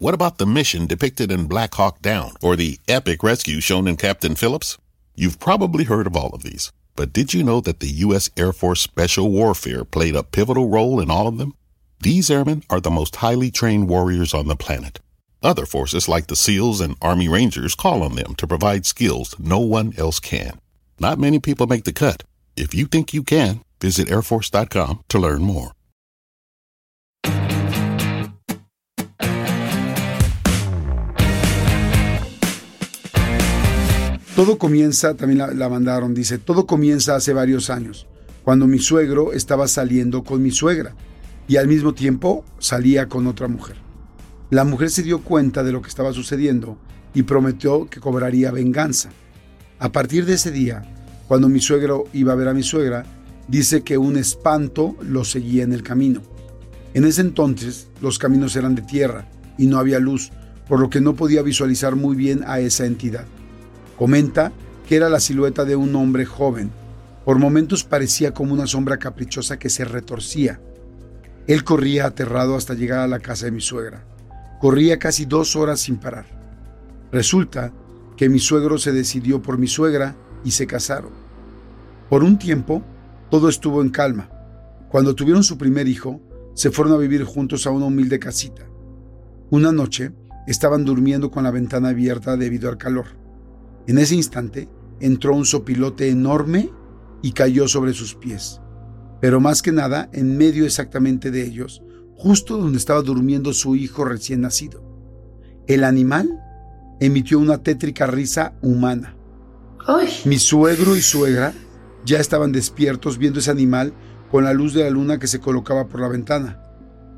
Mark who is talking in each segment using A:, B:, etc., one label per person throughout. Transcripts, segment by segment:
A: What about the mission depicted in Black Hawk Down or the epic rescue shown in Captain Phillips? You've probably heard of all of these, but did you know that the U.S. Air Force Special Warfare played a pivotal role in all of them? These airmen are the most highly trained warriors on the planet. Other forces like the SEALs and Army Rangers call on them to provide skills no one else can. Not many people make the cut. If you think you can, visit airforce.com to learn more.
B: Todo comienza, también la, mandaron, dice, todo comienza hace varios años, cuando mi suegro estaba saliendo con mi suegra y al mismo tiempo salía con otra mujer. La mujer se dio cuenta de lo que estaba sucediendo y prometió que cobraría venganza. A partir de ese día, cuando mi suegro iba a ver a mi suegra, dice que un espanto lo seguía en el camino. En ese entonces los caminos eran de tierra y no había luz, por lo que no podía visualizar muy bien a esa entidad. Comenta que era la silueta de un hombre joven. Por momentos parecía como una sombra caprichosa que se retorcía. Él corría aterrado hasta llegar a la casa de mi suegra. Corría casi dos horas sin parar. Resulta que mi suegro se decidió por mi suegra y se casaron. Por un tiempo, todo estuvo en calma. Cuando tuvieron su primer hijo, se fueron a vivir juntos a una humilde casita. Una noche, estaban durmiendo con la ventana abierta debido al calor. En ese instante entró un sopilote enorme y cayó sobre sus pies. Pero más que nada, en medio exactamente de ellos, justo donde estaba durmiendo su hijo recién nacido. El animal emitió una tétrica risa humana.
C: Ay.
B: Mi suegro y suegra ya estaban despiertos viendo ese animal con la luz de la luna que se colocaba por la ventana.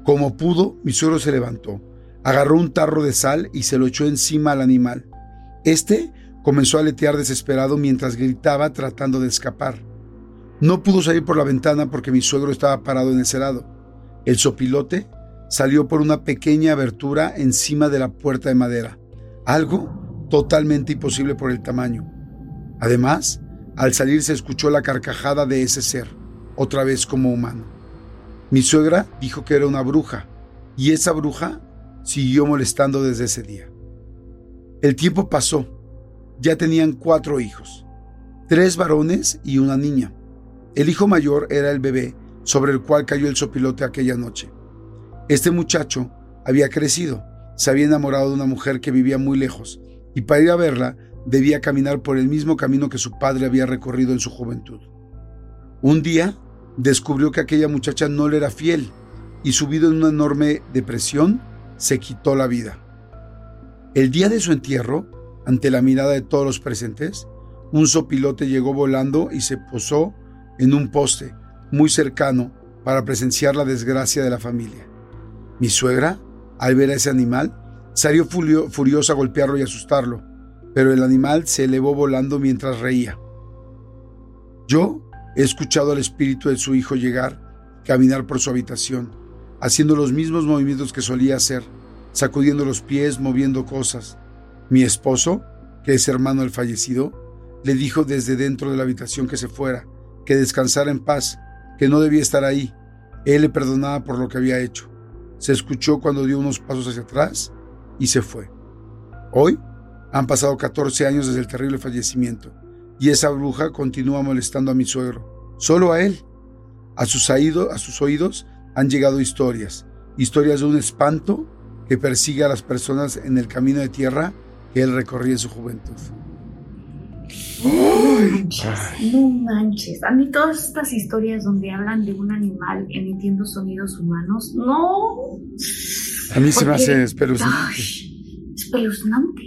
B: Como pudo, mi suegro se levantó, agarró un tarro de sal y se lo echó encima al animal. Este Comenzó a aletear desesperado mientras gritaba tratando de escapar. No pudo salir por la ventana porque mi suegro estaba parado en ese lado. El sopilote salió por una pequeña abertura encima de la puerta de madera, algo totalmente imposible por el tamaño. Además, al salir se escuchó la carcajada de ese ser, otra vez como humano. Mi suegra dijo que era una bruja, y esa bruja siguió molestando desde ese día. El tiempo pasó ya tenían cuatro hijos, tres varones y una niña. El hijo mayor era el bebé sobre el cual cayó el sopilote aquella noche. Este muchacho había crecido, se había enamorado de una mujer que vivía muy lejos, y para ir a verla debía caminar por el mismo camino que su padre había recorrido en su juventud. Un día descubrió que aquella muchacha no le era fiel, y subido en una enorme depresión, se quitó la vida. El día de su entierro, ante la mirada de todos los presentes, un sopilote llegó volando y se posó en un poste muy cercano para presenciar la desgracia de la familia. Mi suegra, al ver a ese animal, salió furiosa a golpearlo y asustarlo, pero el animal se elevó volando mientras reía. Yo he escuchado al espíritu de su hijo llegar, caminar por su habitación, haciendo los mismos movimientos que solía hacer, sacudiendo los pies, moviendo cosas. Mi esposo, que es hermano del fallecido, le dijo desde dentro de la habitación que se fuera, que descansara en paz, que no debía estar ahí. Él le perdonaba por lo que había hecho. Se escuchó cuando dio unos pasos hacia atrás y se fue. Hoy han pasado 14 años desde el terrible fallecimiento y esa bruja continúa molestando a mi suegro, solo a él. A sus, a sus oídos han llegado historias, historias de un espanto que persigue a las personas en el camino de tierra que él recorría en su juventud.
C: No manches, no manches. A mí todas estas historias donde hablan de un animal emitiendo sonidos humanos, no.
B: A mí se me hace espeluznante.
C: Ay, espeluznante.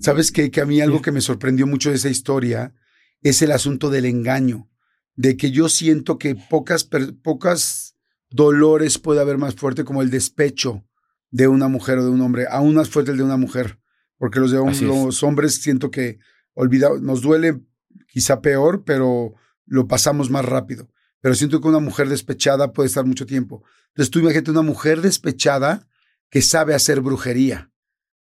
B: ¿Sabes qué? Que a mí algo que me sorprendió mucho de esa historia es el asunto del engaño. De que yo siento que pocas, pocas dolores puede haber más fuerte como el despecho de una mujer o de un hombre, aún más fuerte el de una mujer, porque los de los hombres siento que olvida, nos duele quizá peor, pero lo pasamos más rápido. Pero siento que una mujer despechada puede estar mucho tiempo. Entonces tú imagínate una mujer despechada que sabe hacer brujería.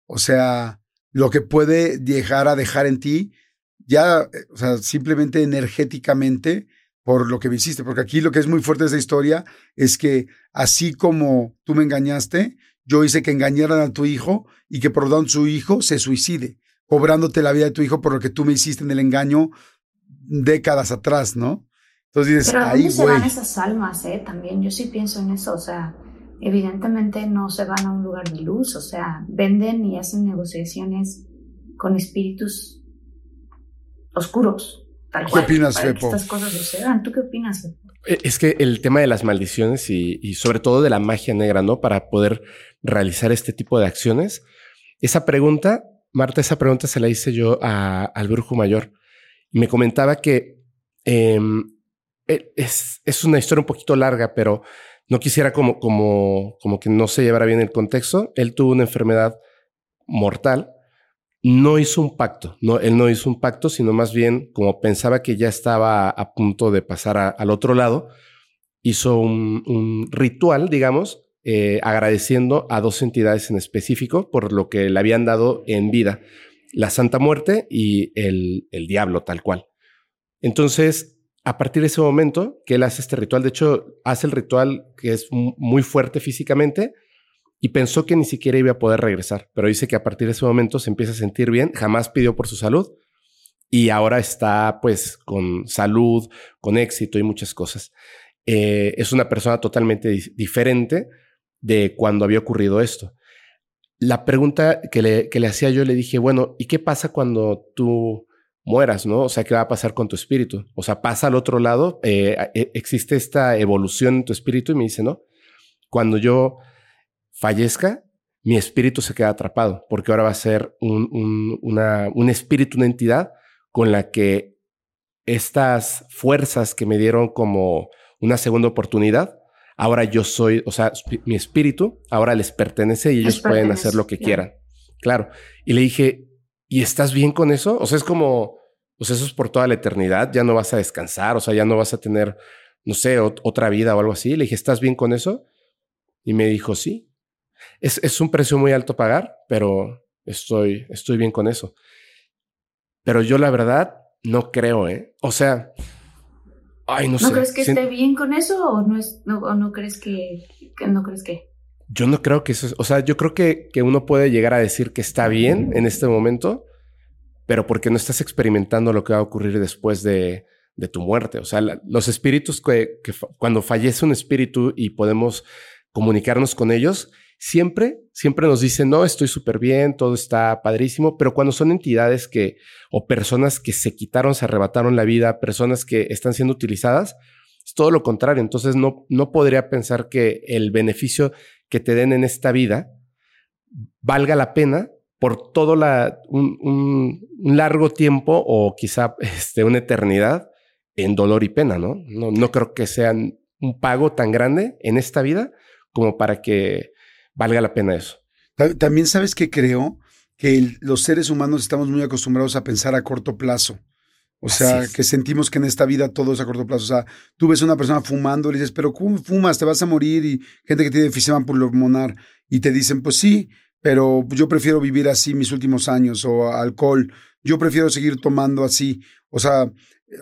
B: O sea, lo que puede llegar a dejar en ti, ya, o sea, simplemente energéticamente por lo que me hiciste. Porque aquí lo que es muy fuerte de esa historia es que así como tú me engañaste, yo hice que engañaran a tu hijo y que por donde su hijo se suicide, cobrándote la vida de tu hijo por lo que tú me hiciste en el engaño décadas atrás, ¿no?
C: Entonces dices, Pero ¿dónde se van esas almas, eh? También yo sí pienso en eso, o sea, evidentemente no se van a un lugar de luz, o sea, venden y hacen negociaciones con espíritus oscuros. Tal
B: ¿Qué opinas,
C: Fepo? estas cosas sucedan. ¿Tú qué opinas, Fepo?
D: Eh, es que el tema de las maldiciones y, sobre todo de la magia negra, ¿no? Para poder realizar este tipo de acciones. Esa pregunta, Marta, esa pregunta se la hice yo al brujo mayor. Y me comentaba que em, e, es, una historia un poquito larga, pero no quisiera como, como, como que no se llevara bien el contexto. Él tuvo una enfermedad mortal. No hizo un pacto, no, él no hizo un pacto, sino más bien como pensaba que ya estaba a punto de pasar al otro lado, hizo un, ritual, digamos, eh, agradeciendo a dos entidades en específico por lo que le habían dado en vida, la Santa Muerte y el, el Diablo, tal cual. Entonces, a partir de ese momento que él hace este ritual, de hecho, hace el ritual que es muy fuerte físicamente y pensó que ni siquiera iba a poder regresar, pero dice que a partir de ese momento se empieza a sentir bien, jamás pidió por su salud y ahora está pues con salud, con éxito y muchas cosas. Eh, es una persona totalmente diferente de cuando había ocurrido esto. La pregunta que le, que le hacía yo, le dije, bueno, ¿y qué pasa cuando tú mueras, ¿no? O sea, ¿qué va a pasar con tu espíritu? O sea, pasa al otro lado, eh, e, existe esta evolución en tu espíritu y me dice, no, cuando yo fallezca, mi espíritu se queda atrapado, porque ahora va a ser un, una, un espíritu, una entidad con la que estas fuerzas que me dieron como una segunda oportunidad, ahora yo soy, o sea, mi espíritu ahora les pertenece y ellos pueden hacer lo que quieran. Claro. Y le dije, ¿y estás bien con eso? O sea, es como, pues eso es por toda la eternidad, ya no vas a descansar, o sea, ya no vas a tener, no sé, otra vida o algo así. Le dije, ¿estás bien con eso? Y me dijo, sí. Es, es un precio muy alto pagar, pero estoy, estoy bien con eso. Pero yo la verdad no creo, ¿eh? O sea, ay, no, sé.
C: ¿No crees que esté bien con eso o no, es, no, o no crees que, que, no crees que?
D: Yo no creo que eso es, o sea, yo creo que, que uno puede llegar a decir que está bien en este momento, pero porque no estás experimentando lo que va a ocurrir después de, de tu muerte. O sea, los espíritus que, que cuando fallece un espíritu y podemos comunicarnos con ellos, siempre, siempre nos dicen, no, estoy súper bien, todo está padrísimo, pero cuando son entidades que, o personas que se quitaron, se arrebataron la vida, personas que están siendo utilizadas, es todo lo contrario. Entonces no, no podría pensar que el beneficio que te den en esta vida valga la pena por todo un, largo tiempo o quizá este, una eternidad en dolor y pena, ¿no? ¿no? No creo que sean un pago tan grande en esta vida como para que valga la pena eso.
B: También sabes que creo que los seres humanos estamos muy acostumbrados a pensar a corto plazo. O sea, que sentimos que en esta vida todo es a corto plazo. O sea, tú ves a una persona fumando y le dices, pero ¿cómo fumas? Te vas a morir. Y gente que tiene enfisema pulmonar y te dicen, pues sí, pero yo prefiero vivir así mis últimos años o alcohol. Yo prefiero seguir tomando así. O sea,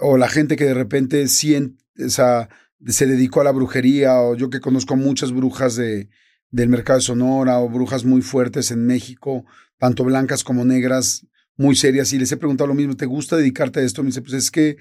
B: o la gente que de repente siente, o sea, se dedicó a la brujería o yo que conozco muchas brujas de, del mercado de Sonora o brujas muy fuertes en México, tanto blancas como negras, muy serias y les he preguntado lo mismo, ¿te gusta dedicarte a esto? Me dice, pues es que, eh,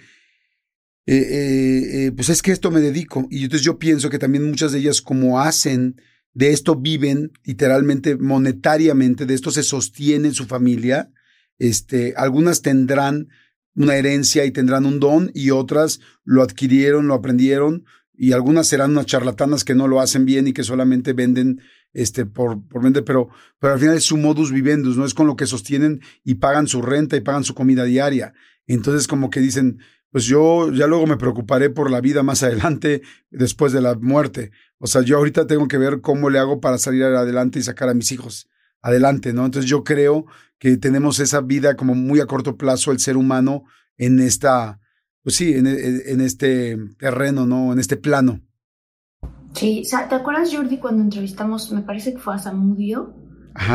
B: eh, eh, pues es que esto me dedico. Y entonces yo pienso que también muchas de ellas como hacen, de esto viven literalmente monetariamente, de esto se sostiene su familia, este, algunas tendrán una herencia y tendrán un don y otras lo adquirieron, lo aprendieron y algunas serán unas charlatanas que no lo hacen bien y que solamente venden este, por, por vender, pero, pero al final es su modus vivendus, ¿no? Es con lo que sostienen y pagan su renta y pagan su comida diaria. Entonces, como que dicen, pues yo ya luego me preocuparé por la vida más adelante, después de la muerte. O sea, yo ahorita tengo que ver cómo le hago para salir adelante y sacar a mis hijos adelante, ¿no? Entonces yo creo que tenemos esa vida como muy a corto plazo el ser humano en esta, pues sí, en, en este terreno, ¿no? En este plano.
C: Sí, ¿te acuerdas Jordi cuando entrevistamos, me parece que fue a Samudio,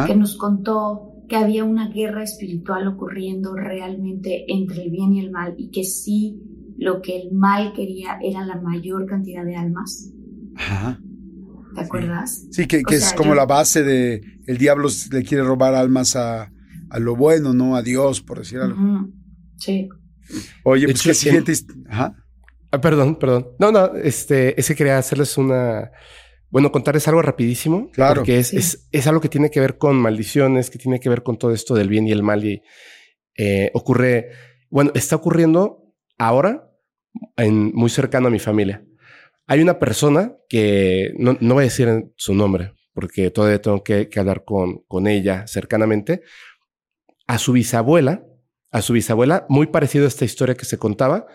C: que nos contó que había una guerra espiritual ocurriendo realmente entre el bien y el mal y que sí lo que el mal quería era la mayor cantidad de almas. Ajá. ¿Te acuerdas?
B: Sí, que, es como la base de el diablo le quiere robar almas a, a lo bueno, ¿no? A Dios, por decir algo.
C: Sí.
B: Oye, pues que siguiente. Ajá.
D: Ah, perdón, perdón. No, no, este, ese quería hacerles una bueno, contarles algo rapidísimo.
B: Claro.
D: Porque es, es, algo que tiene que ver con maldiciones, que tiene que ver con todo esto del bien y el mal. Y eh, ocurre, bueno, está ocurriendo ahora en, muy cercano a mi familia. Hay una persona que no, no voy a decir su nombre porque todavía tengo que, que hablar con, con ella cercanamente. A su bisabuela, a su bisabuela, muy parecido a esta historia que se contaba,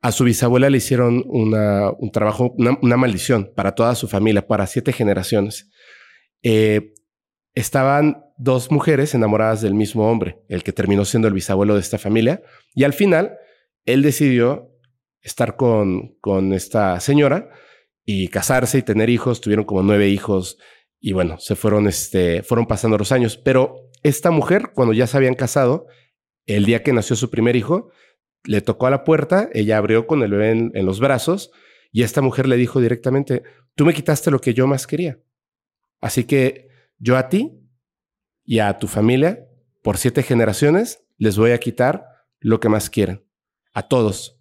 D: a su bisabuela le hicieron un trabajo, una, maldición para toda su familia, para siete generaciones. Eh, estaban dos mujeres enamoradas del mismo hombre, el que terminó siendo el bisabuelo de esta familia, y al final él decidió estar con, con esta señora y casarse y tener hijos. Tuvieron como nueve hijos y bueno, se fueron, este, fueron pasando los años. Pero esta mujer, cuando ya se habían casado, el día que nació su primer hijo, le tocó a la puerta, ella abrió con el bebé en, los brazos y esta mujer le dijo directamente, tú me quitaste lo que yo más quería. Así que yo a ti y a tu familia, por siete generaciones, les voy a quitar lo que más quieren. A todos.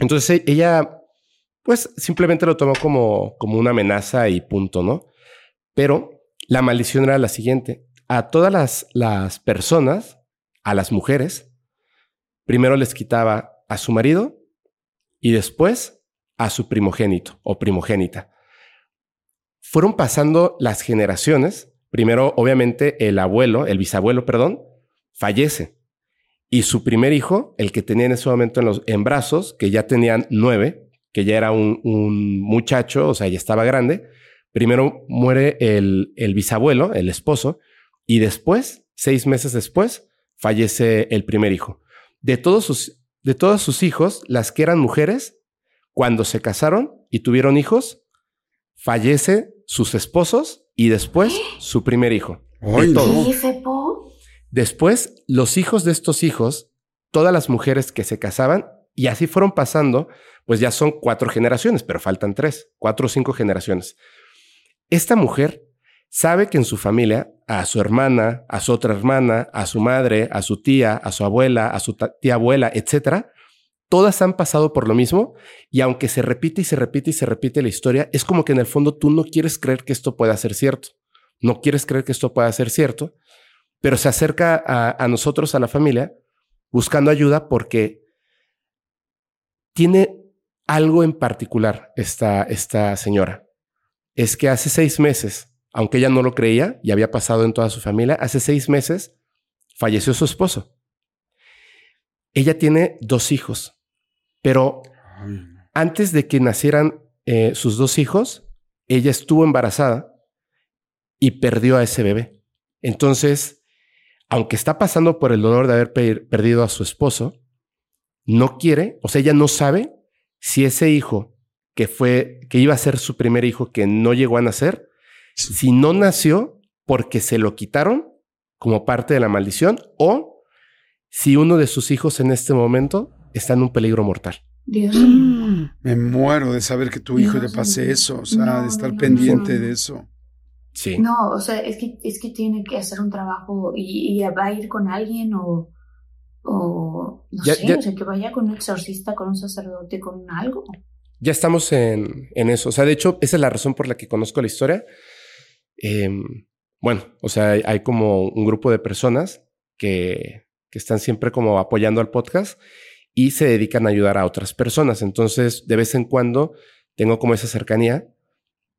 D: Entonces e, ella, pues simplemente lo tomó como, como una amenaza y punto, ¿no? Pero la maldición era la siguiente. A todas las, las personas, a las mujeres, primero les quitaba a su marido y después a su primogénito o primogénita. Fueron pasando las generaciones. Primero, obviamente, el abuelo, el bisabuelo, perdón, fallece. Y su primer hijo, el que tenía en ese momento en, los, en brazos, que ya tenían nueve, que ya era un, muchacho, o sea, ya estaba grande, primero muere el, el bisabuelo, el esposo, y después, seis meses después, fallece el primer hijo. De todos sus, de todos sus hijos, las que eran mujeres, cuando se casaron y tuvieron hijos, fallece sus esposos y después su primer hijo. Después, los hijos de estos hijos, todas las mujeres que se casaban, y así fueron pasando, pues ya son cuatro generaciones, pero faltan tres, cuatro o cinco generaciones. Esta mujer sabe que en su familia, a su hermana, a su otra hermana, a su madre, a su tía, a su abuela, a su tía abuela, etcétera, todas han pasado por lo mismo y aunque se repite y se repite y se repite la historia, es como que en el fondo tú no quieres creer que esto pueda ser cierto. No quieres creer que esto pueda ser cierto, pero se acerca a, nosotros, a la familia, buscando ayuda porque tiene algo en particular esta, esta señora. Es que hace seis meses aunque ella no lo creía y había pasado en toda su familia, hace seis meses falleció su esposo. Ella tiene dos hijos, pero antes de que nacieran eh, sus dos hijos, ella estuvo embarazada y perdió a ese bebé. Entonces, aunque está pasando por el dolor de haber perdido a su esposo, no quiere, o sea, ella no sabe si ese hijo que fue, que iba a ser su primer hijo, que no llegó a nacer, si no nació porque se lo quitaron como parte de la maldición o si uno de sus hijos en este momento está en un peligro mortal.
C: Dios
B: Me muero de saber que tu hijo le pase eso, o sea, de estar pendiente de eso.
D: Sí.
C: No, o sea, es que, es que tiene que hacer un trabajo y, va a ir con alguien o, o no sé, o sea, que vaya con un exorcista, con un sacerdote, con algo.
D: Ya estamos en, en eso. O sea, de hecho, esa es la razón por la que conozco la historia. Em, bueno, o sea, hay, como un grupo de personas que, que están siempre como apoyando al podcast y se dedican a ayudar a otras personas. Entonces, de vez en cuando tengo como esa cercanía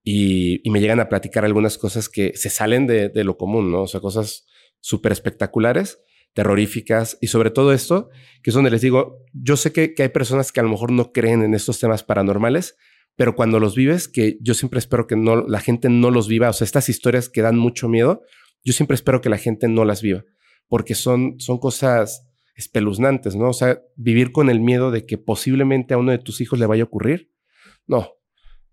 D: y, me llegan a platicar algunas cosas que se salen de, lo común, ¿no? O sea, cosas súper espectaculares terroríficas y sobre todo esto, que es donde les digo, yo sé que, hay personas que a lo mejor no creen en estos temas paranormales, pero cuando los vives, que yo siempre espero que no, la gente no los viva, o sea, estas historias que dan mucho miedo, yo siempre espero que la gente no las viva, porque son, son cosas espeluznantes, ¿no? O sea, vivir con el miedo de que posiblemente a uno de tus hijos le vaya a ocurrir, no.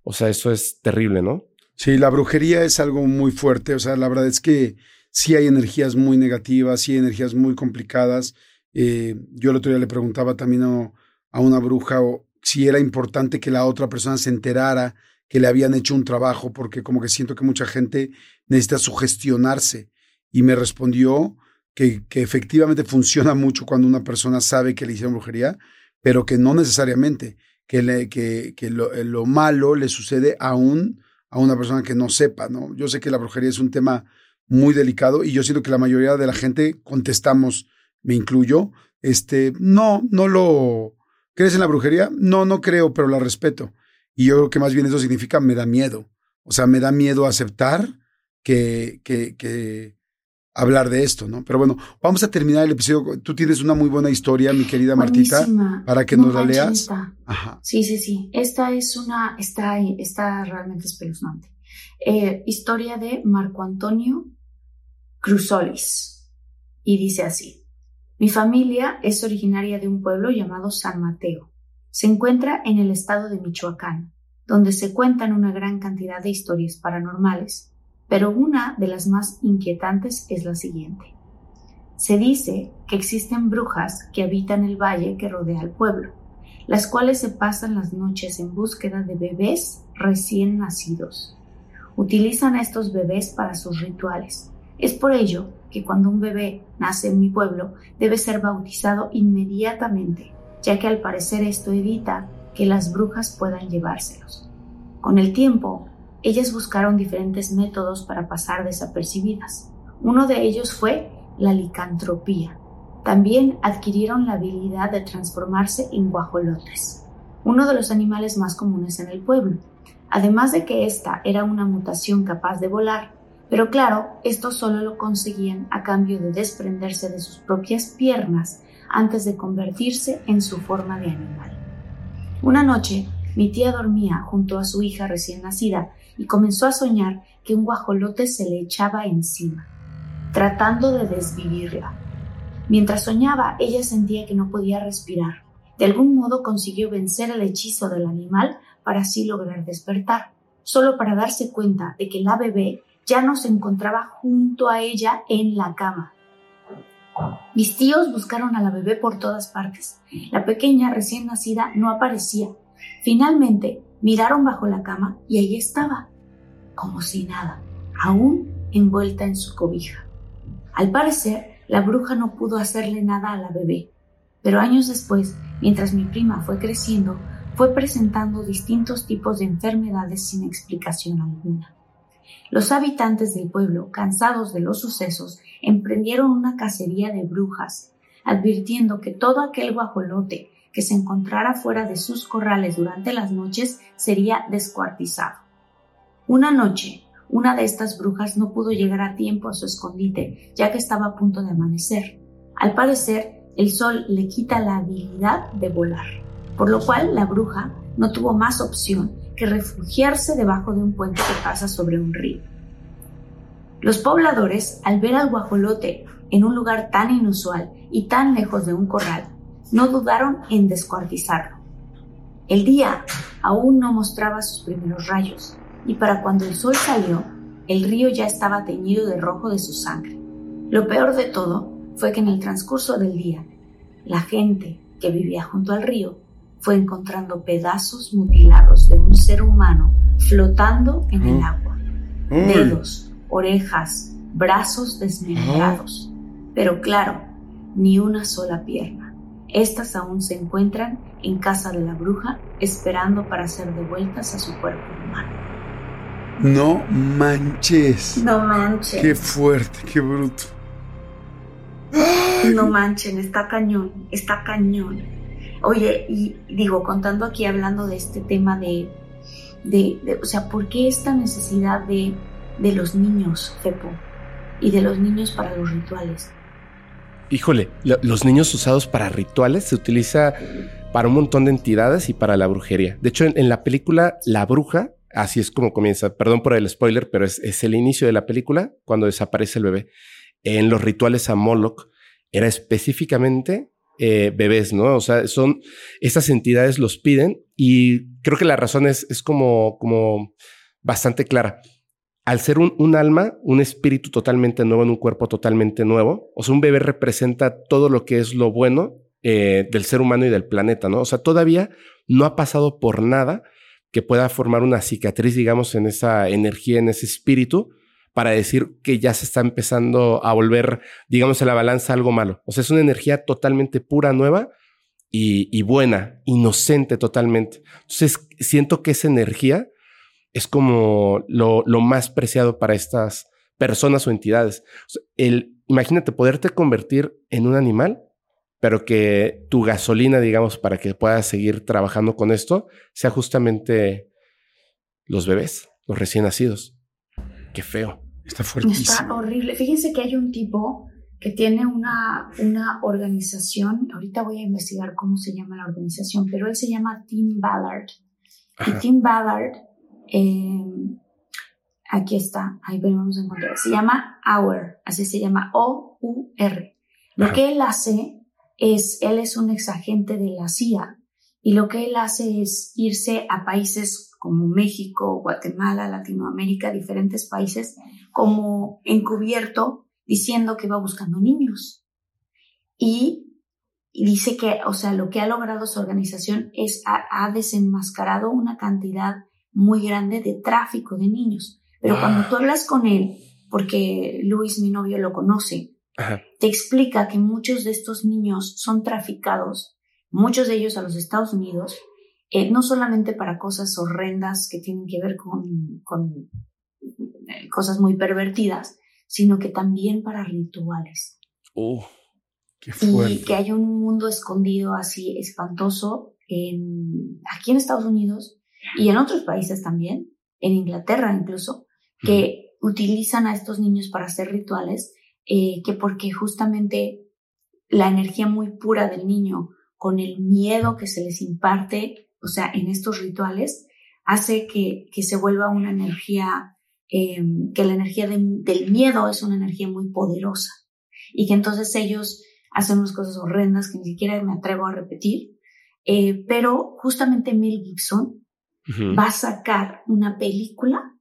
D: O sea, eso es terrible, ¿no?
B: Sí, la brujería es algo muy fuerte, o sea, la verdad es que sí hay energías muy negativas, sí hay energías muy complicadas. Eh, yo el otro día le preguntaba también a, una bruja o, si era importante que la otra persona se enterara que le habían hecho un trabajo, porque como que siento que mucha gente necesita sugestionarse. Y me respondió que, que efectivamente funciona mucho cuando una persona sabe que le hicieron brujería, pero que no necesariamente, que, le, que, que lo, lo, malo le sucede aún a una persona que no sepa, ¿no? Yo sé que la brujería es un tema muy delicado y yo siento que la mayoría de la gente contestamos, me incluyo, este, no, no lo... ¿Crees en la brujería? No, no creo, pero la respeto. Y yo creo que más bien eso significa me da miedo. O sea, me da miedo aceptar que, que, que hablar de esto, ¿no? Pero bueno, vamos a terminar el episodio. Tú tienes una muy buena historia, mi querida Martita, para que nos la leas.
C: Ajá. Sí, sí, sí. Esta es una, está, está realmente espeluznante. Eh, historia de Marco Antonio Crusolis. Y dice así. Mi familia es originaria de un pueblo llamado San Mateo. Se encuentra en el estado de Michoacán, donde se cuentan una gran cantidad de historias paranormales, pero una de las más inquietantes es la siguiente. Se dice que existen brujas que habitan el valle que rodea al pueblo, las cuales se pasan las noches en búsqueda de bebés recién nacidos. Utilizan a estos bebés para sus rituales, es por ello que cuando un bebé nace en mi pueblo debe ser bautizado inmediatamente, ya que al parecer esto evita que las brujas puedan llevárselos. Con el tiempo, ellas buscaron diferentes métodos para pasar desapercibidas. Uno de ellos fue la licantropía. También adquirieron la habilidad de transformarse en guajolotes, uno de los animales más comunes en el pueblo. Además de que esta era una mutación capaz de volar, pero claro, esto solo lo conseguían a cambio de desprenderse de sus propias piernas antes de convertirse en su forma de animal. Una noche, mi tía dormía junto a su hija recién nacida y comenzó a soñar que un guajolote se le echaba encima, tratando de desvivirla. Mientras soñaba, ella sentía que no podía respirar. De algún modo consiguió vencer el hechizo del animal para así lograr despertar, solo para darse cuenta de que la bebé ya no se encontraba junto a ella en la cama. Mis tíos buscaron a la bebé por todas partes. La pequeña recién nacida no aparecía. Finalmente miraron bajo la cama y ahí estaba, como si nada, aún envuelta en su cobija. Al parecer, la bruja no pudo hacerle nada a la bebé, pero años después, mientras mi prima fue creciendo, fue presentando distintos tipos de enfermedades sin explicación alguna. Los habitantes del pueblo, cansados de los sucesos, emprendieron una cacería de brujas, advirtiendo que todo aquel guajolote que se encontrara fuera de sus corrales durante las noches sería descuartizado. Una noche, una de estas brujas no pudo llegar a tiempo a su escondite, ya que estaba a punto de amanecer. Al parecer, el sol le quita la habilidad de volar, por lo cual la bruja no tuvo más opción que refugiarse debajo de un puente que pasa sobre un río. Los pobladores, al ver al guajolote en un lugar tan inusual y tan lejos de un corral, no dudaron en descuartizarlo. El día aún no mostraba sus primeros rayos, y para cuando el sol salió, el río ya estaba teñido de rojo de su sangre. Lo peor de todo fue que en el transcurso del día, la gente que vivía junto al río fue encontrando pedazos mutilados de un ser humano flotando en el agua. Dedos, orejas, brazos desmembrados. Pero claro, ni una sola pierna. Estas aún se encuentran en casa de la bruja esperando para ser devueltas a su cuerpo humano.
B: No manches.
C: No manches.
B: Qué fuerte, qué bruto.
C: No manchen, está cañón, está cañón. Oye, y digo, contando aquí, hablando de este tema de, de, o sea, ¿por qué esta necesidad de, de los niños, Fepo? Y de los niños para los rituales.
D: Híjole, los niños usados para rituales se utiliza para un montón de entidades y para la brujería. De hecho, en, la película La Bruja, así es como comienza. Perdón por el spoiler, pero es, el inicio de la película cuando desaparece el bebé. En los rituales a Moloch era específicamente eh, bebés, ¿no? O sea, son estas entidades los piden y creo que la razón es, como, como bastante clara al ser un, alma, un espíritu totalmente nuevo en un cuerpo totalmente nuevo, o sea, un bebé representa todo lo que es lo bueno eh, del ser humano y del planeta, ¿no? O sea, todavía no ha pasado por nada que pueda formar una cicatriz, digamos, en esa energía, en ese espíritu, para decir que ya se está empezando a volver, digamos, a la balanza algo malo. O sea, es una energía totalmente pura, nueva y, buena, inocente totalmente. Entonces, siento que esa energía es como lo, más preciado para estas personas o entidades. el, imagínate poderte convertir en un animal, pero que tu gasolina, digamos, para que puedas seguir trabajando con esto, sea justamente los bebés, los recién nacidos. Qué feo.
B: Está fuertísimo.
C: Está horrible. Fíjense que hay un tipo que tiene una, una organización, ahorita voy a investigar cómo se llama la organización, pero él se llama Tim Ballard. Y Tim Ballard eh, aquí está, ahí vamos a encontrar. Se llama Hour, así se llama O-U-R. Lo que él hace es, él es un exagente de la CIA y lo que él hace es irse a países como México, Guatemala, Latinoamérica, diferentes países, como encubierto, diciendo que va buscando niños. Y, dice que, o sea, lo que ha logrado su organización es, ha desenmascarado una cantidad muy grande de tráfico de niños. Pero ah. cuando tú hablas con él, porque Luis, mi novio, lo conoce, te explica que muchos de estos niños son traficados, muchos de ellos a los Estados Unidos, eh, no solamente para cosas horrendas que tienen que ver con, con eh, cosas muy pervertidas, sino que también para rituales.
D: Oh, qué
C: fuerte. Y que hay un mundo escondido así espantoso en, aquí en Estados Unidos y en otros países también, en Inglaterra incluso, que utilizan a estos niños para hacer rituales, eh, que porque justamente la energía muy pura del niño con el miedo que se les imparte, o sea, en estos rituales, hace que, que se vuelva una energía, eh, que la energía del miedo es una energía muy poderosa y que entonces ellos hacen unas cosas horrendas que ni siquiera me atrevo a repetir, eh, pero justamente Mel Gibson va a sacar una película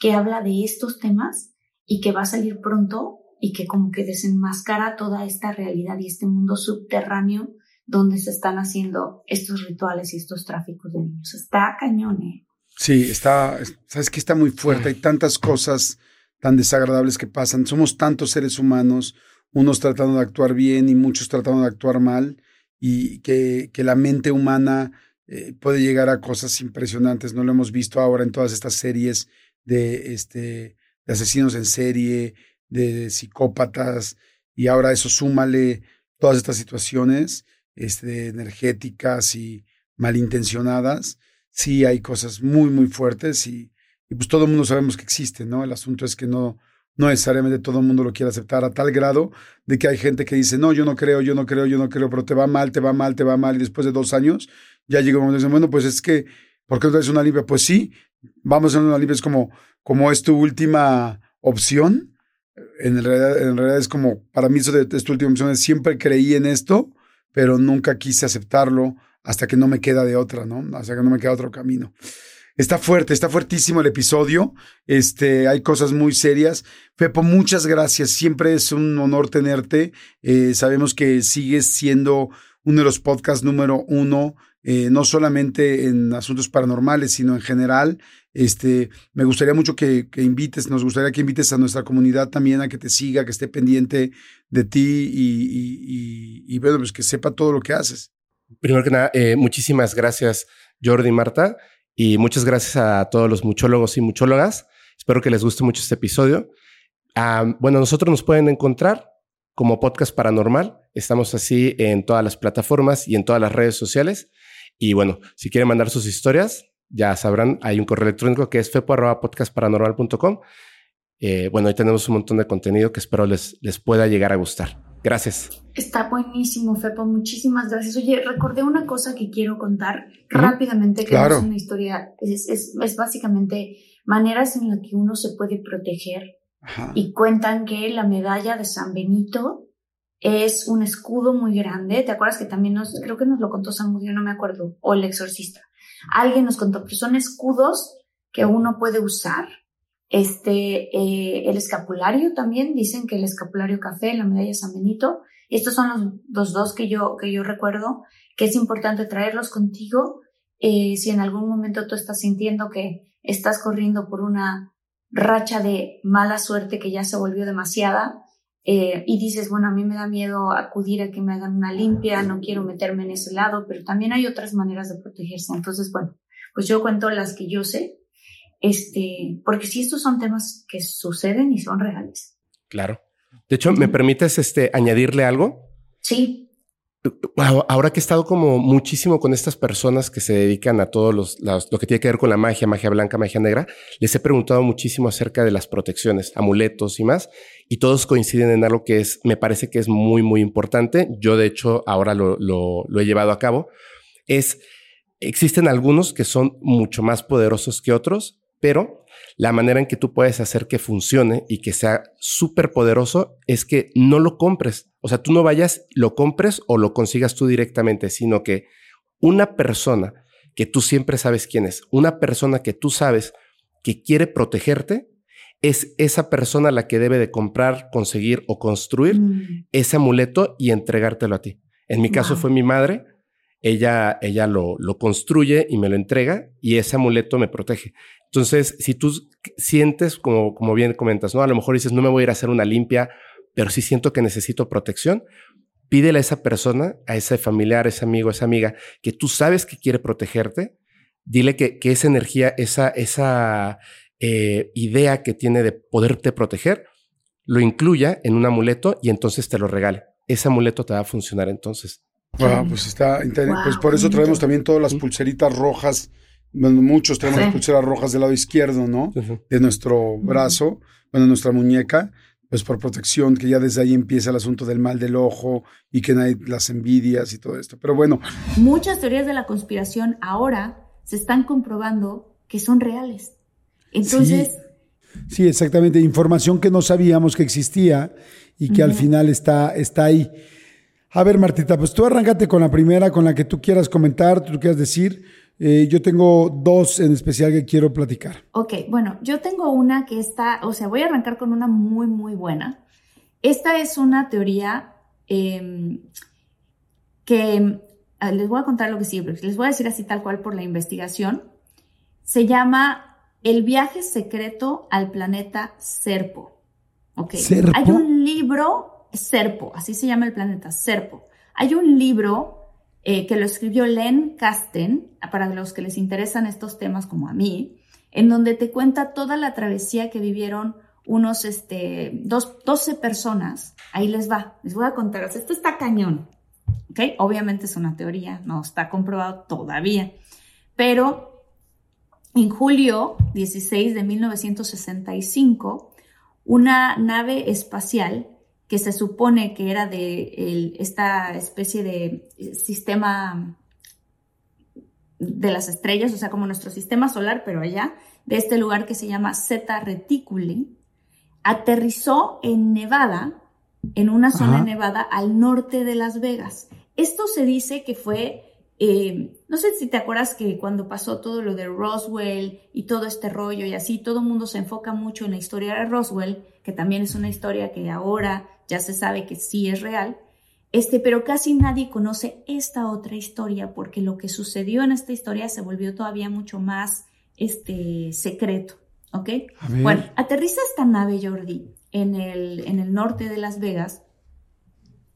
C: que habla de estos temas y que va a salir pronto y que como que desenmascara toda esta realidad y este mundo subterráneo donde se están haciendo estos rituales y estos tráficos de niños. Está cañón, ¿eh?
B: Sí, está, sabes que está muy fuerte, hay tantas cosas tan desagradables que pasan, somos tantos seres humanos, unos tratando de actuar bien y muchos tratando de actuar mal, y que, que la mente humana eh, puede llegar a cosas impresionantes. No lo hemos visto ahora en todas estas series de, este, de asesinos en serie, de psicópatas, y ahora eso súmale todas estas situaciones este, energéticas y malintencionadas. Sí hay cosas muy, muy fuertes y, y pues todo el mundo sabemos que existen, ¿no? El asunto es que no, no necesariamente todo el mundo lo quiere aceptar a tal grado de que hay gente que dice, no, yo no creo, yo no creo, yo no creo, pero te va mal, te va mal, te va mal, y después de dos años ya llega un momento y dicen, bueno, pues es que, ¿por qué no traes una limpia? Pues sí, vamos a una limpia, es como, como es tu última opción. En realidad, en realidad es como, para mí eso de, es tu última opción, siempre creí en esto, pero nunca quise aceptarlo hasta que no me queda de otra, ¿no? Hasta que no me queda otro camino. Está fuerte, está fuertísimo el episodio. Este, hay cosas muy serias. Pepo, muchas gracias. Siempre es un honor tenerte. Eh, sabemos que sigues siendo uno de los podcasts número uno, eh, no solamente en asuntos paranormales, sino en general. Este, me gustaría mucho que, invites, nos gustaría que invites a nuestra comunidad también a que te siga, que esté pendiente de ti y, bueno, pues que sepa todo lo que haces.
D: Primero que nada, eh, muchísimas gracias, Jordi y Marta. Y muchas gracias a todos los muchólogos y muchólogas. Espero que les guste mucho este episodio. bueno, nosotros nos pueden encontrar como podcast paranormal. Estamos así en todas las plataformas y en todas las redes sociales. Y bueno, si quieren mandar sus historias, ya sabrán, hay un correo electrónico que es fepo.podcastparanormal.com. Eh, bueno, ahí tenemos un montón de contenido que espero les, les pueda llegar a gustar. Gracias.
C: Está buenísimo, Fepo. Muchísimas gracias. Oye, recordé una cosa que quiero contar rápidamente, que es una historia, es, es, básicamente maneras en las que uno se puede proteger. Y cuentan que la medalla de San Benito es un escudo muy grande. ¿Te acuerdas que también nos, creo que nos lo contó San no me acuerdo, o el exorcista? Alguien nos contó que son escudos que uno puede usar. Este, eh, el escapulario también, dicen que el escapulario café, la medalla San Benito, estos son los, dos que yo, que yo recuerdo, que es importante traerlos contigo. Eh, si en algún momento tú estás sintiendo que estás corriendo por una racha de mala suerte que ya se volvió demasiada, eh, y dices, bueno, a mí me da miedo acudir a que me hagan una limpia, no quiero meterme en ese lado, pero también hay otras maneras de protegerse. Entonces, bueno, pues yo cuento las que yo sé, este, porque si estos son temas que suceden y son reales.
D: Claro. De hecho, ¿me permites este, añadirle algo?
C: Sí.
D: Ahora que he estado como muchísimo con estas personas que se dedican a todo los, lo que tiene que ver con la magia, magia blanca, magia negra, les he preguntado muchísimo acerca de las protecciones, amuletos y más, y todos coinciden en algo que es, me parece que es muy, muy importante. Yo, de hecho, ahora lo, lo, lo he llevado a cabo. Es, existen algunos que son mucho más poderosos que otros, pero la manera en que tú puedes hacer que funcione y que sea súper poderoso es que no lo compres. O sea, tú no vayas, lo compres o lo consigas tú directamente, sino que una persona que tú siempre sabes quién es, una persona que tú sabes que quiere protegerte, es esa persona la que debe de comprar, conseguir o construir mm. ese amuleto y entregártelo a ti. En mi caso fue mi madre, ella, ella lo, lo construye y me lo entrega y ese amuleto me protege. Entonces, si tú sientes, como, como bien comentas, ¿no? A lo mejor dices, no me voy a ir a hacer una limpia, pero sí siento que necesito protección, pídele a esa persona, a ese familiar, a ese amigo, a esa amiga, que tú sabes que quiere protegerte, dile que, que esa energía, esa, esa eh, idea que tiene de poderte proteger, lo incluya en un amuleto y entonces te lo regale. Ese amuleto te va a funcionar entonces.
B: Pues está Pues por eso traemos también todas las pulseritas rojas bueno, muchos tenemos pulseras rojas del lado izquierdo, ¿no? De nuestro brazo, bueno, nuestra muñeca, pues por protección, que ya desde ahí empieza el asunto del mal del ojo y que no hay las envidias y todo esto. Pero bueno.
C: Muchas teorías de la conspiración ahora se están comprobando que son reales. Entonces.
B: Sí, exactamente. Información que no sabíamos que existía y que al final está, está ahí. A ver, Martita, pues tú arráncate con la primera, con la que tú quieras comentar, tú quieras decir. Eh, yo tengo dos en especial que quiero platicar.
C: Ok, bueno, yo tengo una que está, o sea, voy a arrancar con una muy, muy buena. Esta es una teoría em, que ah, les voy a contar lo que sí, les voy a decir así tal cual por la investigación. Se llama El viaje secreto al planeta Serpo. Ok. Hay un libro, Serpo, así se llama el planeta Serpo. Hay un libro eh, que lo escribió Len Kasten, para los que les interesan estos temas como a mí, en donde te cuenta toda la travesía que vivieron unos, este, dos, 12 personas. Ahí les va, les voy a contar. esto está cañón. ¿Ok? Obviamente es una teoría, no está comprobado todavía. Pero en julio 16 de 1965, una nave espacial que se supone que era de esta especie de sistema de las estrellas, o sea, como nuestro sistema solar, pero allá, de este lugar que se llama Zeta Reticuli, aterrizó en Nevada, en una zona Nevada al norte de Las Vegas. Esto se dice que fue eh, no sé si te acuerdas que cuando pasó todo lo de Roswell y todo este rollo y así, todo el mundo se enfoca mucho en la historia de Roswell, que también es una historia que ahora ya se sabe que sí es real, este, pero casi nadie conoce esta otra historia porque lo que sucedió en esta historia se volvió todavía mucho más este, secreto, ¿ok? Bueno, aterriza esta nave Jordi en el, en el norte de Las Vegas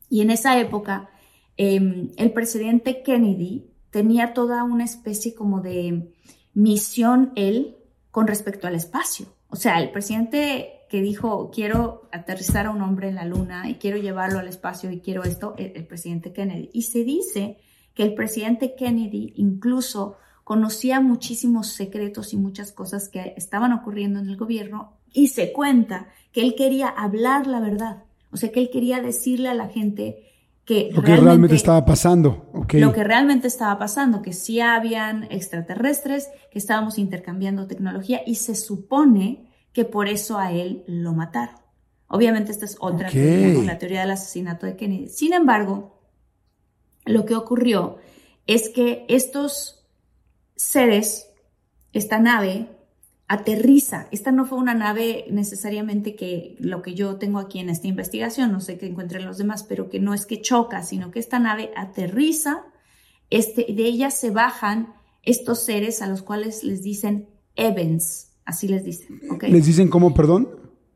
C: y en esa época Em, el presidente Kennedy tenía toda una especie como de misión él con respecto al espacio. O sea, el presidente que dijo, quiero aterrizar a un hombre en la luna y quiero llevarlo al espacio y quiero esto, el, el presidente Kennedy. Y se dice que el presidente Kennedy incluso conocía muchísimos secretos y muchas cosas que estaban ocurriendo en el gobierno y se cuenta que él quería hablar la verdad O sea que él quería decirle a la gente que
B: lo que realmente, estaba pasando.
C: Lo que realmente estaba pasando, que sí habían extraterrestres, que estábamos intercambiando tecnología y se supone que por eso a él lo mataron. Obviamente esta es otra teoría, la teoría del asesinato de Kennedy. Sin embargo, lo que ocurrió es que estos seres, esta nave, aterriza. Esta no fue una nave necesariamente que lo que yo tengo aquí en esta investigación, no sé qué encuentren los demás, pero que no es que choca, sino que esta nave aterriza, este, de ella se bajan estos seres a los cuales les dicen Evans, así les dicen.
B: ¿Les dicen cómo, perdón?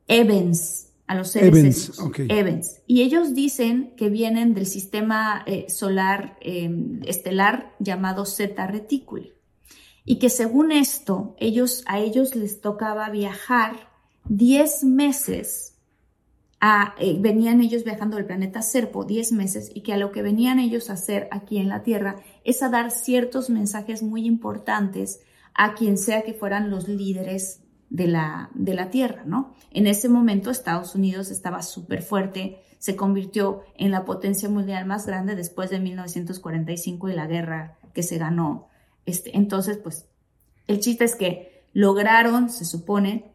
C: Evans, a los seres Evans, Evans. Y ellos dicen que vienen del sistema eh, solar eh, estelar llamado Zeta Reticuli y que según esto, ellos, a ellos les tocaba viajar 10 meses, a, eh, venían ellos viajando del planeta Serpo 10 meses y que a lo que venían ellos a hacer aquí en la Tierra es a dar ciertos mensajes muy importantes a quien sea que fueran los líderes de la, de la Tierra, ¿no? En ese momento Estados Unidos estaba súper fuerte, se convirtió en la potencia mundial más grande después de 1945 y la guerra que se ganó este, entonces, pues, el chiste es que lograron, se supone,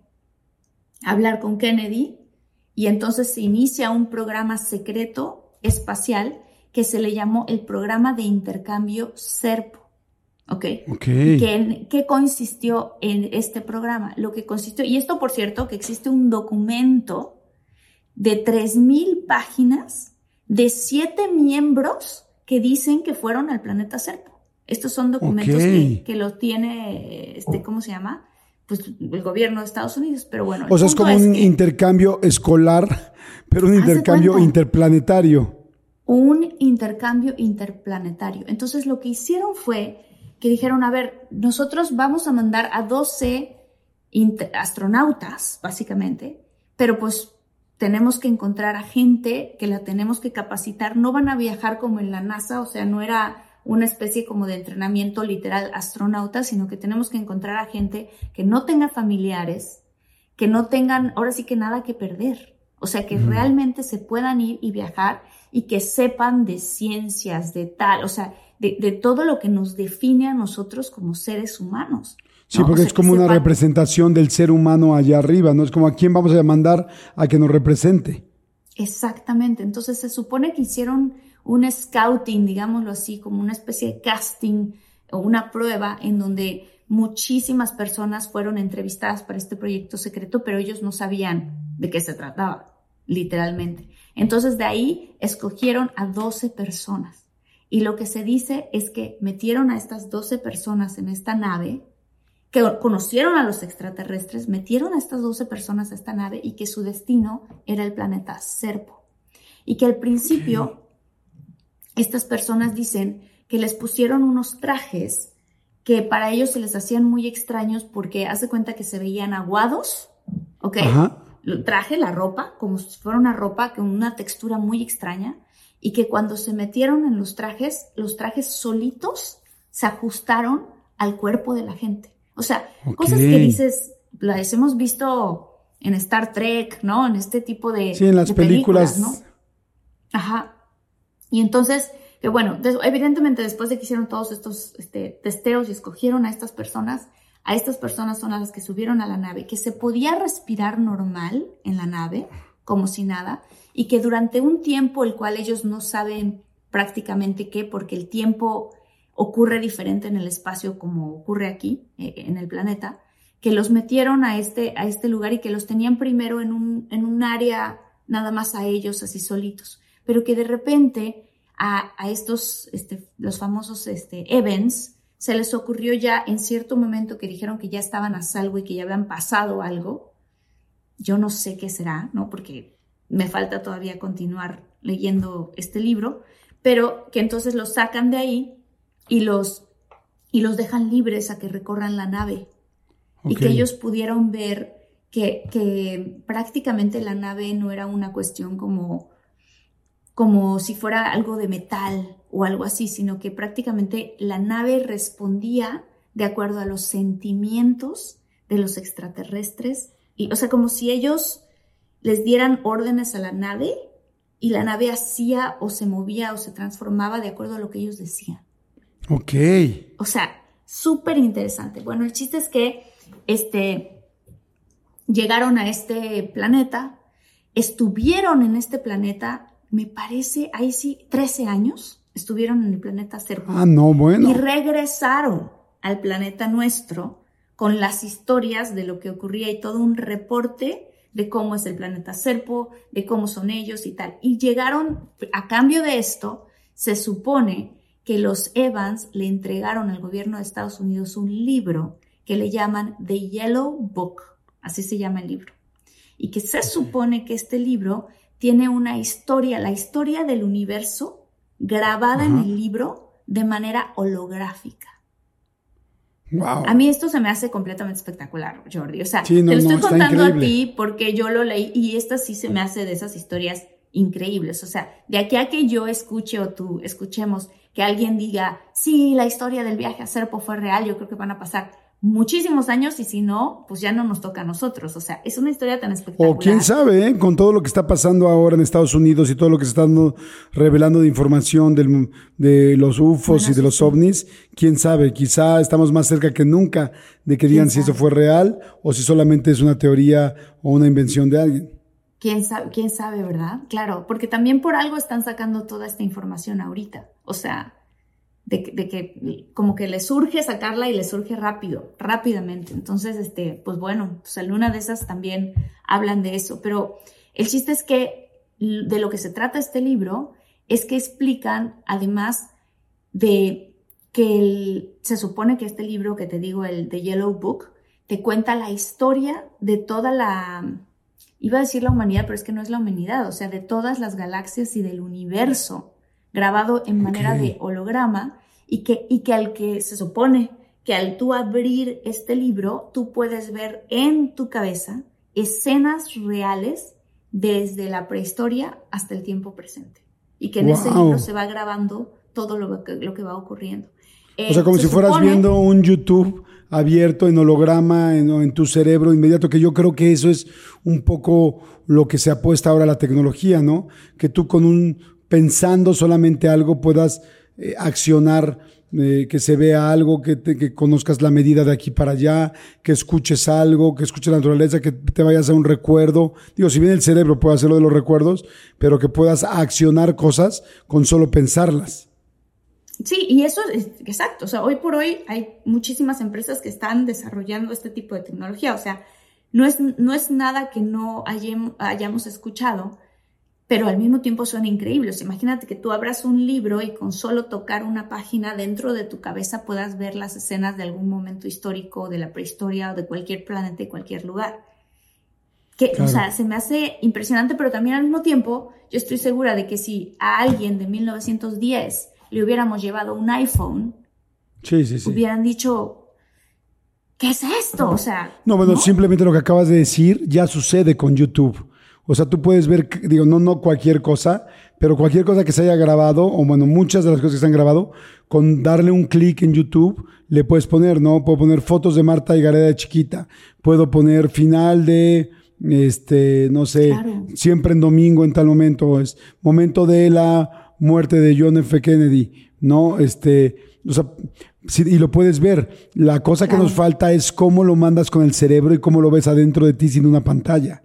C: hablar con Kennedy y entonces se inicia un programa secreto espacial que se le llamó el programa de intercambio SERPO. ¿Ok?
B: okay.
C: ¿Qué, ¿Qué consistió en este programa? Lo que consistió, y esto por cierto, que existe un documento de 3.000 páginas de siete miembros que dicen que fueron al planeta SERPO. Estos son documentos que, que los tiene, este, ¿cómo se llama? Pues el gobierno de Estados Unidos, pero bueno.
B: O sea, es como un intercambio escolar, pero un intercambio interplanetario.
C: Un intercambio interplanetario. Entonces lo que hicieron fue que dijeron, a ver, nosotros vamos a mandar a 12 astronautas, básicamente, pero pues tenemos que encontrar a gente que la tenemos que capacitar. No van a viajar como en la NASA, o sea, no era una especie como de entrenamiento literal astronauta, sino que tenemos que encontrar a gente que no tenga familiares, que no tengan ahora sí que nada que perder. O sea, que realmente se puedan ir y viajar y que sepan de ciencias, de tal, o sea, de, todo lo que nos define a nosotros como seres humanos.
B: Sí, porque es como una representación del ser humano allá arriba, ¿no? Es como a quién vamos a mandar a que nos represente.
C: Exactamente. Entonces se supone que hicieron un scouting, digámoslo así, como una especie de casting o una prueba en donde muchísimas personas fueron entrevistadas para este proyecto secreto, pero ellos no sabían de qué se trataba, literalmente. Entonces de ahí escogieron a 12 personas. Y lo que se dice es que metieron a estas 12 personas en esta nave, que conocieron a los extraterrestres, metieron a estas 12 personas a esta nave y que su destino era el planeta Serpo. Y que al principio estas personas dicen que les pusieron unos trajes que para ellos se les hacían muy extraños porque hace cuenta que se veían aguados, ¿ok? El traje, la ropa, como si fuera una ropa con una textura muy extraña y que cuando se metieron en los trajes, los trajes solitos se ajustaron al cuerpo de la gente. O sea, cosas que dices, las hemos visto en Star Trek, ¿no? En este tipo de...
B: Sí, en las películas, ¿no?
C: Ajá. Y entonces, que bueno, evidentemente después de que hicieron todos estos este, testeos y escogieron a estas personas, a estas personas son las que subieron a la nave, que se podía respirar normal en la nave, como si nada, y que durante un tiempo el cual ellos no saben prácticamente qué, porque el tiempo ocurre diferente en el espacio como ocurre aquí, eh, en el planeta, que los metieron a este, a este lugar y que los tenían primero en un, en un área nada más a ellos, así solitos pero que de repente a, estos, este, los famosos este, Evans, se les ocurrió ya en cierto momento que dijeron que ya estaban a salvo y que ya habían pasado algo. Yo no sé qué será, ¿no? Porque me falta todavía continuar leyendo este libro, pero que entonces los sacan de ahí y los, y los dejan libres a que recorran la nave. Y que ellos pudieron ver que, que prácticamente la nave no era una cuestión como como si fuera algo de metal o algo así, sino que prácticamente la nave respondía de acuerdo a los sentimientos de los extraterrestres, y, o sea, como si ellos les dieran órdenes a la nave y la nave hacía o se movía o se transformaba de acuerdo a lo que ellos decían.
B: Ok.
C: O sea, súper interesante. Bueno, el chiste es que este, llegaron a este planeta, estuvieron en este planeta, me parece, ahí sí, 13 años estuvieron en el planeta Serpo.
B: Ah, no, bueno.
C: Y regresaron al planeta nuestro con las historias de lo que ocurría y todo un reporte de cómo es el planeta Serpo, de cómo son ellos y tal. Y llegaron, a cambio de esto, se supone que los Evans le entregaron al gobierno de Estados Unidos un libro que le llaman The Yellow Book, así se llama el libro, y que se supone que este libro tiene una historia, la historia del universo grabada en el libro de manera holográfica. A mí esto se me hace completamente espectacular, Jordi. O sea, te lo estoy contando a ti porque yo lo leí y esta sí se me hace de esas historias increíbles. O sea, de aquí a que yo escuche o tú escuchemos que alguien diga, sí, la historia del viaje a Serpo fue real, yo creo que van a pasar muchísimos años y si no, pues ya no nos toca a nosotros. O sea, es una historia tan espectacular.
B: O quién sabe, ¿eh? con todo lo que está pasando ahora en Estados Unidos y todo lo que se está revelando de información de los UFOs y de los ovnis, quién sabe, quizá estamos más cerca que nunca de que digan si eso fue real o si solamente es una teoría o una invención de alguien.
C: ¿Quién sabe, quién sabe, verdad? Claro, porque también por algo están sacando toda esta información ahorita. O sea, de, que como que le surge sacarla y le surge rápido, rápidamente. Entonces, este, pues bueno, pues en una de esas también hablan de eso. Pero el chiste es que de lo que se trata este libro es que explican, además de que se supone que este libro que te digo, el The Yellow Book, te cuenta la historia de toda la, iba a decir la humanidad, pero es que no es la humanidad, o sea, de todas las galaxias y del universo grabado en manera de holograma y que, y que al que se supone que al tú abrir este libro, tú puedes ver en tu cabeza escenas reales desde la prehistoria hasta el tiempo presente. Y que en ese libro se va grabando todo lo que, lo que va ocurriendo.
B: o sea, como si fueras viendo un YouTube abierto en holograma en, en, tu cerebro inmediato, que yo creo que eso es un poco lo que se apuesta ahora a la tecnología, ¿no? Que tú con un pensando solamente algo puedas eh, accionar, eh, que se vea algo, que, que, conozcas la medida de aquí para allá, que escuches algo, que escuches la naturaleza, que te vayas a un recuerdo. Digo, si bien el cerebro puede hacerlo de los recuerdos, pero que puedas accionar cosas con solo pensarlas.
C: Sí, y eso es exacto. O sea, hoy por hoy hay muchísimas empresas que están desarrollando este tipo de tecnología. O sea, no es, no es nada que no hayamos escuchado pero al mismo tiempo son increíbles. Imagínate que tú abras un libro y con solo tocar una página dentro de tu cabeza puedas ver las escenas de algún momento histórico, de la prehistoria o de cualquier planeta y cualquier lugar. Que, o sea, se me hace impresionante, pero también al mismo tiempo yo estoy segura de que si a alguien de 1910 le hubiéramos llevado un iPhone, hubieran dicho, ¿qué es esto? O sea...
B: No, bueno, simplemente lo que acabas de decir ya sucede con YouTube. O sea, tú puedes ver, digo, no, no cualquier cosa, pero cualquier cosa que se haya grabado, o bueno, muchas de las cosas que se han grabado, con darle un clic en YouTube, le puedes poner, ¿no? Puedo poner fotos de Marta y Gareda de chiquita. Puedo poner final de, este, no sé, siempre en domingo en tal momento, es momento de la muerte de John F. Kennedy, ¿no? Este, o sea, y lo puedes ver. La cosa que nos falta es cómo lo mandas con el cerebro y cómo lo ves adentro de ti sin una pantalla.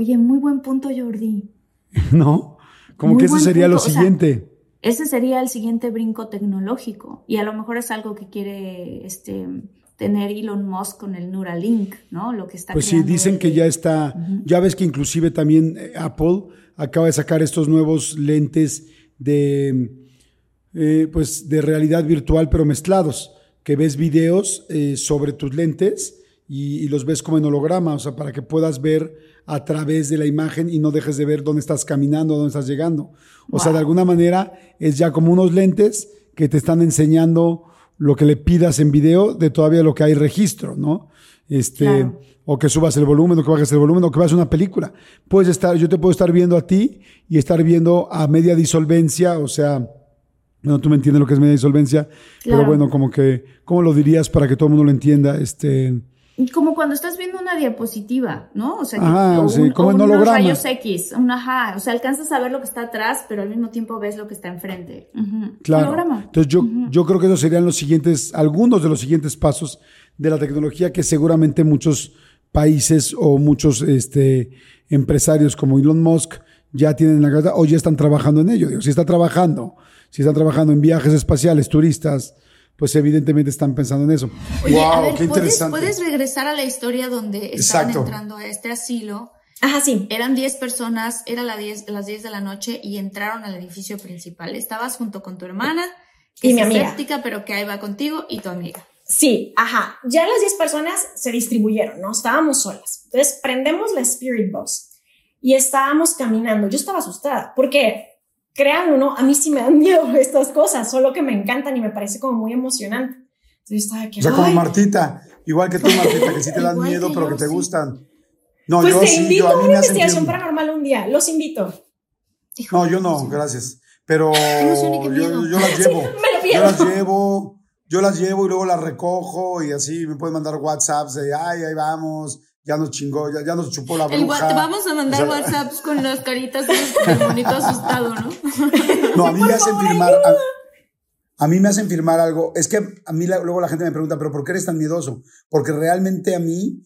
C: Oye, muy buen punto, Jordi.
B: ¿No? Como que ese sería lo siguiente.
C: ese sería el siguiente brinco tecnológico. Y a lo mejor es algo que quiere este, tener Elon Musk con el Neuralink, ¿no? Lo que está
B: Pues sí, dicen que ya está. Ya ves que inclusive también eh, Apple acaba de sacar estos nuevos lentes de, eh, pues de realidad virtual, pero mezclados. Que ves videos eh, sobre tus lentes y, los ves como en holograma, o sea, para que puedas ver a través de la imagen y no dejes de ver dónde estás caminando, dónde estás llegando. O sea, de alguna manera es ya como unos lentes que te están enseñando lo que le pidas en video de todavía lo que hay registro, ¿no? Este, o que subas el volumen, o que bajes el volumen, o que veas una película. Puedes estar, yo te puedo estar viendo a ti y estar viendo a media disolvencia, o sea, no, tú me entiendes lo que es media disolvencia, pero bueno, como que, ¿cómo lo dirías para que todo el mundo lo entienda? Este,
C: Como cuando estás viendo una diapositiva, ¿no? O sea,
B: ajá, sí, como en
C: unos rayos X, un ajá, o sea, alcanzas a ver lo que está atrás, pero al mismo tiempo ves lo que está enfrente.
B: Claro. Entonces yo, yo creo que esos serían los siguientes, algunos de los siguientes pasos de la tecnología que seguramente muchos países o muchos este, empresarios como Elon Musk ya tienen en la cabeza o ya están trabajando en ello. Digo, si está trabajando, si están trabajando en viajes espaciales, turistas, pues evidentemente están pensando en eso.
C: wow, qué interesante. ¿puedes, regresar a la historia donde estaban entrando a este asilo?
E: Ajá, sí.
C: Eran 10 personas, era las 10 de la noche y entraron al edificio principal. Estabas junto con tu hermana, que y es mi amiga. pero que ahí va contigo, y tu amiga.
E: Sí, ajá. Ya las 10 personas se distribuyeron, ¿no? Estábamos solas. Entonces prendemos la Spirit Box y estábamos caminando. Yo estaba asustada porque créanlo, ¿no? A mí sí me dan miedo estas cosas, solo que me encantan y me parece como muy emocionante. Entonces yo estaba aquí.
B: O sea, como Martita, igual que tú, Martita, que sí te dan miedo, pero que te gustan. No,
E: pues
B: yo
E: te
B: sí,
E: invito
B: yo,
E: a, mí una investigación paranormal un día, los invito.
B: No, yo no, gracias. Pero yo, yo, las llevo. yo las llevo, yo las llevo y luego las recojo y así me pueden mandar WhatsApps de, ay, ahí vamos, ya nos chingó, ya, ya nos chupó la bruja.
C: vamos a mandar WhatsApps con las caritas del bonito asustado, ¿no?
B: No, a mí me hacen firmar. A, mí me hacen firmar algo. Es que a mí luego la gente me pregunta, ¿pero por qué eres tan miedoso? Porque realmente a mí,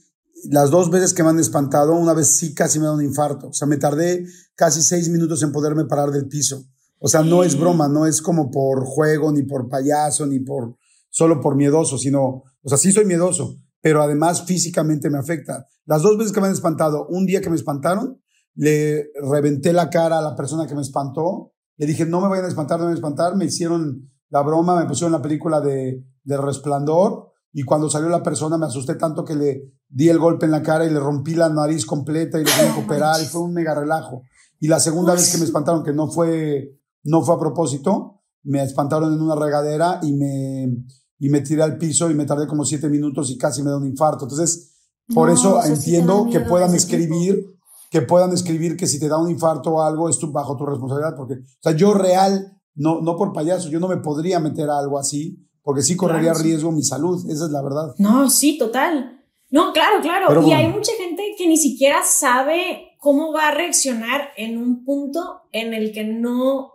B: las dos veces que me han espantado, una vez sí casi me da un infarto. O sea, me tardé casi seis minutos en poderme parar del piso. O sea, no es broma, no es como por juego, ni por payaso, ni por solo por miedoso, sino, o sea, sí soy miedoso, pero además físicamente me afecta. Las dos veces que me han espantado, un día que me espantaron, le reventé la cara a la persona que me espantó, le dije, no me vayan a espantar, no me vayan a espantar, me hicieron la broma, me pusieron la película de, de Resplandor, y cuando salió la persona me asusté tanto que le di el golpe en la cara y le rompí la nariz completa y le di a operar, y fue un mega relajo. Y la segunda vez que me espantaron, que no fue, no fue a propósito, me espantaron en una regadera y me, y me tiré al piso y me tardé como siete minutos y casi me da un infarto. Entonces, por eso entiendo que puedan escribir, que puedan escribir que si te da un infarto o algo es tu, bajo tu responsabilidad, porque, o sea, yo real, no, no por payaso, yo no me podría meter a algo así, porque sí correría riesgo mi salud, esa es la verdad.
E: No, sí, total. No, claro, claro. y hay mucha gente que ni siquiera sabe cómo va a reaccionar en un punto en el que no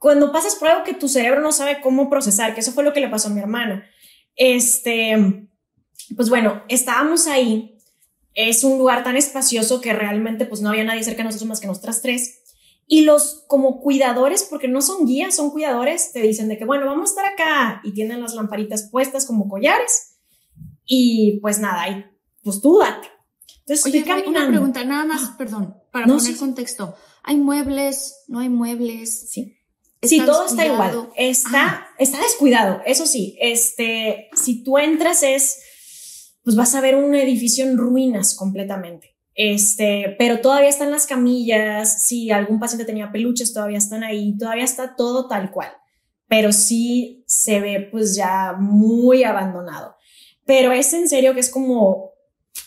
E: cuando pasas por algo que tu cerebro no sabe cómo procesar, que eso fue lo que le pasó a mi hermana. Este, pues bueno, estábamos ahí. Es un lugar tan espacioso que realmente pues no había nadie cerca de nosotros más que nosotras tres. Y los como cuidadores, porque no son guías, son cuidadores, te dicen de que bueno, vamos a estar acá y tienen las lamparitas puestas como collares. Y pues nada, ahí, pues tú date.
C: Entonces, Oye, una pregunta, nada más, perdón, para poner contexto. ¿Hay muebles? ¿No hay muebles?
E: Sí. Sí, todo está igual. Está, está descuidado. Eso sí, este, si tú entras es, pues vas a ver un edificio en ruinas completamente. Este, pero todavía están las camillas. Si algún paciente tenía peluches, todavía están ahí. Todavía está todo tal cual. Pero sí se ve, pues ya muy abandonado. Pero es en serio que es como,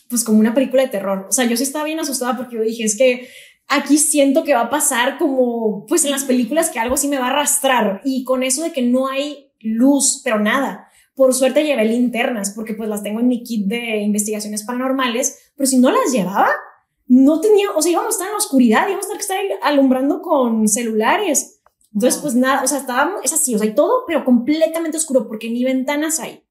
E: pues como una película de terror. O sea, yo sí estaba bien asustada porque yo dije, es que aquí siento que va a pasar como pues en las películas que algo sí me va a arrastrar y con eso de que no hay luz, pero nada. Por suerte llevé linternas porque pues las tengo en mi kit de investigaciones paranormales, pero si no las llevaba, no tenía, o sea, íbamos a estar en la oscuridad, íbamos a estar alumbrando con celulares. Entonces, pues nada, o sea, estábamos, es así, o sea, hay todo, pero completamente oscuro porque ni ventanas hay.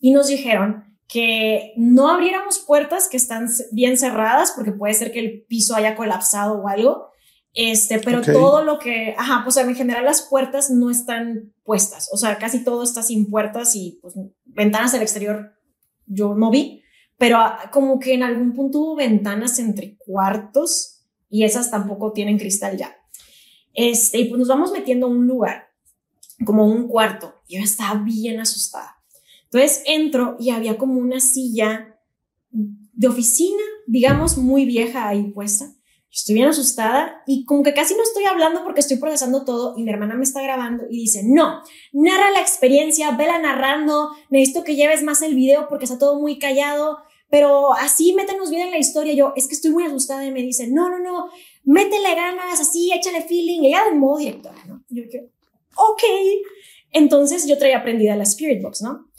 E: Y nos dijeron, que no abriéramos puertas que están bien cerradas porque puede ser que el piso haya colapsado o algo. Este, pero todo lo que, ajá, pues en general las puertas no están puestas, o sea, casi todo está sin puertas y pues ventanas al exterior yo no vi, pero ah, como que en algún punto hubo ventanas entre cuartos y esas tampoco tienen cristal ya. Este, y pues nos vamos metiendo a un lugar, como un cuarto, y yo estaba bien asustada entonces entro y había como una silla de oficina, digamos, muy vieja ahí puesta. Estoy bien asustada y como que casi no estoy hablando porque estoy procesando todo y mi hermana me está grabando y dice, no, narra la experiencia, vela narrando, necesito que lleves más el video porque está todo muy callado, pero así métenos bien en la historia. Yo, es que estoy muy asustada y me dice, no, no, no, métele ganas, así, échale feeling, ella de modo directora, ¿no? Yo que, ok. Entonces yo traía aprendida la Spirit Box, ¿no?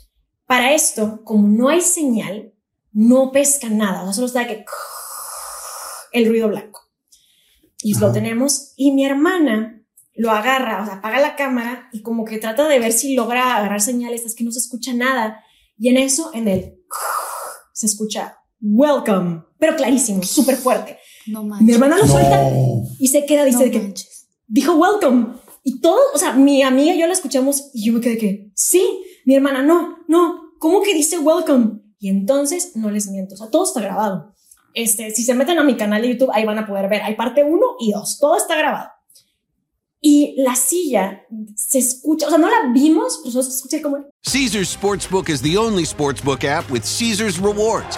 E: Para esto, como no hay señal, no pesca nada, o sea, solo está que el ruido blanco. Y lo tenemos, y mi hermana lo agarra, o sea, apaga la cámara y como que trata de ver si logra agarrar señales, es que no se escucha nada. Y en eso, en el se escucha welcome, pero clarísimo, súper fuerte. No manches. Mi hermana lo suelta y se queda, dice que dijo welcome. Y todo, o sea, mi amiga y yo la escuchamos y yo me quedé que sí, mi hermana, no, no, ¿cómo que dice welcome? Y entonces no les miento, o sea, todo está grabado. Este, si se meten a mi canal de YouTube, ahí van a poder ver, hay parte 1 y 2, todo está grabado. Y la silla se escucha, o sea, no la vimos, pero se escucha como...
F: Caesar's Sportsbook is the only sportsbook app with Caesar's rewards.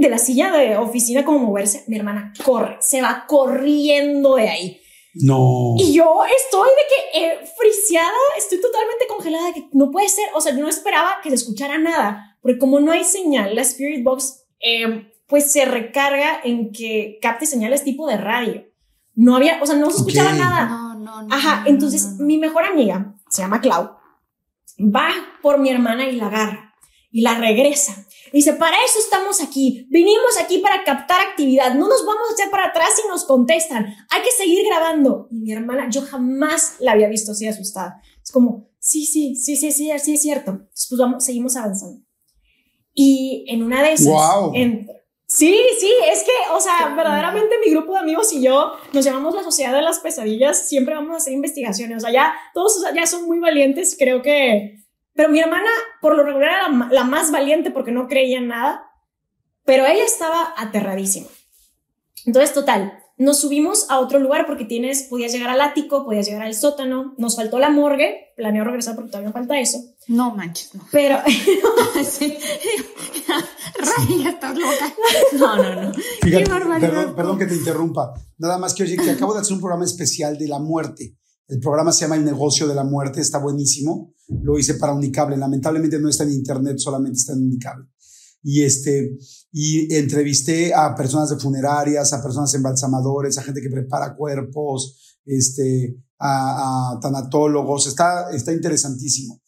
E: De la silla de oficina como moverse, mi hermana corre, se va corriendo de ahí.
B: No.
E: Y yo estoy de que eh, friseada, estoy totalmente congelada, de que no puede ser, o sea, yo no esperaba que se escuchara nada, porque como no hay señal, la Spirit Box eh, pues se recarga en que capte señales tipo de radio. No había, o sea, no se escuchaba nada.
C: No, no, no.
E: Ajá, entonces mi mejor amiga, se llama Clau, va por mi hermana y la agarra y la regresa Dice, para eso estamos aquí. Vinimos aquí para captar actividad. No nos vamos a echar para atrás si nos contestan. Hay que seguir grabando. Y mi hermana, yo jamás la había visto así asustada. Es como, sí, sí, sí, sí, sí, sí es cierto. Entonces, pues vamos, seguimos avanzando. Y en una de esas,
B: wow.
E: sí, sí, es que, o sea, verdaderamente mi grupo de amigos y yo nos llamamos la Sociedad de las Pesadillas. Siempre vamos a hacer investigaciones. O sea, ya todos ya son muy valientes. Creo que pero mi hermana, por lo regular, era la, más valiente porque no creía en nada, pero ella estaba aterradísima. Entonces, total, nos subimos a otro lugar porque tienes, podías llegar al ático, podías llegar al sótano, nos faltó la morgue, planeo regresar porque todavía falta eso.
C: No manches, no.
E: Pero...
C: sí. estás loca. No, no, no.
B: perdón, perdón, que te interrumpa. Nada más que, oye, que acabo de hacer un programa especial de la muerte. El programa se llama El negocio de la muerte, está buenísimo. Lo hice para Unicable. Lamentablemente no está en internet, solamente está en Unicable. Y este, y entrevisté a personas de funerarias, a personas embalsamadores, a gente que prepara cuerpos, este, a, tanatólogos. Está, está interesantísimo.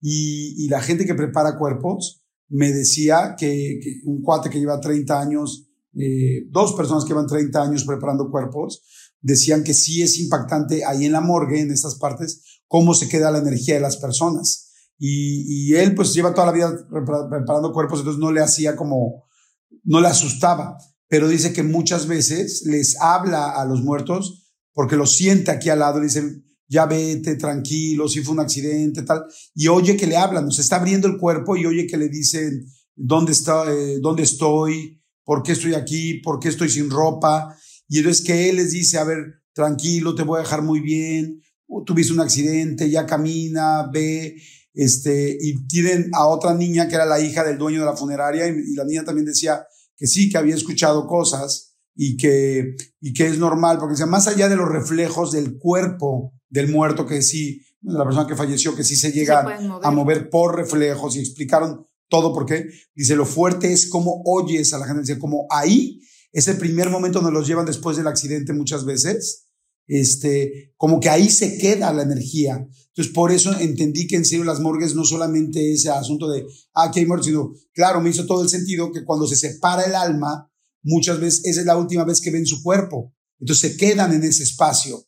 B: Y, y, la gente que prepara cuerpos me decía que, un cuate que lleva 30 años, eh, dos personas que llevan 30 años preparando cuerpos, decían que sí es impactante ahí en la morgue, en estas partes, cómo se queda la energía de las personas. Y, él pues lleva toda la vida preparando cuerpos, entonces no le hacía como, no le asustaba, pero dice que muchas veces les habla a los muertos porque los siente aquí al lado, le dice, ya vete, tranquilo, si fue un accidente, tal, y oye que le hablan, nos está abriendo el cuerpo y oye que le dicen, ¿dónde, está, eh, ¿dónde estoy? ¿Por qué estoy aquí? ¿Por qué estoy sin ropa? Y entonces que él les dice, a ver, tranquilo, te voy a dejar muy bien, tuviste un accidente, ya camina, ve, este, y tienen a otra niña que era la hija del dueño de la funeraria y, la niña también decía que sí, que había escuchado cosas y que, y que es normal, porque más allá de los reflejos del cuerpo del muerto, que sí, la persona que falleció, que sí se llega a mover por reflejos y explicaron todo por qué, dice, lo fuerte es cómo oyes a la gente, dice, como ahí ese primer momento donde los llevan después del accidente muchas veces, este, como que ahí se queda la energía. Entonces, por eso entendí que en serio las morgues no solamente ese asunto de, ah, que hay muertos, sino, claro, me hizo todo el sentido que cuando se separa el alma, muchas veces esa es la última vez que ven su cuerpo. Entonces se quedan en ese espacio.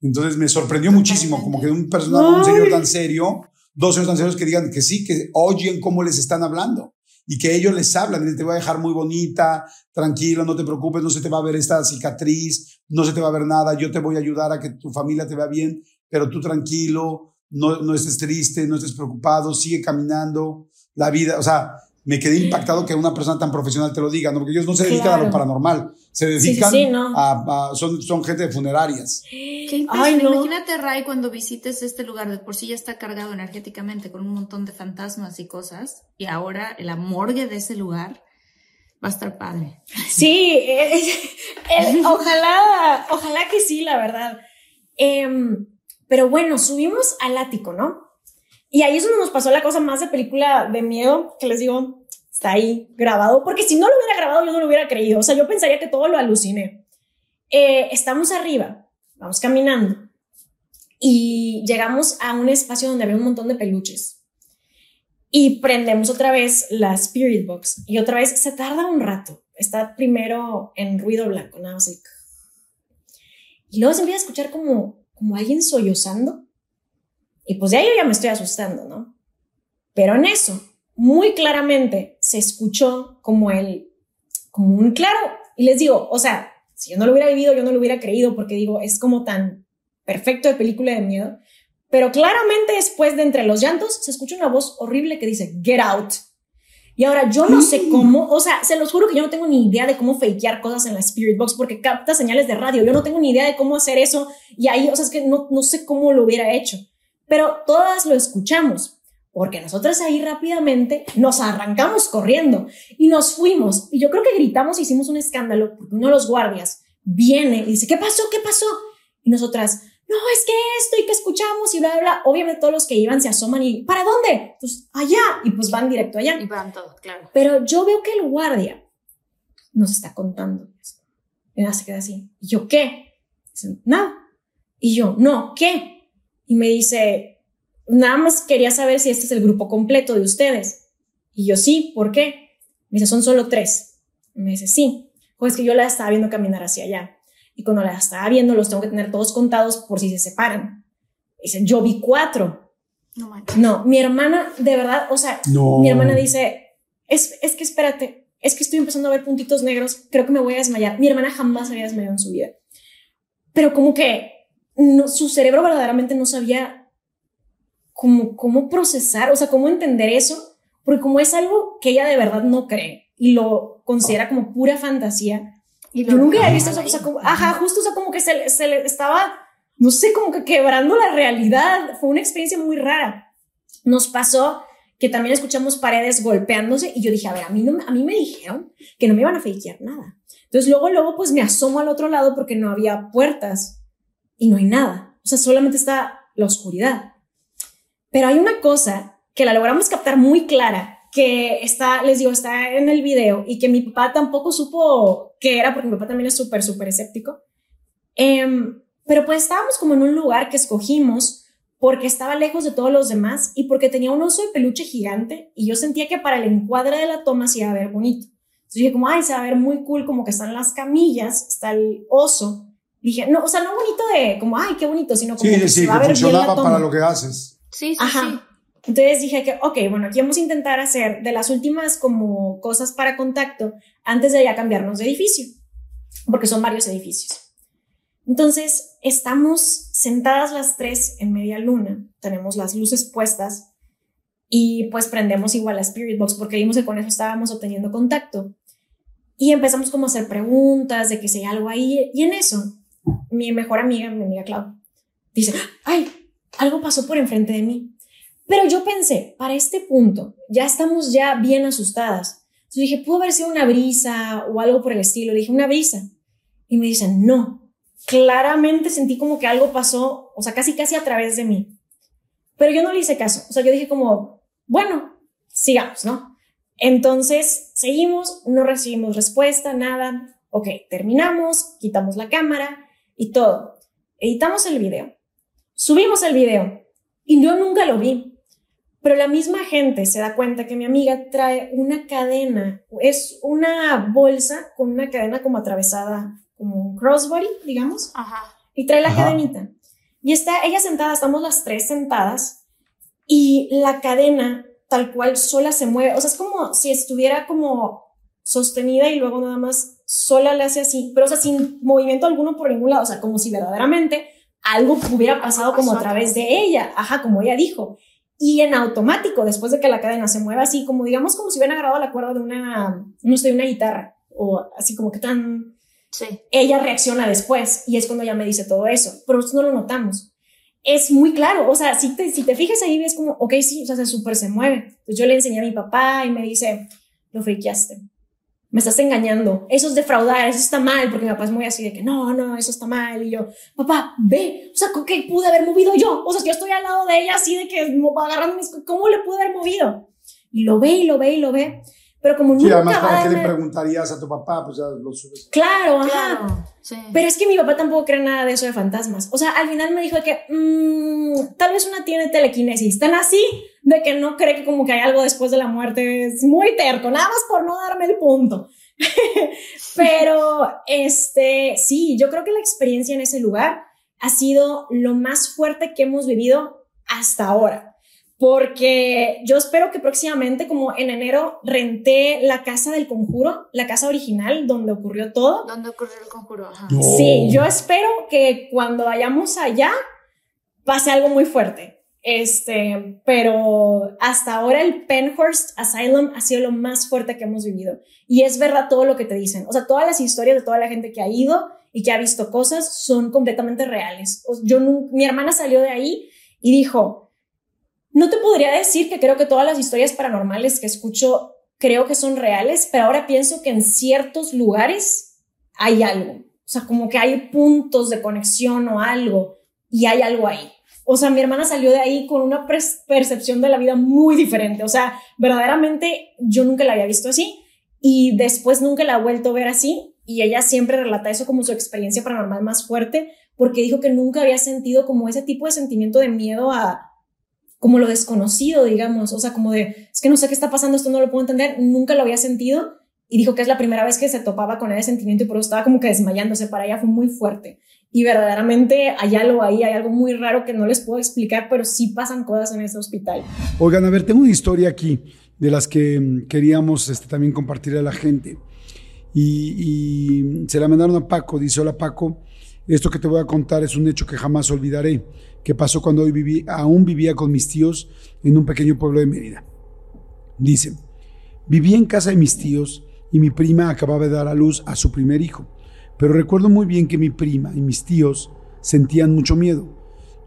B: Entonces me sorprendió muchísimo, como que un personaje, un señor tan serio, dos señores tan serios que digan que sí, que oyen cómo les están hablando y que ellos les hablan, te voy a dejar muy bonita, tranquilo, no te preocupes, no se te va a ver esta cicatriz, no se te va a ver nada, yo te voy a ayudar a que tu familia te vea bien, pero tú tranquilo, no, no estés triste, no estés preocupado, sigue caminando, la vida, o sea, me quedé impactado que una persona tan profesional te lo diga, ¿no? porque ellos no se dedican a lo paranormal, se dedican a, son, son gente de funerarias.
C: Qué Ay, Imagínate, Ray, cuando visites este lugar, de por sí ya está cargado energéticamente con un montón de fantasmas y cosas, y ahora la morgue de ese lugar va a estar padre.
E: Sí, eh, eh, ojalá, ojalá que sí, la verdad. Em, pero bueno, subimos al ático, ¿no? Y ahí es donde nos pasó la cosa más de película de miedo, que les digo, está ahí grabado, porque si no lo hubiera grabado yo no lo hubiera creído, o sea, yo pensaría que todo lo aluciné. Eh, estamos arriba, vamos caminando y llegamos a un espacio donde había un montón de peluches. Y prendemos otra vez la Spirit Box y otra vez se tarda un rato, está primero en ruido blanco, nada más y luego se empieza a escuchar como, como alguien sollozando y pues ya yo ya me estoy asustando, ¿no? Pero en eso, muy claramente se escuchó como el, como un claro. Y les digo, o sea, si yo no lo hubiera vivido, yo no lo hubiera creído porque digo, es como tan perfecto de película de miedo. Pero claramente después de entre los llantos se escucha una voz horrible que dice, get out. Y ahora yo no sé mm. cómo, o sea, se los juro que yo no tengo ni idea de cómo fakear cosas en la Spirit Box porque capta señales de radio. Yo no tengo ni idea de cómo hacer eso. Y ahí, o sea, es que no, no sé cómo lo hubiera hecho pero todas lo escuchamos, porque nosotras ahí rápidamente nos arrancamos corriendo y nos fuimos. Y yo creo que gritamos y hicimos un escándalo, porque uno de los guardias viene y dice, ¿qué pasó? ¿Qué pasó? Y nosotras, no, es que esto y que escuchamos y bla, bla, bla. Obviamente todos los que iban se asoman y, ¿para dónde? Pues allá. Y pues van directo allá.
C: Y van todos, claro.
E: Pero yo veo que el guardia nos está contando. Y nada, se queda así. ¿Y yo qué? nada. Y yo, no, ¿qué? Y me dice, nada más quería saber si este es el grupo completo de ustedes. Y yo, sí, ¿por qué? Me dice, son solo tres. me dice, sí. Pues que yo la estaba viendo caminar hacia allá. Y cuando la estaba viendo, los tengo que tener todos contados por si se separan. Dice, yo vi cuatro. No, no, mi hermana, de verdad, o sea, mi hermana dice, es, es que espérate, es que estoy empezando a ver puntitos negros, creo que me voy a desmayar. Mi hermana jamás había desmayado en su vida. Pero como que su cerebro verdaderamente no sabía cómo, cómo procesar, o sea, cómo entender eso, porque como es algo que ella de verdad no cree y lo considera como pura fantasía, y yo nunca había visto, o sea, como, ajá, justo, o sea, como que se, se le estaba, no sé, como que quebrando la realidad, fue una experiencia muy rara. Nos pasó que también escuchamos paredes golpeándose y yo dije, a ver, a mí, no, a mí me dijeron que no me iban a fakear nada. Entonces luego, luego, pues me asomo al otro lado porque no había puertas y no hay nada. O sea, solamente está la oscuridad. Pero hay una cosa que la logramos captar muy clara, que está, les digo, está en el video y que mi papá tampoco supo qué era, porque mi papá también es súper, súper escéptico. Em, pero pues estábamos como en un lugar que escogimos porque estaba lejos de todos los demás y porque tenía un oso de peluche gigante y yo sentía que para el encuadre de la toma se iba a ver bonito. Entonces dije como, ay, se va a ver muy cool, como que están las camillas, está el oso dije, no, o sea, no bonito de como, ay, qué bonito, sino como
B: que sí, se va a ver funcionaba para lo que haces.
C: Sí, sí, Ajá.
E: Entonces dije que, ok, bueno, aquí vamos a intentar hacer de las últimas como cosas para contacto antes de ya cambiarnos de edificio, porque son varios edificios. Entonces, estamos sentadas las tres en media luna, tenemos las luces puestas y pues prendemos igual la Spirit Box porque vimos que con eso estábamos obteniendo contacto. Y empezamos como a hacer preguntas de que si hay algo ahí. Y en eso mi mejor amiga, mi amiga Clau, dice, ay, algo pasó por enfrente de mí. Pero yo pensé, para este punto, ya estamos ya bien asustadas. Entonces dije, pudo haber sido una brisa o algo por el estilo. Le dije, una brisa. Y me dicen, no, claramente sentí como que algo pasó, o sea, casi casi a través de mí. Pero yo no le hice caso. O sea, yo dije como, bueno, sigamos, ¿no? Entonces, seguimos, no recibimos respuesta, nada. Ok, terminamos, quitamos la cámara y todo. Editamos el video, subimos el video y yo nunca lo vi. Pero la misma gente se da cuenta que mi amiga trae una cadena, es una bolsa con una cadena como atravesada, como un crossbody, digamos, Ajá. y trae la cadenita. Y está ella sentada, estamos las tres sentadas, y la cadena tal cual sola se mueve. O sea, es como si estuviera como sostenida y luego nada más sola le hace así, pero o sea, sin movimiento alguno por ningún lado, o sea, como si verdaderamente algo hubiera pasado como a través de ella, ajá, como ella dijo. Y en automático, después de que la cadena se mueva así, como digamos, como si hubieran agarrado la cuerda de una, no sé, de una guitarra, o así como que tan... Sí. Ella reacciona después y es cuando ella me dice todo eso, pero nosotros no lo notamos. Es muy claro, o sea, si te, si te fijas ahí, ves como, ok, sí, o sea, se súper se mueve. Entonces yo le enseñé a mi papá y me dice, lo friqueaste me estás engañando, eso es defraudar, eso está mal, porque mi papá es muy así de que no, no, eso está mal. Y yo, papá, ve, o sea, ¿qué pude haber movido yo? O sea, yo estoy al lado de ella así de que agarrando mis, ¿cómo le pude haber movido? Y lo ve y lo ve y lo ve. Pero como
B: sí, además, ¿para qué le preguntarías a tu papá? Pues ya lo subes.
E: Claro, ajá. sí. Pero es que mi papá tampoco cree nada de eso de fantasmas. O sea, al final me dijo que mmm, tal vez una tiene telequinesis. Tan así de que no cree que como que hay algo después de la muerte. Es muy terco, nada más por no darme el punto. Pero, este, sí, yo creo que la experiencia en ese lugar ha sido lo más fuerte que hemos vivido hasta ahora porque yo espero que próximamente, como en enero, renté la casa del conjuro, la casa original donde ocurrió todo.
C: ¿Dónde ocurrió el conjuro?
E: Sí, yo espero que cuando vayamos allá pase algo muy fuerte. Este, pero hasta ahora el Penhurst Asylum ha sido lo más fuerte que hemos vivido. Y es verdad todo lo que te dicen. O sea, todas las historias de toda la gente que ha ido y que ha visto cosas son completamente reales. Yo, mi hermana salió de ahí y dijo, no te podría decir que creo que todas las historias paranormales que escucho creo que son reales, pero ahora pienso que en ciertos lugares hay algo. O sea, como que hay puntos de conexión o algo y hay algo ahí. O sea, mi hermana salió de ahí con una percepción de la vida muy diferente. O sea, verdaderamente yo nunca la había visto así y después nunca la he vuelto a ver así. Y ella siempre relata eso como su experiencia paranormal más fuerte porque dijo que nunca había sentido como ese tipo de sentimiento de miedo a, como lo desconocido, digamos, o sea, como de, es que no sé qué está pasando, esto no lo puedo entender, nunca lo había sentido y dijo que es la primera vez que se topaba con ese sentimiento y por eso estaba como que desmayándose, para ella fue muy fuerte. Y verdaderamente hay algo ahí, hay algo muy raro que no les puedo explicar, pero sí pasan cosas en ese hospital.
B: Oigan, a ver, tengo una historia aquí de las que mm, queríamos este, también compartir a la gente. Y, y se la mandaron a Paco, dice, hola Paco, esto que te voy a contar es un hecho que jamás olvidaré, que pasó cuando hoy viví, aún vivía con mis tíos en un pequeño pueblo de Mérida. Dice, vivía en casa de mis tíos y mi prima acababa de dar a luz a su primer hijo, pero recuerdo muy bien que mi prima y mis tíos sentían mucho miedo,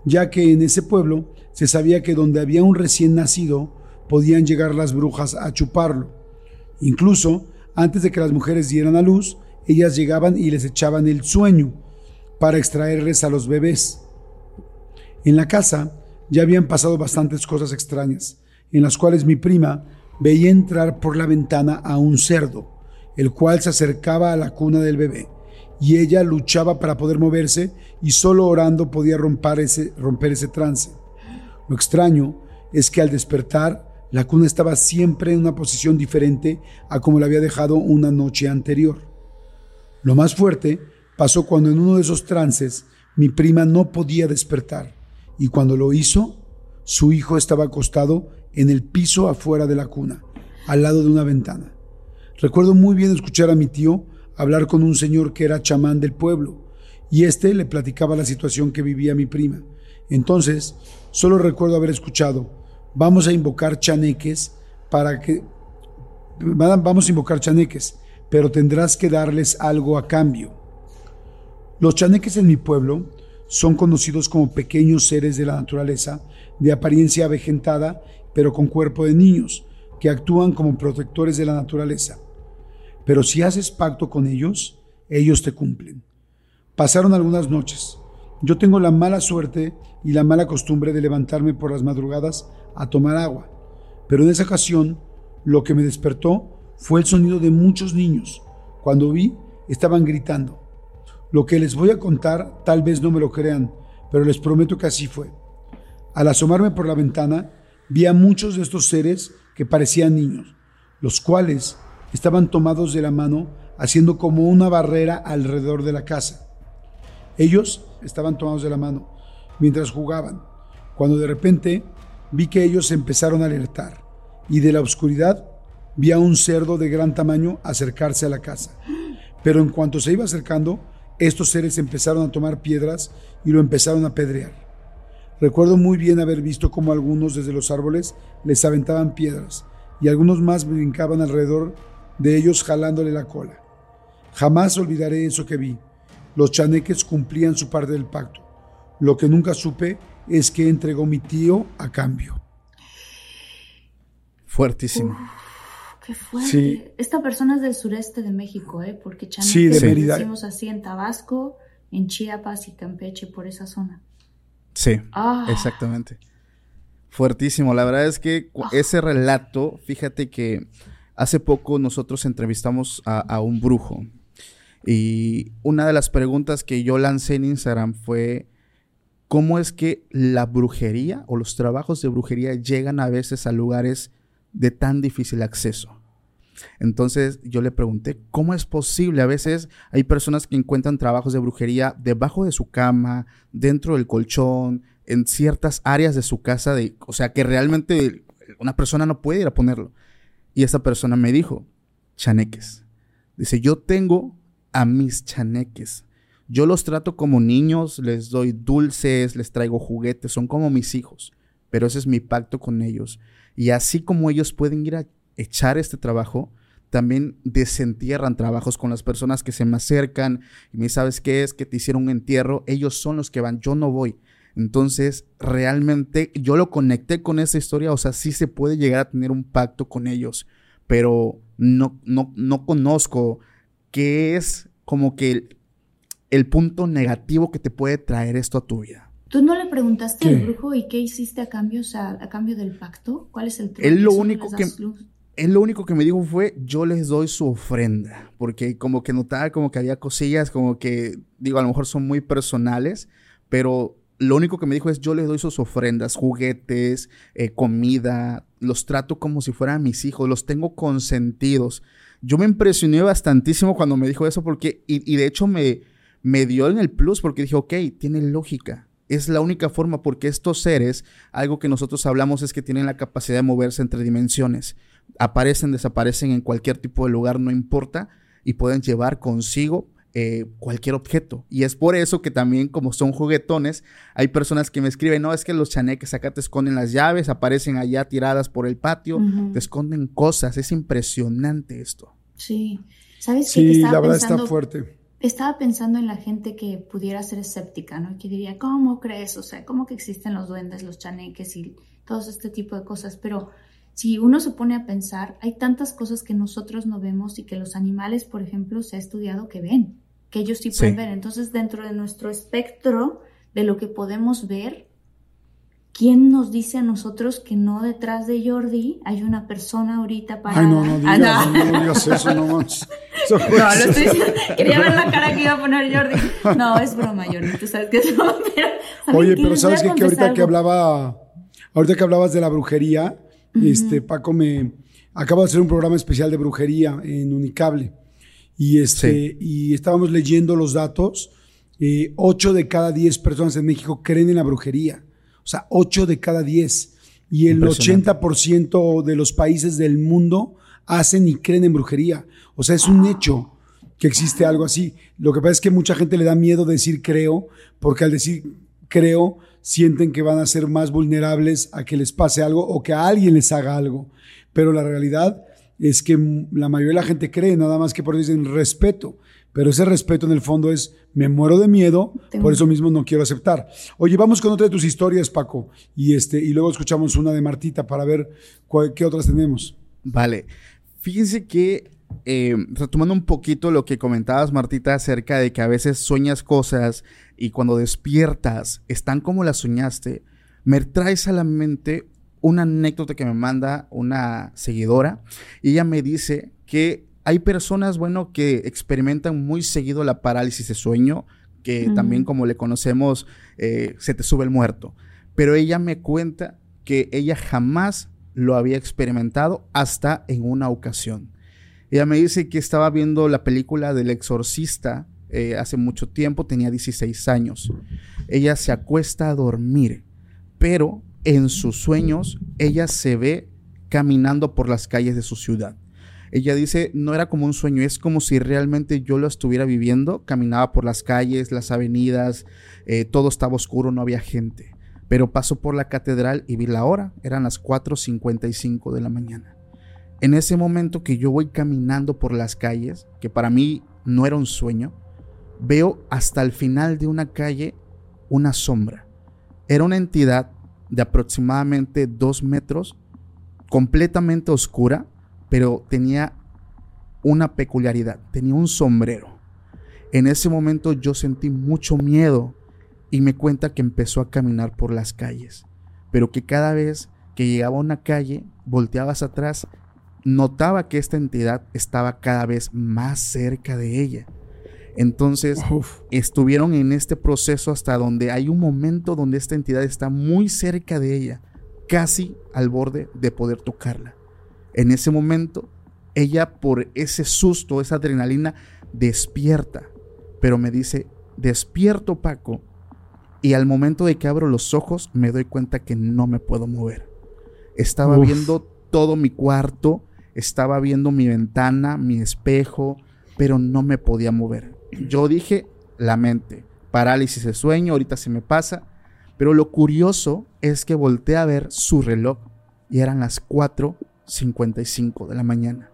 B: ya que en ese pueblo se sabía que donde había un recién nacido podían llegar las brujas a chuparlo. Incluso, antes de que las mujeres dieran a luz, ellas llegaban y les echaban el sueño, para extraerles a los bebés. En la casa ya habían pasado bastantes cosas extrañas, en las cuales mi prima veía entrar por la ventana a un cerdo, el cual se acercaba a la cuna del bebé, y ella luchaba para poder moverse y solo orando podía romper ese, romper ese trance. Lo extraño es que al despertar, la cuna estaba siempre en una posición diferente a como la había dejado una noche anterior. Lo más fuerte pasó cuando en uno de esos trances mi prima no podía despertar y cuando lo hizo, su hijo estaba acostado en el piso afuera de la cuna, al lado de una ventana. Recuerdo muy bien escuchar a mi tío hablar con un señor que era chamán del pueblo y éste le platicaba la situación que vivía mi prima. Entonces, solo recuerdo haber escuchado, vamos a invocar chaneques para que... Vamos a invocar chaneques, pero tendrás que darles algo a cambio. Los chaneques en mi pueblo son conocidos como pequeños seres de la naturaleza, de apariencia avejentada, pero con cuerpo de niños, que actúan como protectores de la naturaleza. Pero si haces pacto con ellos, ellos te cumplen. Pasaron algunas noches. Yo tengo la mala suerte y la mala costumbre de levantarme por las madrugadas a tomar agua, pero en esa ocasión lo que me despertó fue el sonido de muchos niños. Cuando vi, estaban gritando. Lo que les voy a contar tal vez no me lo crean, pero les prometo que así fue. Al asomarme por la ventana, vi a muchos de estos seres que parecían niños, los cuales estaban tomados de la mano haciendo como una barrera alrededor de la casa. Ellos estaban tomados de la mano mientras jugaban, cuando de repente vi que ellos empezaron a alertar y de la oscuridad vi a un cerdo de gran tamaño acercarse a la casa. Pero en cuanto se iba acercando, estos seres empezaron a tomar piedras y lo empezaron a apedrear. Recuerdo muy bien haber visto cómo algunos desde los árboles les aventaban piedras y algunos más brincaban alrededor de ellos jalándole la cola. Jamás olvidaré eso que vi. Los chaneques cumplían su parte del pacto. Lo que nunca supe es que entregó mi tío a cambio.
G: Fuertísimo.
C: Qué fuerte. Esta persona es del sureste de México, ¿eh? Porque chaneques sí, de Mérida. decimos así en Tabasco, en Chiapas y Campeche, por esa zona.
G: Sí, ah. exactamente. Fuertísimo. La verdad es que ah. ese relato, fíjate que hace poco nosotros entrevistamos a, un brujo y una de las preguntas que yo lancé en Instagram fue cómo es que la brujería o los trabajos de brujería llegan a veces a lugares de tan difícil acceso. Entonces yo le pregunté, ¿cómo es posible? A veces hay personas que encuentran trabajos de brujería debajo de su cama, dentro del colchón, en ciertas áreas de su casa, de, o sea, que realmente una persona no puede ir a ponerlo. Y esa persona me dijo, chaneques. Dice, yo tengo a mis chaneques. Yo los trato como niños, les doy dulces, les traigo juguetes, son como mis hijos. Pero ese es mi pacto con ellos. Y así como ellos pueden ir a echar este trabajo, también desentierran trabajos con las personas que se me acercan y me sabes qué es, que te hicieron un entierro, ellos son los que van, yo no voy. Entonces, realmente yo lo conecté con esa historia, o sea, sí se puede llegar a tener un pacto con ellos, pero no, no, no conozco qué es como que el, el punto negativo que te puede traer esto a tu vida.
C: ¿Tú no le preguntaste al brujo y qué hiciste a cambio, o sea, a cambio del pacto? ¿Cuál es el
G: Él lo único que él lo único que me dijo fue, yo les doy su ofrenda, porque como que notaba como que había cosillas, como que, digo, a lo mejor son muy personales, pero lo único que me dijo es, yo les doy sus ofrendas, juguetes, eh, comida, los trato como si fueran mis hijos, los tengo consentidos. Yo me impresioné bastantísimo cuando me dijo eso, porque, y, y de hecho me, me dio en el plus, porque dije, ok, tiene lógica es la única forma porque estos seres, algo que nosotros hablamos es que tienen la capacidad de moverse entre dimensiones. Aparecen, desaparecen en cualquier tipo de lugar, no importa, y pueden llevar consigo eh, cualquier objeto. Y es por eso que también, como son juguetones, hay personas que me escriben, no, es que los chaneques acá te esconden las llaves, aparecen allá tiradas por el patio, te esconden cosas. Es impresionante esto.
C: Sí. ¿Sabes
B: qué? Sí, la verdad está fuerte
C: estaba pensando en la gente que pudiera ser escéptica, ¿no? Que diría, ¿cómo crees? O sea, ¿cómo que existen los duendes, los chaneques y todo este tipo de cosas? Pero si uno se pone a pensar, hay tantas cosas que nosotros no vemos y que los animales, por ejemplo, se ha estudiado que ven, que ellos sí pueden ver. Entonces, dentro de nuestro espectro de lo que podemos ver, ¿Quién nos dice a nosotros que no detrás de Jordi hay una persona ahorita para...
B: Ay, no, no digas, ah, no. no. digas eso, no más.
C: no, lo estoy diciendo. Quería ver la cara que iba a poner Jordi. No, es broma, Jordi, tú sabes que es broma.
B: Oye, pero ¿sabes qué? Que ahorita que hablaba... Ahorita que hablabas de la brujería, este, Paco me... Acaba de hacer un programa especial de brujería en Unicable. Y, este, y estábamos leyendo los datos. Eh, ocho de cada diez personas en México creen en la brujería. O sea, 8 de cada 10. Y el 80% de los países del mundo hacen y creen en brujería. O sea, es un hecho que existe algo así. Lo que pasa es que mucha gente le da miedo decir creo, porque al decir creo, sienten que van a ser más vulnerables a que les pase algo o que a alguien les haga algo. Pero la realidad es que la mayoría de la gente cree, nada más que por eso dicen respeto. Pero ese respeto en el fondo es, me muero de miedo, por eso mismo no quiero aceptar. Oye, vamos con otra de tus historias, Paco, y, este, y luego escuchamos una de Martita para ver qué otras tenemos.
G: Vale. Fíjense que, eh, retomando un poquito lo que comentabas, Martita, acerca de que a veces sueñas cosas y cuando despiertas están como las soñaste, me traes a la mente una anécdota que me manda una seguidora y ella me dice que hay personas, bueno, que experimentan muy seguido la parálisis de sueño, que también como le conocemos, eh, se te sube el muerto. Pero ella me cuenta que ella jamás lo había experimentado hasta en una ocasión. Ella me dice que estaba viendo la película del exorcista eh, hace mucho tiempo, tenía 16 años. Ella se acuesta a dormir, pero en sus sueños ella se ve caminando por las calles de su ciudad. Ella dice, no era como un sueño, es como si realmente yo lo estuviera viviendo. Caminaba por las calles, las avenidas, eh, todo estaba oscuro, no había gente. Pero pasó por la catedral y vi la hora, eran las 4.55 de la mañana. En ese momento que yo voy caminando por las calles, que para mí no era un sueño, veo hasta el final de una calle una sombra. Era una entidad de aproximadamente dos metros, completamente oscura, pero tenía una peculiaridad, tenía un sombrero. En ese momento yo sentí mucho miedo y me cuenta que empezó a caminar por las calles, pero que cada vez que llegaba a una calle, volteabas atrás, notaba que esta entidad estaba cada vez más cerca de ella. Entonces estuvieron en este proceso hasta donde hay un momento donde esta entidad está muy cerca de ella, casi al borde de poder tocarla. En ese momento, ella por ese susto, esa adrenalina, despierta. Pero me dice, despierto Paco. Y al momento de que abro los ojos, me doy cuenta que no me puedo mover. Estaba viendo todo mi cuarto, estaba viendo mi ventana, mi espejo, pero no me podía mover. Yo dije, la mente, parálisis de sueño, ahorita se me pasa. Pero lo curioso es que volteé a ver su reloj y eran las 4 55 de la mañana.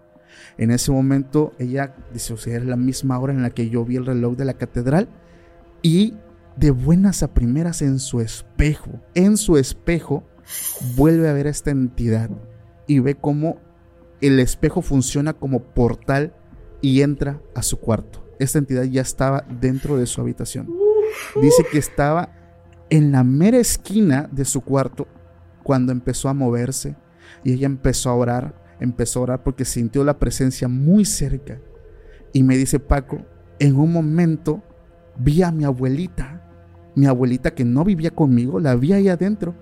G: En ese momento ella dice, o sea, era la misma hora en la que yo vi el reloj de la catedral y de buenas a primeras en su espejo, en su espejo, vuelve a ver esta entidad y ve cómo el espejo funciona como portal y entra a su cuarto. Esta entidad ya estaba dentro de su habitación. Dice que estaba en la mera esquina de su cuarto cuando empezó a moverse, y ella empezó a orar, empezó a orar porque sintió la presencia muy cerca. Y me dice Paco, en un momento vi a mi abuelita, mi abuelita que no vivía conmigo, la vi ahí adentro.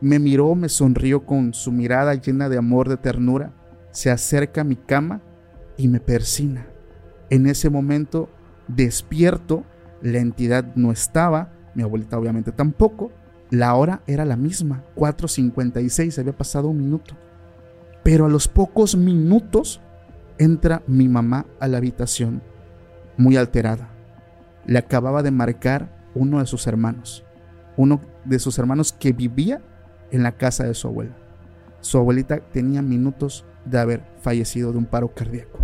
G: Me miró, me sonrió con su mirada llena de amor, de ternura. Se acerca a mi cama y me persina. En ese momento despierto, la entidad no estaba, mi abuelita obviamente tampoco, la hora era la misma, 4.56, había pasado un minuto. Pero a los pocos minutos entra mi mamá a la habitación, muy alterada. Le acababa de marcar uno de sus hermanos, uno de sus hermanos que vivía en la casa de su abuela. Su abuelita tenía minutos de haber fallecido de un paro cardíaco.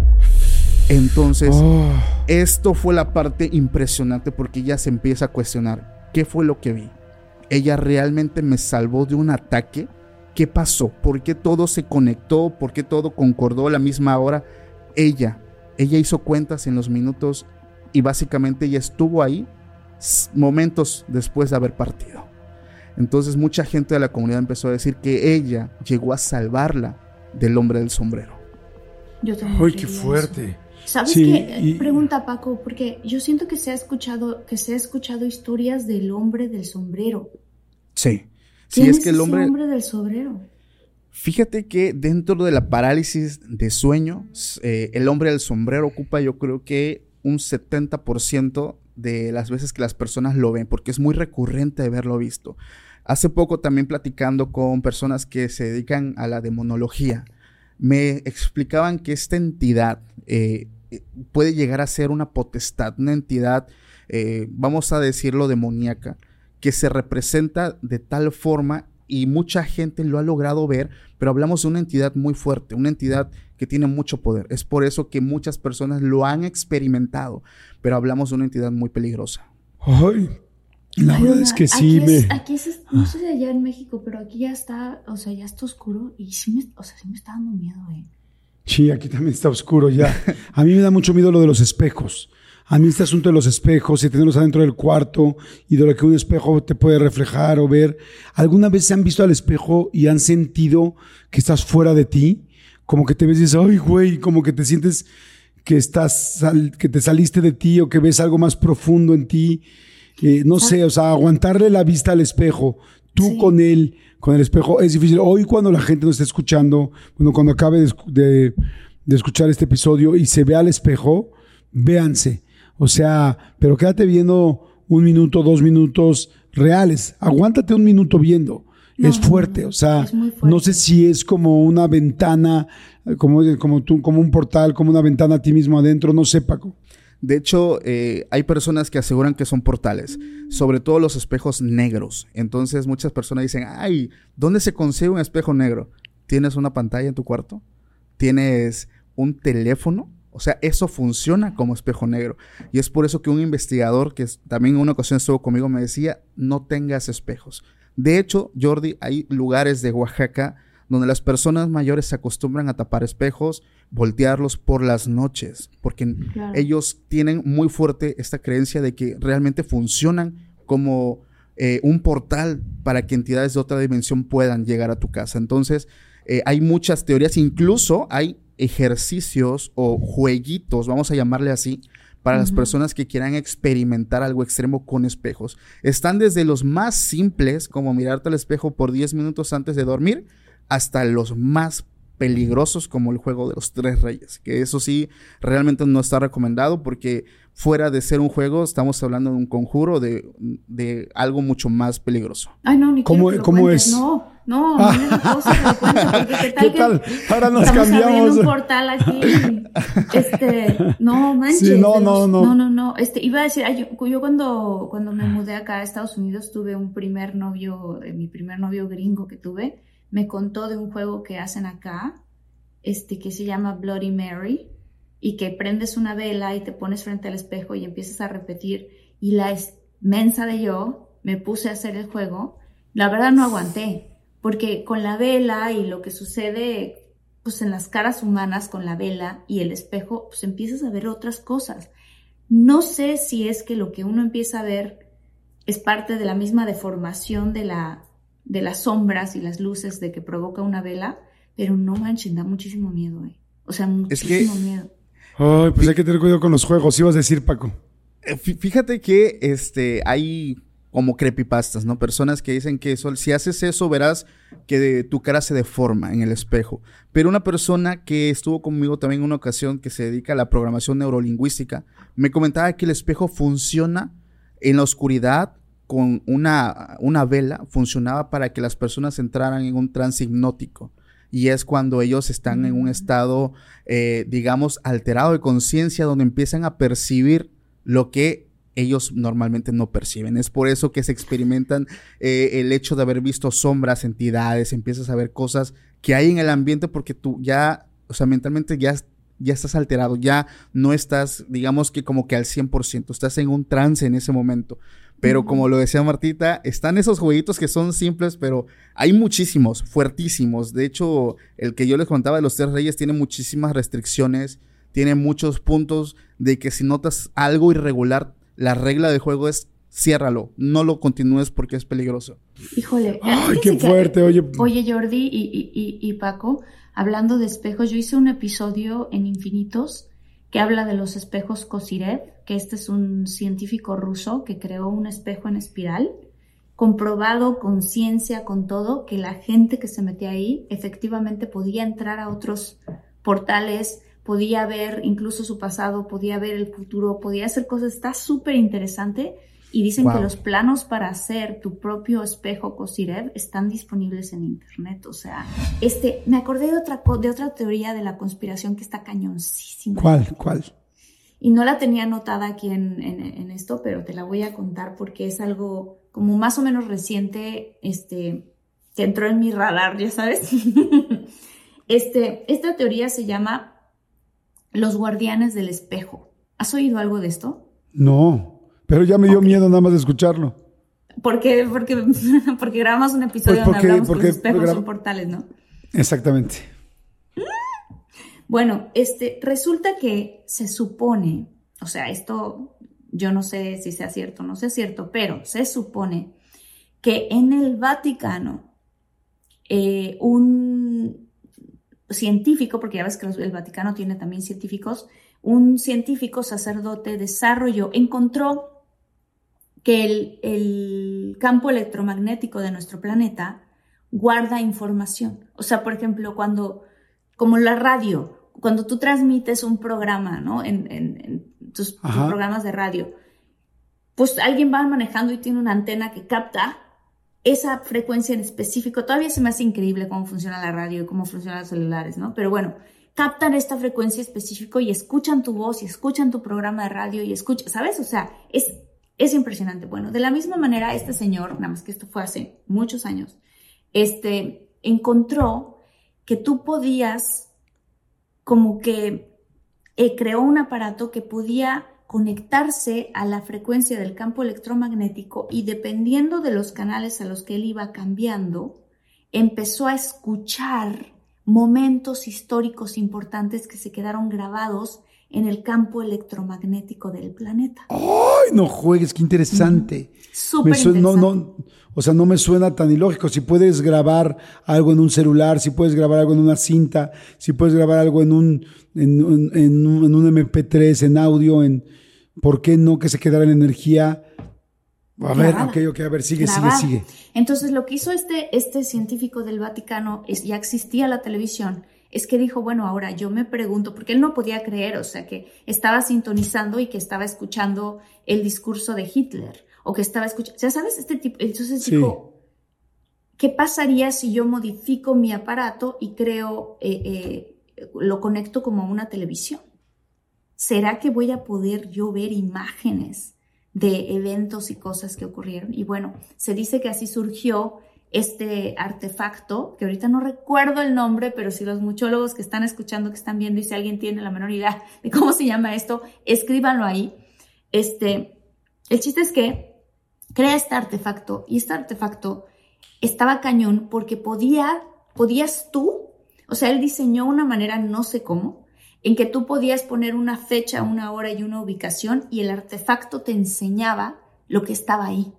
G: Entonces, oh. esto fue la parte impresionante porque ella se empieza a cuestionar, ¿qué fue lo que vi? Ella realmente me salvó de un ataque. ¿Qué pasó? ¿Por qué todo se conectó? ¿Por qué todo concordó a la misma hora? Ella, ella hizo cuentas en los minutos y básicamente ella estuvo ahí momentos después de haber partido. Entonces mucha gente de la comunidad empezó a decir que ella llegó a salvarla del hombre del sombrero.
B: Yo ¡Ay, qué fuerte!
C: ¿Sabes qué? Pregunta Paco, porque yo siento que se ha escuchado, que se ha escuchado historias del hombre del sombrero.
G: Sí.
C: Sí, es, que el hombre, hombre del sombrero.
G: Fíjate que dentro de la parálisis de sueño, eh, el hombre del sombrero ocupa yo creo que un 70% de las veces que las personas lo ven, porque es muy recurrente verlo visto. Hace poco también platicando con personas que se dedican a la demonología, me explicaban que esta entidad eh, puede llegar a ser una potestad, una entidad, eh, vamos a decirlo, demoníaca, que se representa de tal forma y mucha gente lo ha logrado ver, pero hablamos de una entidad muy fuerte, una entidad que tiene mucho poder. Es por eso que muchas personas lo han experimentado, pero hablamos de una entidad muy peligrosa.
B: Ay, la verdad es que sí me...
C: aquí es, no sé si allá en México, pero aquí ya está, o sea, ya está oscuro y sí me, o sea, sí me está dando miedo, eh.
B: Sí, aquí también está oscuro ya. A mí me da mucho miedo lo de los espejos. A mí este asunto de los espejos y tenerlos adentro del cuarto y de lo que un espejo te puede reflejar o ver. ¿Alguna vez se han visto al espejo y han sentido que estás fuera de ti? Como que te ves y dices, ay, güey, como que te sientes que estás, que te saliste de ti o que ves algo más profundo en ti. Eh, no sé, o sea, aguantarle la vista al espejo, tú con él, con el espejo, es difícil. Hoy cuando la gente nos está escuchando, bueno, cuando acabe de, escuchar este episodio y se ve al espejo, véanse. O sea, pero quédate viendo un minuto, dos minutos reales. Aguántate un minuto viendo es fuerte. o sea, no sé si es como una ventana, como, como, tú, como un portal, como una ventana a ti mismo adentro. No sé, Paco.
G: De hecho, eh, hay personas que aseguran que son portales, sobre todo los espejos negros. Entonces, muchas personas dicen, ay, ¿dónde se consigue un espejo negro? ¿Tienes una pantalla en tu cuarto? ¿Tienes un teléfono? O sea, eso funciona como espejo negro. Y es por eso que un investigador que también en una ocasión estuvo conmigo me decía, no tengas espejos. De hecho, Jordi, hay lugares de Oaxaca donde las personas mayores se acostumbran a tapar espejos, voltearlos por las noches, porque ellos tienen muy fuerte esta creencia de que realmente funcionan como eh, un portal para que entidades de otra dimensión puedan llegar a tu casa. Entonces, eh, hay muchas teorías, incluso hay ejercicios o jueguitos, vamos a llamarle así, para las personas que quieran experimentar algo extremo con espejos. Están desde los más simples, como mirarte al espejo por 10 minutos antes de dormir, hasta los más peligrosos como el juego de los tres reyes, que eso sí realmente no está recomendado porque fuera de ser un juego estamos hablando de un conjuro de, de algo mucho más peligroso.
C: Ay, no, ni
B: ¿Cómo, ¿cómo es?
C: No, no, ah. no cuenta, porque qué tal,
B: Ahora nos estamos cambiamos.
C: un portal aquí. Este, no, manches.
B: Sí, no, no, no.
C: No, no, no. Este, iba a decir, yo, yo, cuando, cuando me mudé acá a Estados Unidos tuve un primer novio, eh, mi primer novio gringo que tuve, me contó de un juego que hacen acá, este, que se llama Bloody Mary, y que prendes una vela y te pones frente al espejo y empiezas a repetir, y la mensa de yo me puse a hacer el juego, la verdad no aguanté, porque con la vela y lo que sucede pues en las caras humanas con la vela y el espejo, pues empiezas a ver otras cosas. No sé si es que lo que uno empieza a ver es parte de la misma deformación de la de las sombras y las luces de que provoca una vela, pero no manchen, da muchísimo miedo, eh. O sea, muchísimo miedo.
B: Ay, pues hay que tener cuidado con los juegos, ibas a decir, Paco.
G: Eh, fíjate que este hay como creepypastas, ¿no? Personas que dicen que eso, si haces eso verás que tu cara se deforma en el espejo. Pero una persona que estuvo conmigo también en una ocasión que se dedica a la programación neurolingüística, me comentaba que el espejo funciona en la oscuridad con una, una vela funcionaba para que las personas entraran en un trance hipnótico. Y es cuando ellos están en un mm. estado, eh, digamos, alterado de conciencia, donde empiezan a percibir lo que ellos normalmente no perciben. Es por eso que se experimentan eh, el hecho de haber visto sombras, entidades, empiezas a ver cosas que hay en el ambiente porque tú ya, o sea, mentalmente ya, ya estás alterado, ya no estás, digamos que como que al 100%, estás en un trance en ese momento. Pero como lo decía Martita, están esos jueguitos que son simples, pero hay muchísimos, fuertísimos. De hecho, el que yo les contaba de los tres reyes tiene muchísimas restricciones, tiene muchos puntos de que si notas algo irregular, la regla del juego es ciérralo, no lo continúes porque es peligroso.
C: Híjole,
B: Ay, qué fuerte, oye.
C: Oye, Jordi y, y Paco, hablando de espejos, yo hice un episodio en Infinitos que habla de los espejos Kosirev, que este es un científico ruso que creó un espejo en espiral, comprobado con ciencia, con todo, que la gente que se metía ahí efectivamente podía entrar a otros portales, podía ver incluso su pasado, podía ver el futuro, podía hacer cosas, está súper interesante y dicen que los planos para hacer tu propio espejo Cosirev están disponibles en internet. O sea, este, me acordé de otra, de otra teoría de la conspiración que está cañoncísima.
B: ¿Cuál? ¿Cuál?
C: Y no la tenía anotada aquí en, en, esto, pero te la voy a contar porque es algo como más o menos reciente, este, que entró en mi radar, ya sabes. este, esta teoría se llama los guardianes del espejo. ¿Has oído algo de esto?
B: No. Pero ya me dio miedo nada más de escucharlo.
C: ¿Por qué? Porque, porque grabamos un episodio pues donde hablamos porque, los espejos son portales, ¿no?
B: Exactamente.
C: Bueno, este, resulta que se supone, o sea, esto yo no sé si sea cierto o no sea cierto, pero se supone que en el Vaticano eh, un científico, porque ya ves que el Vaticano tiene también científicos, un científico sacerdote desarrolló, encontró que el, campo electromagnético de nuestro planeta guarda información. O sea, por ejemplo, cuando, como la radio, cuando tú transmites un programa, ¿no? En, tus, programas de radio, pues alguien va manejando y tiene una antena que capta esa frecuencia en específico, todavía se me hace increíble cómo funciona la radio y cómo funcionan los celulares, ¿no? Pero bueno, captan esta frecuencia específico y escuchan tu voz y escuchan tu programa de radio y escuchan, ¿sabes? O sea, es, es impresionante. Bueno, de la misma manera, este señor, nada más que esto fue hace muchos años, este, encontró que tú podías, como que eh, creó un aparato que podía conectarse a la frecuencia del campo electromagnético y dependiendo de los canales a los que él iba cambiando, empezó a escuchar momentos históricos importantes que se quedaron grabados en el campo electromagnético del planeta.
B: ¡Ay, no juegues! ¡Qué interesante!
C: Súper interesante.
B: No, no, o sea, no me suena tan ilógico. Si puedes grabar algo en un celular, si puedes grabar algo en una cinta, si puedes grabar algo en un, en, un, en un MP3, en audio, en, ¿por qué no que se quedara en energía? A ver, ok, ok, a ver, sigue, sigue, sigue.
C: Entonces, lo que hizo este, este científico del Vaticano, es, ya existía la televisión, es que dijo, bueno, ahora yo me pregunto, porque él no podía creer, o sea, que estaba sintonizando y que estaba escuchando el discurso de Hitler, o que estaba escuchando, ya sabes, este tipo, entonces dijo, ¿qué pasaría si yo modifico mi aparato y creo, eh, eh, lo conecto como a una televisión? ¿será que voy a poder yo ver imágenes de eventos y cosas que ocurrieron? Y bueno, se dice que así surgió este artefacto, que ahorita no recuerdo el nombre, pero si los muchólogos que están escuchando, que están viendo, y si alguien tiene la menor idea de cómo se llama esto, escríbanlo ahí. Este, el chiste es que crea este artefacto y este artefacto estaba cañón porque podía, podías tú, o sea, él diseñó una manera, no sé cómo, en que tú podías poner una fecha, una hora y una ubicación y el artefacto te enseñaba lo que estaba ahí.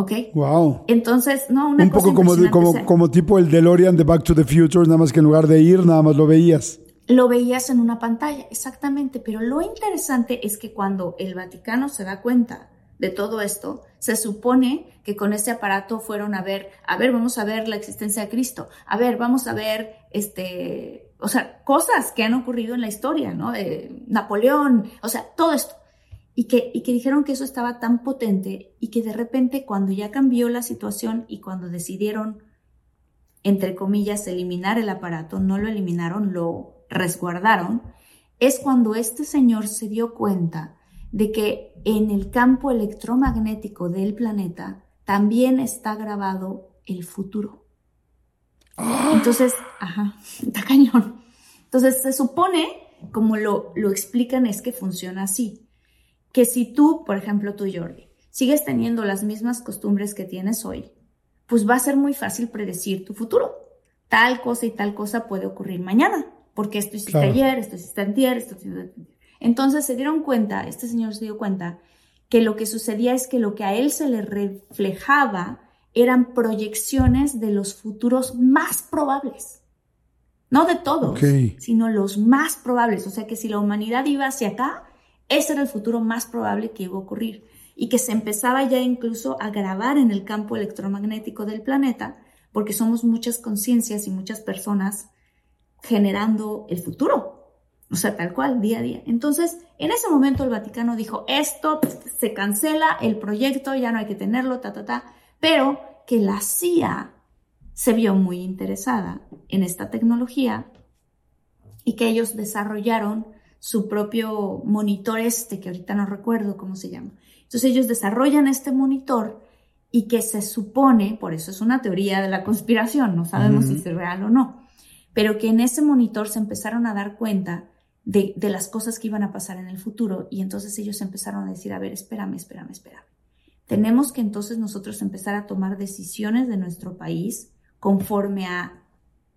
C: ¿Ok?
B: Wow.
C: Entonces, no, una
B: Un poco como, como, como tipo el DeLorean de Back to the Future, nada más que en lugar de ir, nada más lo veías.
C: Lo veías en una pantalla, exactamente. Pero lo interesante es que cuando el Vaticano se da cuenta de todo esto, se supone que con ese aparato fueron a ver, a ver, vamos a ver la existencia de Cristo, a ver, vamos a ver este o sea, cosas que han ocurrido en la historia, ¿no? De Napoleón, o sea, todo esto. Y que, y que dijeron que eso estaba tan potente y que de repente cuando ya cambió la situación y cuando decidieron, entre comillas, eliminar el aparato, no lo eliminaron, lo resguardaron, es cuando este señor se dio cuenta de que en el campo electromagnético del planeta también está grabado el futuro. Entonces, ajá, está cañón. Entonces, se supone, como lo, lo explican, es que funciona así. Que si tú, por ejemplo, tú, Jordi, sigues teniendo las mismas costumbres que tienes hoy, pues va a ser muy fácil predecir tu futuro. Tal cosa y tal cosa puede ocurrir mañana, porque esto hiciste ayer, esto hiciste antier, esto hiciste Entonces se dieron cuenta, este señor se dio cuenta, que lo que sucedía es que lo que a él se le reflejaba eran proyecciones de los futuros más probables. No de todos, sino los más probables. O sea que si la humanidad iba hacia acá, ese era el futuro más probable que iba a ocurrir. Y que se empezaba ya incluso a grabar en el campo electromagnético del planeta, porque somos muchas conciencias y muchas personas generando el futuro. O sea, tal cual, día a día. Entonces, en ese momento el Vaticano dijo, esto se cancela, el proyecto ya no hay que tenerlo, ta, ta, ta pero que la CIA se vio muy interesada en esta tecnología y que ellos desarrollaron su propio monitor este, que ahorita no recuerdo cómo se llama. Entonces ellos desarrollan este monitor y que se supone, por eso es una teoría de la conspiración, no sabemos si es real o no, pero que en ese monitor se empezaron a dar cuenta de, de, las cosas que iban a pasar en el futuro y entonces ellos empezaron a decir, a ver, espérame, espérame, espérame. Tenemos que entonces nosotros empezar a tomar decisiones de nuestro país conforme a,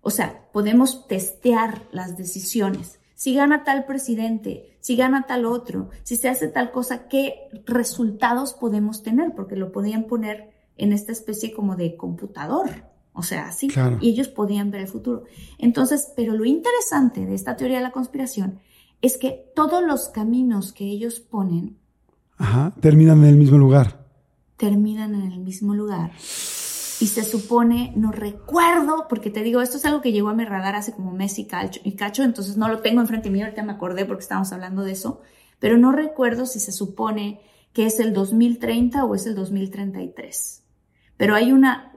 C: o sea, podemos testear las decisiones. Si gana tal presidente, si gana tal otro, si se hace tal cosa, ¿qué resultados podemos tener? Porque lo podían poner en esta especie como de computador. O sea, así. Y ellos podían ver el futuro. Entonces, pero lo interesante de esta teoría de la conspiración es que todos los caminos que ellos ponen
B: terminan en el mismo lugar
C: terminan en el mismo lugar. Y se supone, no recuerdo, porque te digo, esto es algo que llegó a mi radar hace como mes y cacho, y entonces no lo tengo enfrente mío, ahorita me acordé porque estábamos hablando de eso, pero no recuerdo si se supone que es el 2030 o es el 2033. Pero hay una,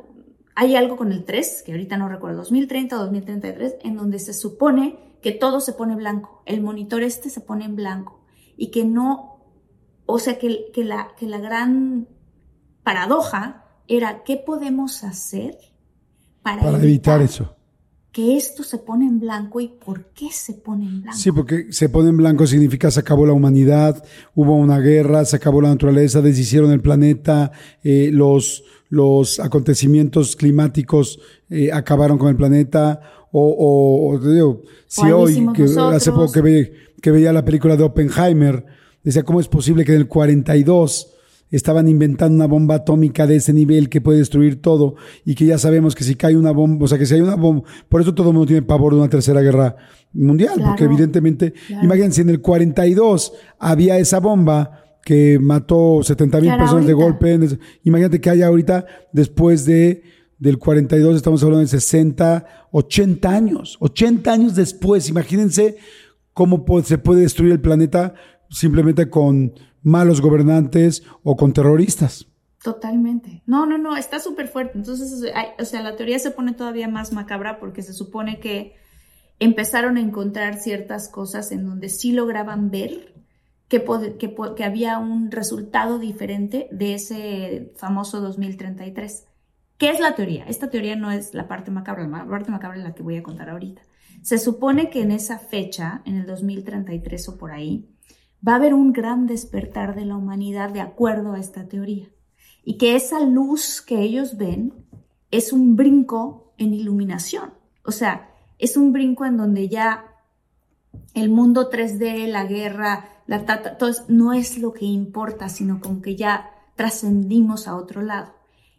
C: hay algo con el 3, que ahorita no recuerdo, 2030 o 2033, en donde se supone que todo se pone blanco, el monitor este se pone en blanco y que no, o sea, que, que, la, que la gran paradoja era qué podemos hacer
B: para, evitar, eso.
C: Que esto se pone en blanco y por qué se pone en blanco.
B: Sí, porque se pone en blanco significa se acabó la humanidad, hubo una guerra, se acabó la naturaleza, deshicieron el planeta, eh, los, los acontecimientos climáticos eh, acabaron con el planeta, o, o, te digo, si hoy, que hace poco que, que veía la película de Oppenheimer, decía, ¿cómo es posible que en el 42 estaban inventando una bomba atómica de ese nivel que puede destruir todo y que ya sabemos que si cae una bomba, o sea, que si hay una bomba, por eso todo el mundo tiene pavor de una tercera guerra mundial, porque evidentemente, imagínense, en el 42 había esa bomba que mató 70 mil personas de golpe, imagínate que haya ahorita, después de del 42, estamos hablando de 60, 80 años, 80 años después, imagínense cómo se puede destruir el planeta simplemente con malos gobernantes o con terroristas.
C: Totalmente. No, no, no, está súper fuerte. Entonces, o sea, la teoría se pone todavía más macabra porque se supone que empezaron a encontrar ciertas cosas en donde sí lograban ver que, que, que había un resultado diferente de ese famoso 2033. ¿Qué es la teoría? Esta teoría no es la parte macabra, la parte macabra es la que voy a contar ahorita. Se supone que en esa fecha, en el 2033 o por ahí, va a haber un gran despertar de la humanidad de acuerdo a esta teoría. Y que esa luz que ellos ven es un brinco en iluminación. O sea, es un brinco en donde ya el mundo 3D, la guerra, la todo no es lo que importa, sino como que ya trascendimos a otro lado.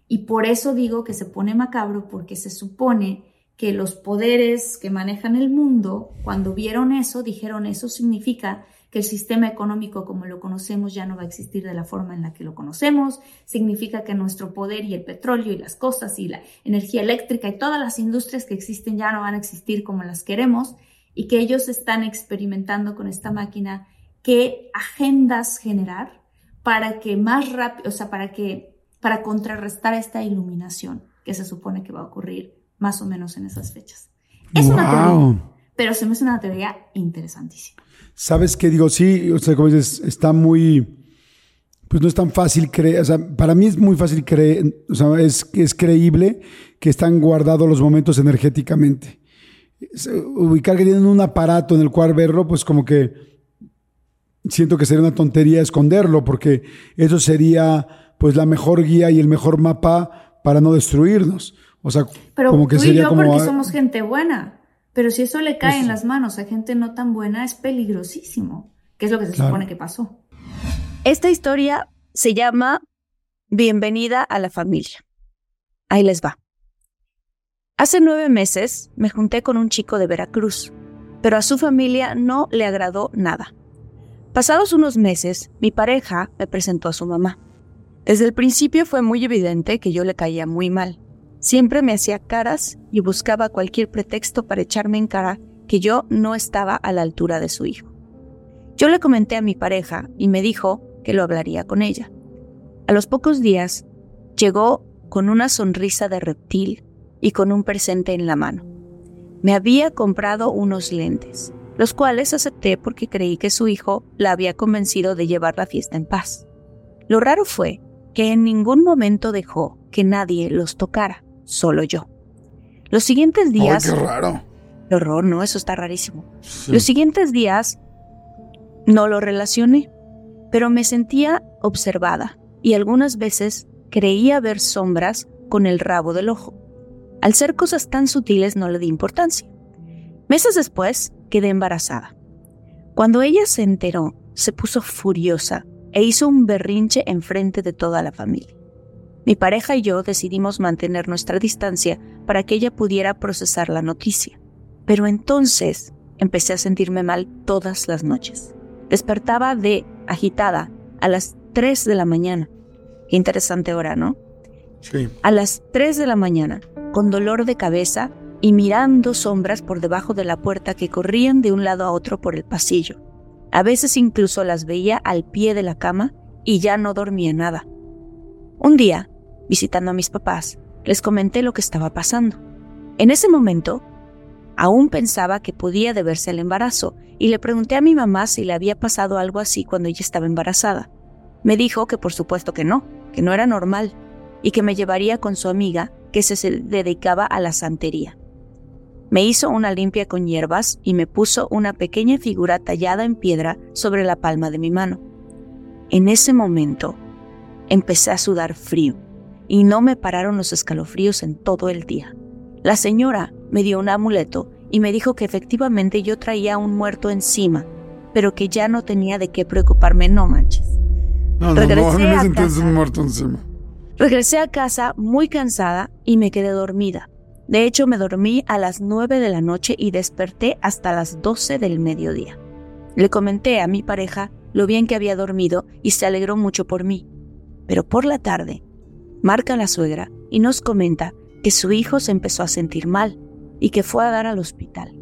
C: Y por eso digo que se pone macabro, porque se supone que los poderes que manejan el mundo, cuando vieron eso, dijeron eso significa que el sistema económico como lo conocemos ya no va a existir de la forma en la que lo conocemos, significa que nuestro poder y el petróleo y las cosas y la energía eléctrica y todas las industrias que existen ya no van a existir como las queremos y que ellos están experimentando con esta máquina qué agendas generar para que más rápido, o sea, para que para contrarrestar esta iluminación que se supone que va a ocurrir más o menos en esas fechas. Es una teoría, pero se me hace una teoría interesantísima.
B: ¿Sabes qué digo? Sí, o sea, como dices, está muy, pues no es tan fácil creer, o sea, para mí es muy fácil creer, o sea, es, es creíble que están guardados los momentos energéticamente. Ubicar que tienen un aparato en el cual verlo, pues como que siento que sería una tontería esconderlo, porque eso sería pues la mejor guía y el mejor mapa para no destruirnos. O sea, como que sería yo
C: porque somos gente buena. Pero si eso le cae en las manos a gente no tan buena, es peligrosísimo, que es lo que se supone que pasó.
H: Esta historia se llama Bienvenida a la familia. Ahí les va. Hace nueve meses me junté con un chico de Veracruz, pero a su familia no le agradó nada. Pasados unos meses, mi pareja me presentó a su mamá. Desde el principio fue muy evidente que yo le caía muy mal. Siempre me hacía caras y buscaba cualquier pretexto para echarme en cara que yo no estaba a la altura de su hijo. Yo le comenté a mi pareja y me dijo que lo hablaría con ella. A los pocos días llegó con una sonrisa de reptil y con un presente en la mano. Me había comprado unos lentes, los cuales acepté porque creí que su hijo la había convencido de llevar la fiesta en paz. Lo raro fue que en ningún momento dejó que nadie los tocara solo yo. Los siguientes días...
B: qué raro!
H: Qué horror, ¿no? Eso está rarísimo. Los siguientes días no lo relacioné, pero me sentía observada y algunas veces creía ver sombras con el rabo del ojo. Al ser cosas tan sutiles no le di importancia. Meses después quedé embarazada. Cuando ella se enteró, se puso furiosa e hizo un berrinche enfrente de toda la familia. Mi pareja y yo decidimos mantener nuestra distancia para que ella pudiera procesar la noticia. Pero entonces empecé a sentirme mal todas las noches. Despertaba de agitada a las 3 de la mañana. Qué interesante hora, ¿no?
B: Sí.
H: A las 3 de la mañana, con dolor de cabeza y mirando sombras por debajo de la puerta que corrían de un lado a otro por el pasillo. A veces incluso las veía al pie de la cama y ya no dormía nada. Un día
C: visitando a mis papás, les comenté lo que estaba pasando. En ese momento, aún pensaba que podía deberse al embarazo y le pregunté a mi mamá si le había pasado algo así cuando ella estaba embarazada. Me dijo que por supuesto que no, que no era normal y que me llevaría con su amiga que se dedicaba a la santería. Me hizo una limpia con hierbas y me puso una pequeña figura tallada en piedra sobre la palma de mi mano. En ese momento empecé a sudar frío y no me pararon los escalofríos en todo el día. La señora me dio un amuleto y me dijo que efectivamente yo traía un muerto encima, pero que ya no tenía de qué preocuparme, no manches.
B: No, no, no, no un muerto encima.
C: Regresé a casa muy cansada y me quedé dormida. De hecho, me dormí a las 9 de la noche y desperté hasta las 12 del mediodía. Le comenté a mi pareja lo bien que había dormido y se alegró mucho por mí. Pero por la tarde, marca la suegra y nos comenta que su hijo se empezó a sentir mal y que fue a dar al hospital.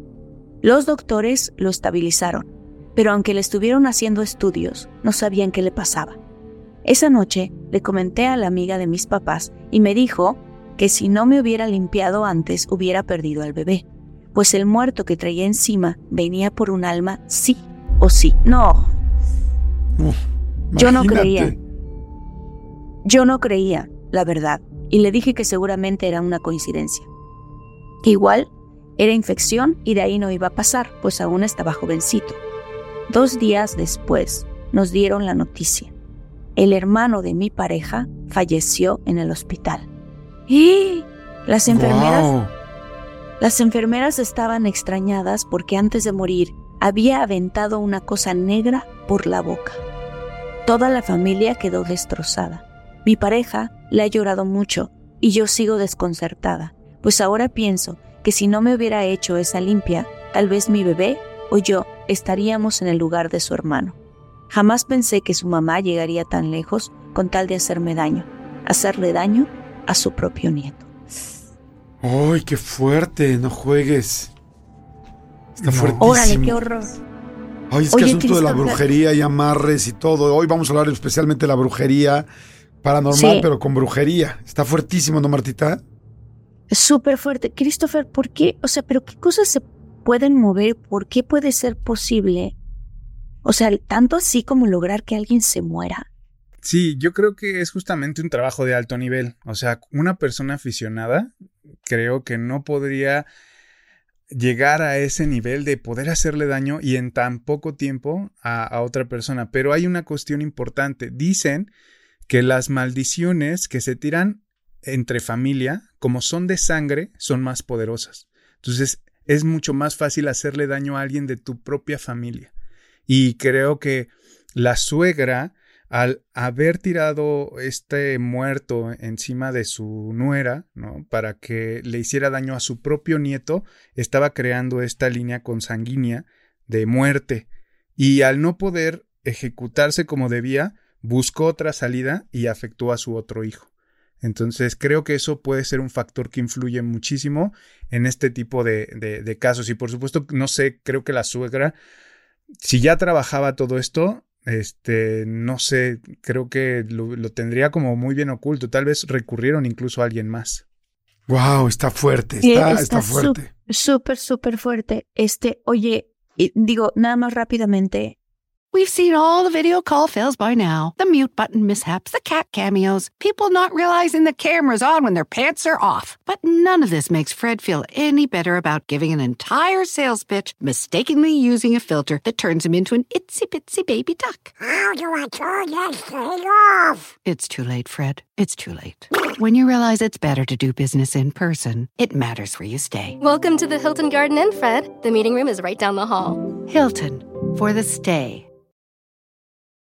C: Los doctores lo estabilizaron, pero aunque le estuvieron haciendo estudios, no sabían qué le pasaba. Esa noche le comenté a la amiga de mis papás y me dijo que si no me hubiera limpiado antes hubiera perdido al bebé, pues el muerto que traía encima venía por un alma sí o sí. No. Yo no creía. Yo no creía, la verdad, y le dije que seguramente era una coincidencia. Que igual era infección y de ahí no iba a pasar, pues aún estaba jovencito. Dos días después nos dieron la noticia el hermano de mi pareja falleció en el hospital. Y las enfermeras Las enfermeras estaban extrañadas porque antes de morir había aventado una cosa negra por la boca. Toda la familia quedó destrozada. Mi pareja le ha llorado mucho y yo sigo desconcertada, pues ahora pienso que si no me hubiera hecho esa limpia, tal vez mi bebé o yo estaríamos en el lugar de su hermano. Jamás pensé que su mamá llegaría tan lejos con tal de hacerme daño, hacerle daño a su propio nieto.
B: ¡Ay, qué fuerte! No juegues. Está fuertísimo.
C: Órale, qué horror.
B: Ay, es que asunto de la brujería y amarres y todo. Hoy vamos a hablar especialmente de la brujería paranormal, pero con brujería. Está fuertísimo, ¿no, Martita?
C: Súper fuerte. Christopher, ¿por qué? O sea, pero ¿qué cosas se pueden mover? ¿Por qué puede ser posible o sea, tanto así como lograr que alguien se muera.
I: Sí, yo creo que es justamente un trabajo de alto nivel. O sea, una persona aficionada creo que no podría llegar a ese nivel de poder hacerle daño y en tan poco tiempo a, a, otra persona. Pero hay una cuestión importante. Dicen que las maldiciones que se tiran entre familia, como son de sangre, son más poderosas. Entonces, es mucho más fácil hacerle daño a alguien de tu propia familia. Y creo que la suegra, al haber tirado este muerto encima de su nuera, ¿no? Para que le hiciera daño a su propio nieto, estaba creando esta línea consanguínea de muerte. Y al no poder ejecutarse como debía, buscó otra salida y afectó a su otro hijo. Entonces creo que eso puede ser un factor que influye muchísimo en este tipo de, de, de casos. Y por supuesto, no sé, creo que la suegra si ya trabajaba todo esto, este, no sé, creo que lo, tendría como muy bien oculto. Tal vez recurrieron incluso a alguien más.
B: Wow, está fuerte, está, está, fuerte.
C: Súper, súper fuerte. Este, oye, digo, nada más rápidamente,
J: We've seen all the video call fails by now the mute button mishaps, the cat cameos, people not realizing the camera's on when their pants are off. But none of this makes Fred feel any better about giving an entire sales pitch mistakenly using a filter that turns him into an itsy bitsy baby duck.
K: How do I turn this thing off?
J: It's too late, Fred. It's too late. when you realize it's better to do business in person, it matters where you stay.
L: Welcome to the Hilton Garden Inn, Fred. The meeting room is right down the hall.
J: Hilton for the stay.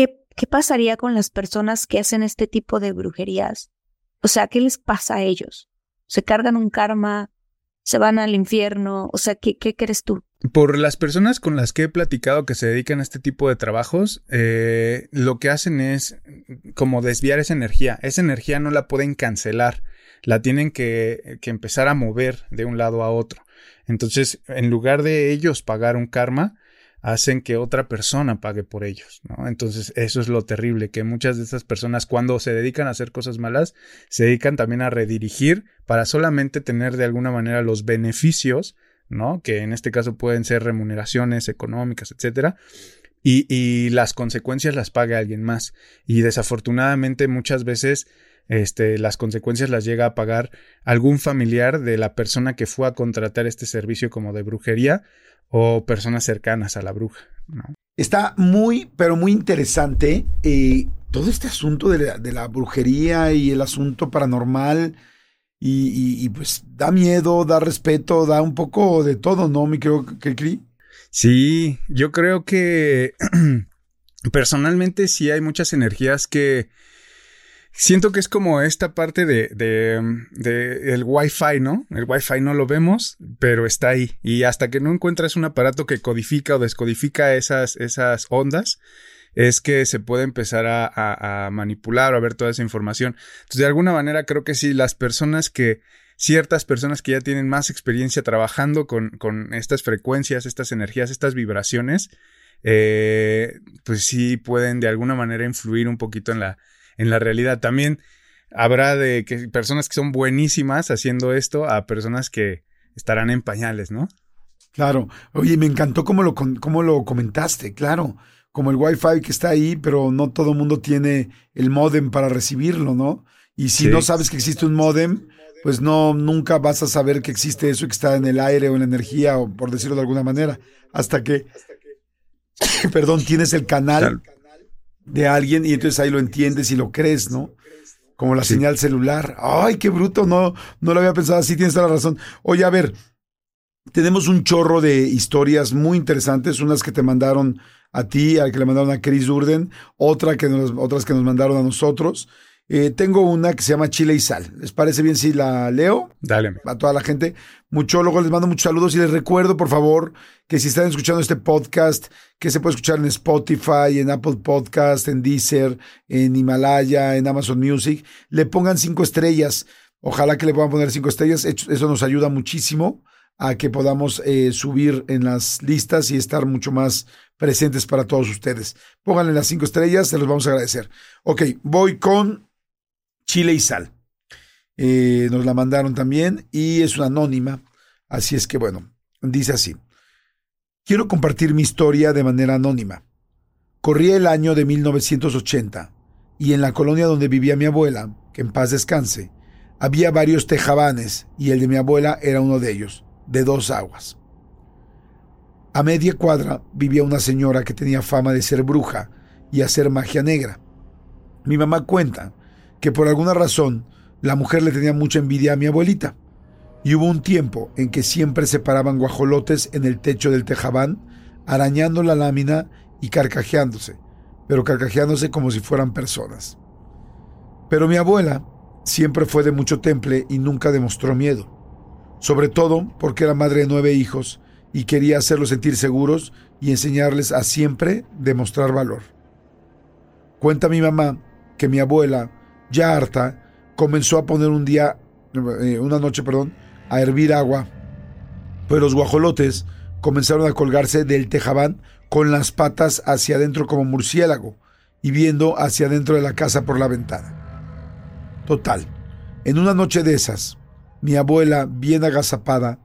H: ¿Qué pasaría con las personas que hacen este tipo de brujerías? O sea, ¿qué les pasa a ellos? ¿Se cargan un karma? ¿Se van al infierno? O sea, ¿qué, qué crees tú?
I: Por las personas con las que he platicado que se dedican a este tipo de trabajos, eh, lo que hacen es como desviar esa energía. Esa energía no la pueden cancelar, la tienen que, que empezar a mover de un lado a otro. Entonces, en lugar de ellos pagar un karma, hacen que otra persona pague por ellos, ¿no? Entonces, eso es lo terrible, que muchas de estas personas cuando se dedican a hacer cosas malas, se dedican también a redirigir para solamente tener de alguna manera los beneficios, ¿no? Que en este caso pueden ser remuneraciones económicas, etcétera. Y, y las consecuencias las pague alguien más. Y desafortunadamente muchas veces este, las consecuencias las llega a pagar algún familiar de la persona que fue a contratar este servicio como de brujería o personas cercanas a la bruja.
B: Está muy, pero muy interesante eh, todo este asunto de la, brujería y el asunto paranormal. Y, pues da miedo, da respeto, da un poco de todo, ¿no, mi creo que
I: Sí, yo creo que personalmente sí hay muchas energías que Siento que es como esta parte de, de, el Wi-Fi, ¿no? El Wi-Fi no lo vemos, pero está ahí. Y hasta que no encuentras un aparato que codifica o descodifica esas, esas ondas, es que se puede empezar a, a, manipular o a ver toda esa información. Entonces, de alguna manera, creo que sí, las personas que, ciertas personas que ya tienen más experiencia trabajando con, con estas frecuencias, estas energías, estas vibraciones, eh, pues sí pueden de alguna manera influir un poquito en la, en la realidad. También habrá de que personas que son buenísimas haciendo esto a personas que estarán en pañales, ¿no?
B: Claro. Oye, me encantó cómo lo, cómo lo comentaste, claro. Como el Wi-Fi que está ahí, pero no todo el mundo tiene el modem para recibirlo, ¿no? Y si no sabes que existe un modem, pues no, nunca vas a saber que existe eso que está en el aire o en la energía, o por decirlo de alguna manera, hasta que, perdón, tienes el canal de alguien y entonces ahí lo entiendes y lo crees, ¿no? Como la señal celular. Ay, qué bruto, no, no lo había pensado así, tienes toda la razón. Oye, a ver, tenemos un chorro de historias muy interesantes, unas que te mandaron a ti, al que le mandaron a Chris Durden, otra que nos, otras que nos mandaron a nosotros. Eh, tengo una que se llama Chile y Sal. ¿Les parece bien si la leo?
I: Dale.
B: A toda la gente. Muchólogos, les mando muchos saludos y les recuerdo, por favor, que si están escuchando este podcast, que se puede escuchar en Spotify, en Apple Podcast, en Deezer, en Himalaya, en Amazon Music, le pongan cinco estrellas. Ojalá que le puedan poner cinco estrellas. Eso nos ayuda muchísimo a que podamos eh, subir en las listas y estar mucho más presentes para todos ustedes. Pónganle las cinco estrellas, se los vamos a agradecer. Ok, voy con chile y sal. Eh, nos la mandaron también y es una anónima. Así es que bueno, dice así. Quiero compartir mi historia de manera anónima. Corría el año de 1980 y en la colonia donde vivía mi abuela, que en paz descanse, había varios tejabanes y el de mi abuela era uno de ellos, de dos aguas. A media cuadra vivía una señora que tenía fama de ser bruja y hacer magia negra. Mi mamá cuenta que por alguna razón la mujer le tenía mucha envidia a mi abuelita. Y hubo un tiempo en que siempre se paraban guajolotes en el techo del tejabán, arañando la lámina y carcajeándose, pero carcajeándose como si fueran personas. Pero mi abuela siempre fue de mucho temple y nunca demostró miedo, sobre todo porque era madre de nueve hijos y quería hacerlos sentir seguros y enseñarles a siempre demostrar valor. Cuenta mi mamá que mi abuela ya harta, comenzó a poner un día, eh, una noche, perdón, a hervir agua, pues los guajolotes comenzaron a colgarse del tejabán con las patas hacia adentro como murciélago y viendo hacia adentro de la casa por la ventana. Total, en una noche de esas, mi abuela, bien agazapada,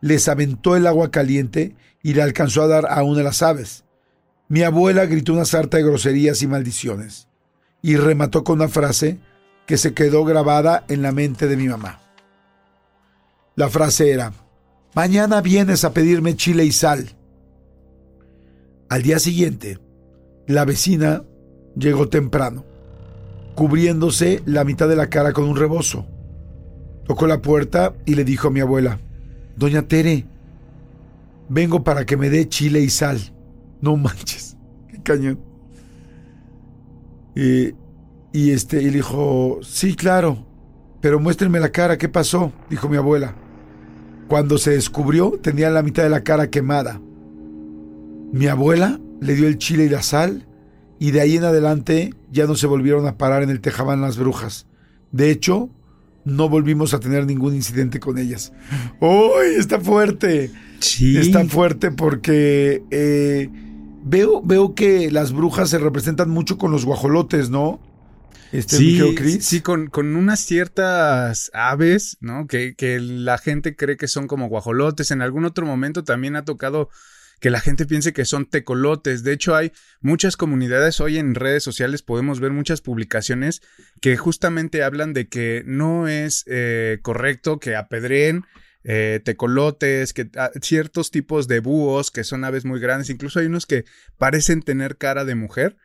B: les aventó el agua caliente y le alcanzó a dar a una de las aves. Mi abuela gritó una sarta de groserías y maldiciones y remató con una frase que se quedó grabada en la mente de mi mamá. La frase era, mañana vienes a pedirme chile y sal. Al día siguiente, la vecina llegó temprano, cubriéndose la mitad de la cara con un rebozo. Tocó la puerta y le dijo a mi abuela, Doña Tere, vengo para que me dé chile y sal. No manches, qué cañón. Eh, y este, y le dijo, sí, claro, pero muéstrenme la cara, ¿qué pasó? Dijo mi abuela. Cuando se descubrió, tenía la mitad de la cara quemada. Mi abuela le dio el chile y la sal, y de ahí en adelante ya no se volvieron a parar en el Tejabán las brujas. De hecho, no volvimos a tener ningún incidente con ellas. ¡Uy! Está fuerte. Sí. Está fuerte porque eh, veo, veo que las brujas se representan mucho con los guajolotes, ¿no?
I: Este, sí, sí con, con, unas ciertas aves, ¿no? Que, que la gente cree que son como guajolotes. En algún otro momento también ha tocado que la gente piense que son tecolotes. De hecho, hay muchas comunidades hoy en redes sociales, podemos ver muchas publicaciones que justamente hablan de que no es eh, correcto que apedreen eh, tecolotes, que ah, ciertos tipos de búhos que son aves muy grandes, incluso hay unos que parecen tener cara de mujer,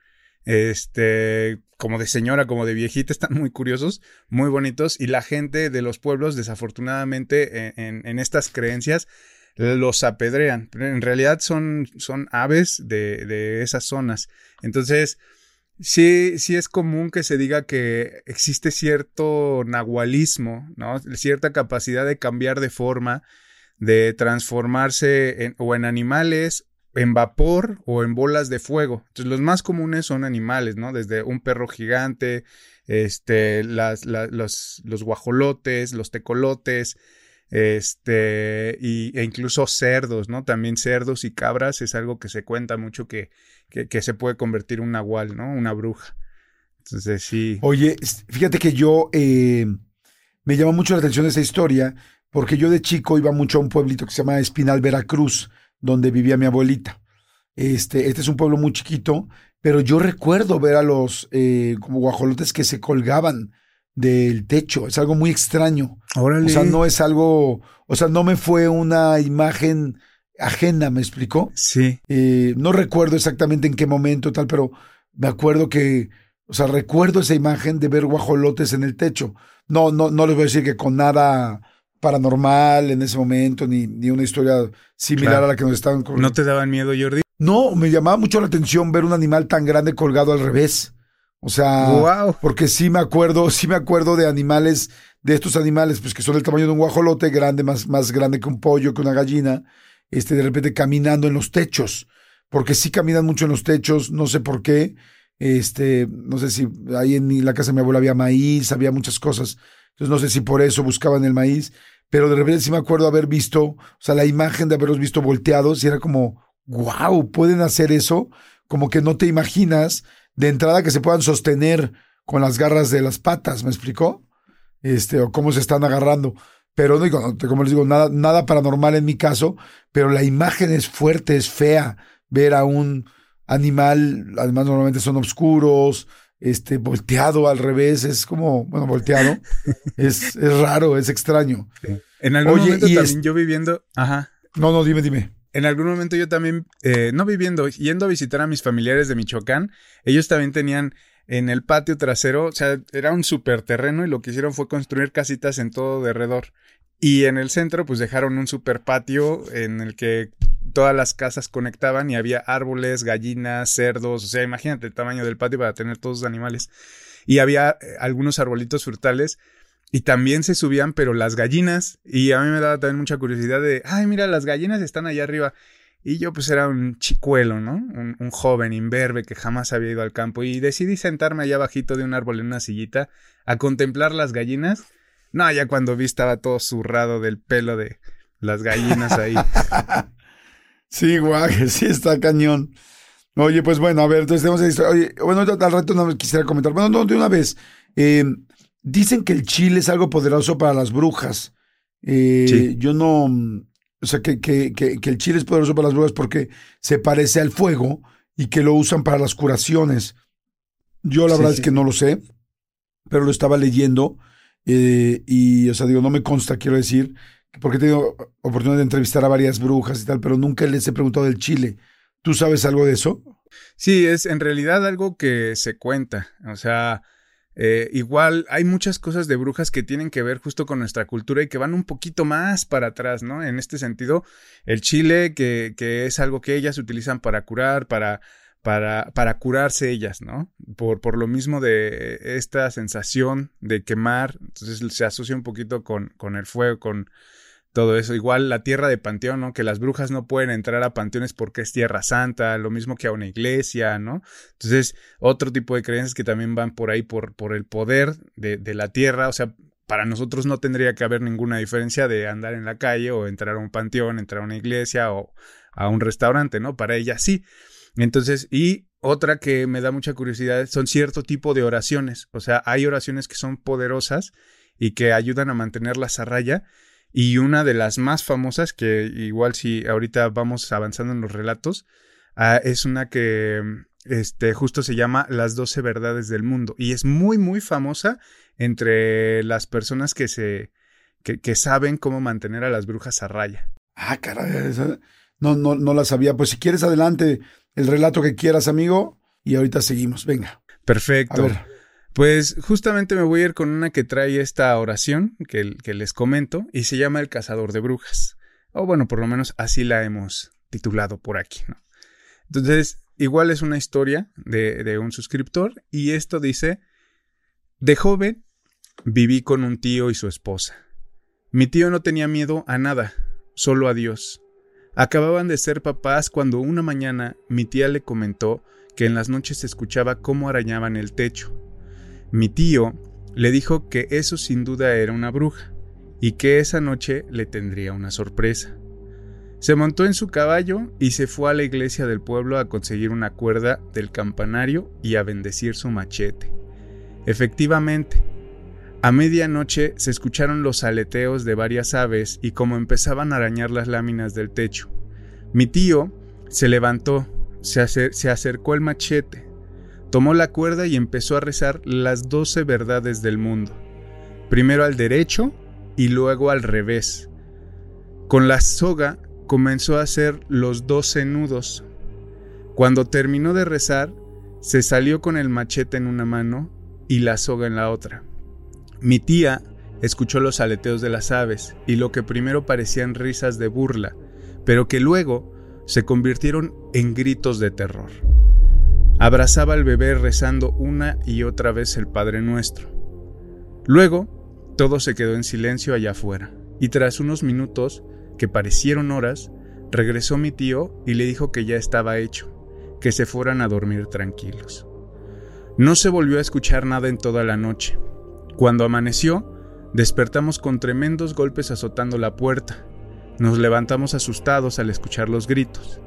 I: este, como de señora, como de viejita, están muy curiosos, muy bonitos, y la gente de los pueblos, desafortunadamente, e, en, estas creencias, los apedrean. En realidad son, son aves de, de esas zonas. Entonces, sí, sí es común que se diga que existe cierto nahualismo, ¿no? Cierta capacidad de cambiar de forma, de transformarse o en animales, en vapor o en bolas de fuego. Entonces, los más comunes son animales, ¿no? Desde un perro gigante, este, las, los, los guajolotes, los tecolotes, este, y, e incluso cerdos, ¿no? También cerdos y cabras es algo que se cuenta mucho que, que, se puede convertir en un nahual, ¿no? Una bruja. Entonces, sí.
B: Oye, fíjate que yo eh, me llama mucho la atención esa historia, porque yo de chico iba mucho a un pueblito que se llama Espinal, Veracruz, donde vivía mi abuelita. Este, este es un pueblo muy chiquito, pero yo recuerdo ver a los eh, como guajolotes que se colgaban del techo. Es algo muy extraño. O sea, no es algo, o sea, no me fue una imagen ajena, ¿me explicó?
I: Sí.
B: Eh, no recuerdo exactamente en qué momento tal, pero me acuerdo que, o sea, recuerdo esa imagen de ver guajolotes en el techo. No, no, no les voy a decir que con nada paranormal en ese momento, ni, ni una historia similar a la que nos estaban
I: ¿No te daban miedo, Jordi?
B: No, me llamaba mucho la atención ver un animal tan grande colgado al revés. O sea, porque sí me acuerdo, sí me acuerdo de animales, de estos animales, pues que son del tamaño de un guajolote, grande, más, más grande que un pollo, que una gallina, este, de repente caminando en los techos, porque sí caminan mucho en los techos, no sé por qué, este, no sé si ahí en la casa de mi abuela había maíz, había muchas cosas, entonces no sé si por eso buscaban el maíz, pero de repente sí me acuerdo haber visto, o sea, la imagen de haberlos visto volteados y era como, wow, pueden hacer eso, como que no te imaginas de entrada que se puedan sostener con las garras de las patas, ¿me explicó? Este, o cómo se están agarrando. Pero no digo, como les digo, nada, nada paranormal en mi caso, pero la imagen es fuerte, es fea. Ver a un animal, además normalmente son oscuros, este, volteado al revés, es como, bueno, volteado, es, es raro, es extraño.
I: En algún momento también yo viviendo, ajá.
B: No, no, dime, dime
I: en algún momento yo también, eh, no viviendo, yendo a visitar a mis familiares de Michoacán, ellos también tenían en el patio trasero, o sea, era un super terreno y lo que hicieron fue construir casitas en todo derredor. Y en el centro, pues dejaron un super patio en el que todas las casas conectaban y había árboles, gallinas, cerdos, o sea, imagínate el tamaño del patio para tener todos los animales. Y había eh, algunos arbolitos frutales y también se subían, pero las gallinas. Y a mí me daba también mucha curiosidad de, ay, mira, las gallinas están allá arriba. Y yo pues era un chicuelo, ¿no? Un, joven imberbe que jamás había ido al campo. Y decidí sentarme allá bajito de un árbol en una sillita a contemplar las gallinas. No, ya cuando vi estaba todo zurrado del pelo de las gallinas ahí.
B: sí, guay, sí está cañón. Oye, pues bueno, a ver, entonces tenemos Oye, bueno, al rato no quisiera comentar. Bueno, no, de una vez. Eh, Dicen que el chile es algo poderoso para las brujas. Eh, yo no. O sea, que, que, que, el chile es poderoso para las brujas porque se parece al fuego y que lo usan para las curaciones. Yo la verdad es que no lo sé, pero lo estaba leyendo eh, y, o sea, digo, no me consta, quiero decir, porque he tenido oportunidad de entrevistar a varias brujas y tal, pero nunca les he preguntado del chile. ¿Tú sabes algo de eso?
I: Sí, es en realidad algo que se cuenta. O sea, eh, igual hay muchas cosas de brujas que tienen que ver justo con nuestra cultura y que van un poquito más para atrás, ¿no? En este sentido, el chile, que, que es algo que ellas utilizan para curar, para, para, para curarse ellas, ¿no? Por, por lo mismo de esta sensación de quemar, entonces se asocia un poquito con, con el fuego, con todo eso. Igual la tierra de panteón, ¿no? Que las brujas no pueden entrar a panteones porque es tierra santa, lo mismo que a una iglesia, ¿no? Entonces, otro tipo de creencias que también van por ahí por, por el poder de, de la tierra, o sea, para nosotros no tendría que haber ninguna diferencia de andar en la calle o entrar a un panteón, entrar a una iglesia o a un restaurante, ¿no? Para ellas sí. Entonces, y otra que me da mucha curiosidad son cierto tipo de oraciones. O sea, hay oraciones que son poderosas y que ayudan a mantenerlas a raya. Y una de las más famosas, que igual si ahorita vamos avanzando en los relatos, ah, es una que este, justo se llama Las doce verdades del mundo. Y es muy, muy famosa entre las personas que se. que, que saben cómo mantener a las brujas a raya.
B: Ah, caray, no, no, no la sabía. Pues si quieres, adelante el relato que quieras, amigo, y ahorita seguimos. Venga.
I: Perfecto. Pues justamente me voy a ir con una que trae esta oración que, les comento y se llama El cazador de brujas. O bueno, por lo menos así la hemos titulado por aquí, ¿no? Entonces, igual es una historia de, de un suscriptor y esto dice, de joven viví con un tío y su esposa. Mi tío no tenía miedo a nada, solo a Dios. Acababan de ser papás cuando una mañana mi tía le comentó que en las noches se escuchaba cómo arañaban el techo. Mi tío le dijo que eso sin duda era una bruja y que esa noche le tendría una sorpresa. Se montó en su caballo y se fue a la iglesia del pueblo a conseguir una cuerda del campanario y a bendecir su machete. Efectivamente, a medianoche se escucharon los aleteos de varias aves y como empezaban a arañar las láminas del techo. Mi tío se levantó, se, acercó al machete, tomó la cuerda y empezó a rezar las doce verdades del mundo. Primero al derecho y luego al revés. Con la soga comenzó a hacer los doce nudos. Cuando terminó de rezar, se salió con el machete en una mano y la soga en la otra. Mi tía escuchó los aleteos de las aves y lo que primero parecían risas de burla, pero que luego se convirtieron en gritos de terror. Abrazaba al bebé rezando una y otra vez el Padre Nuestro. Luego, todo se quedó en silencio allá afuera, y tras unos minutos, que parecieron horas, regresó mi tío y le dijo que ya estaba hecho, que se fueran a dormir tranquilos. No se volvió a escuchar nada en toda la noche, cuando amaneció, despertamos con tremendos golpes azotando la puerta. Nos levantamos asustados al escuchar los gritos.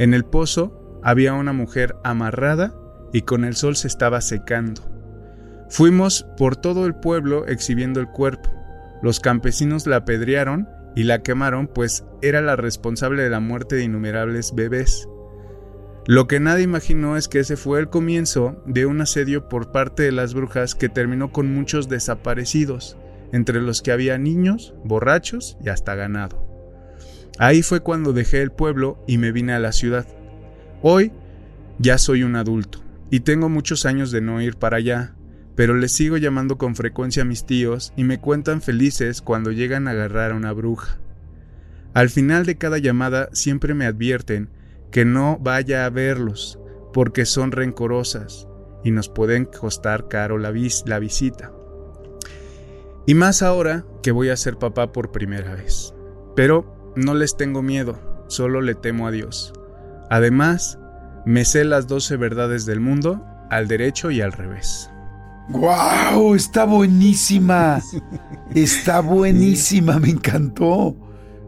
I: En el pozo había una mujer amarrada y con el sol se estaba secando. Fuimos por todo el pueblo exhibiendo el cuerpo. Los campesinos la apedrearon y la quemaron pues era la responsable de la muerte de innumerables bebés. Lo que nadie imaginó es que ese fue el comienzo de un asedio por parte de las brujas que terminó con muchos desaparecidos, entre los que había niños, borrachos y hasta ganado. Ahí fue cuando dejé el pueblo y me vine a la ciudad. Hoy ya soy un adulto y tengo muchos años de no ir para allá, pero les sigo llamando con frecuencia a mis tíos y me cuentan felices cuando llegan a agarrar a una bruja. Al final de cada llamada siempre me advierten que no vaya a verlos, porque son rencorosas y nos pueden costar caro la, la visita. Y más ahora que voy a ser papá por primera vez. Pero no les tengo miedo, solo le temo a Dios. Además, me sé las doce verdades del mundo, al derecho y al revés.
B: ¡Guau! Está buenísima. Está buenísima, me encantó.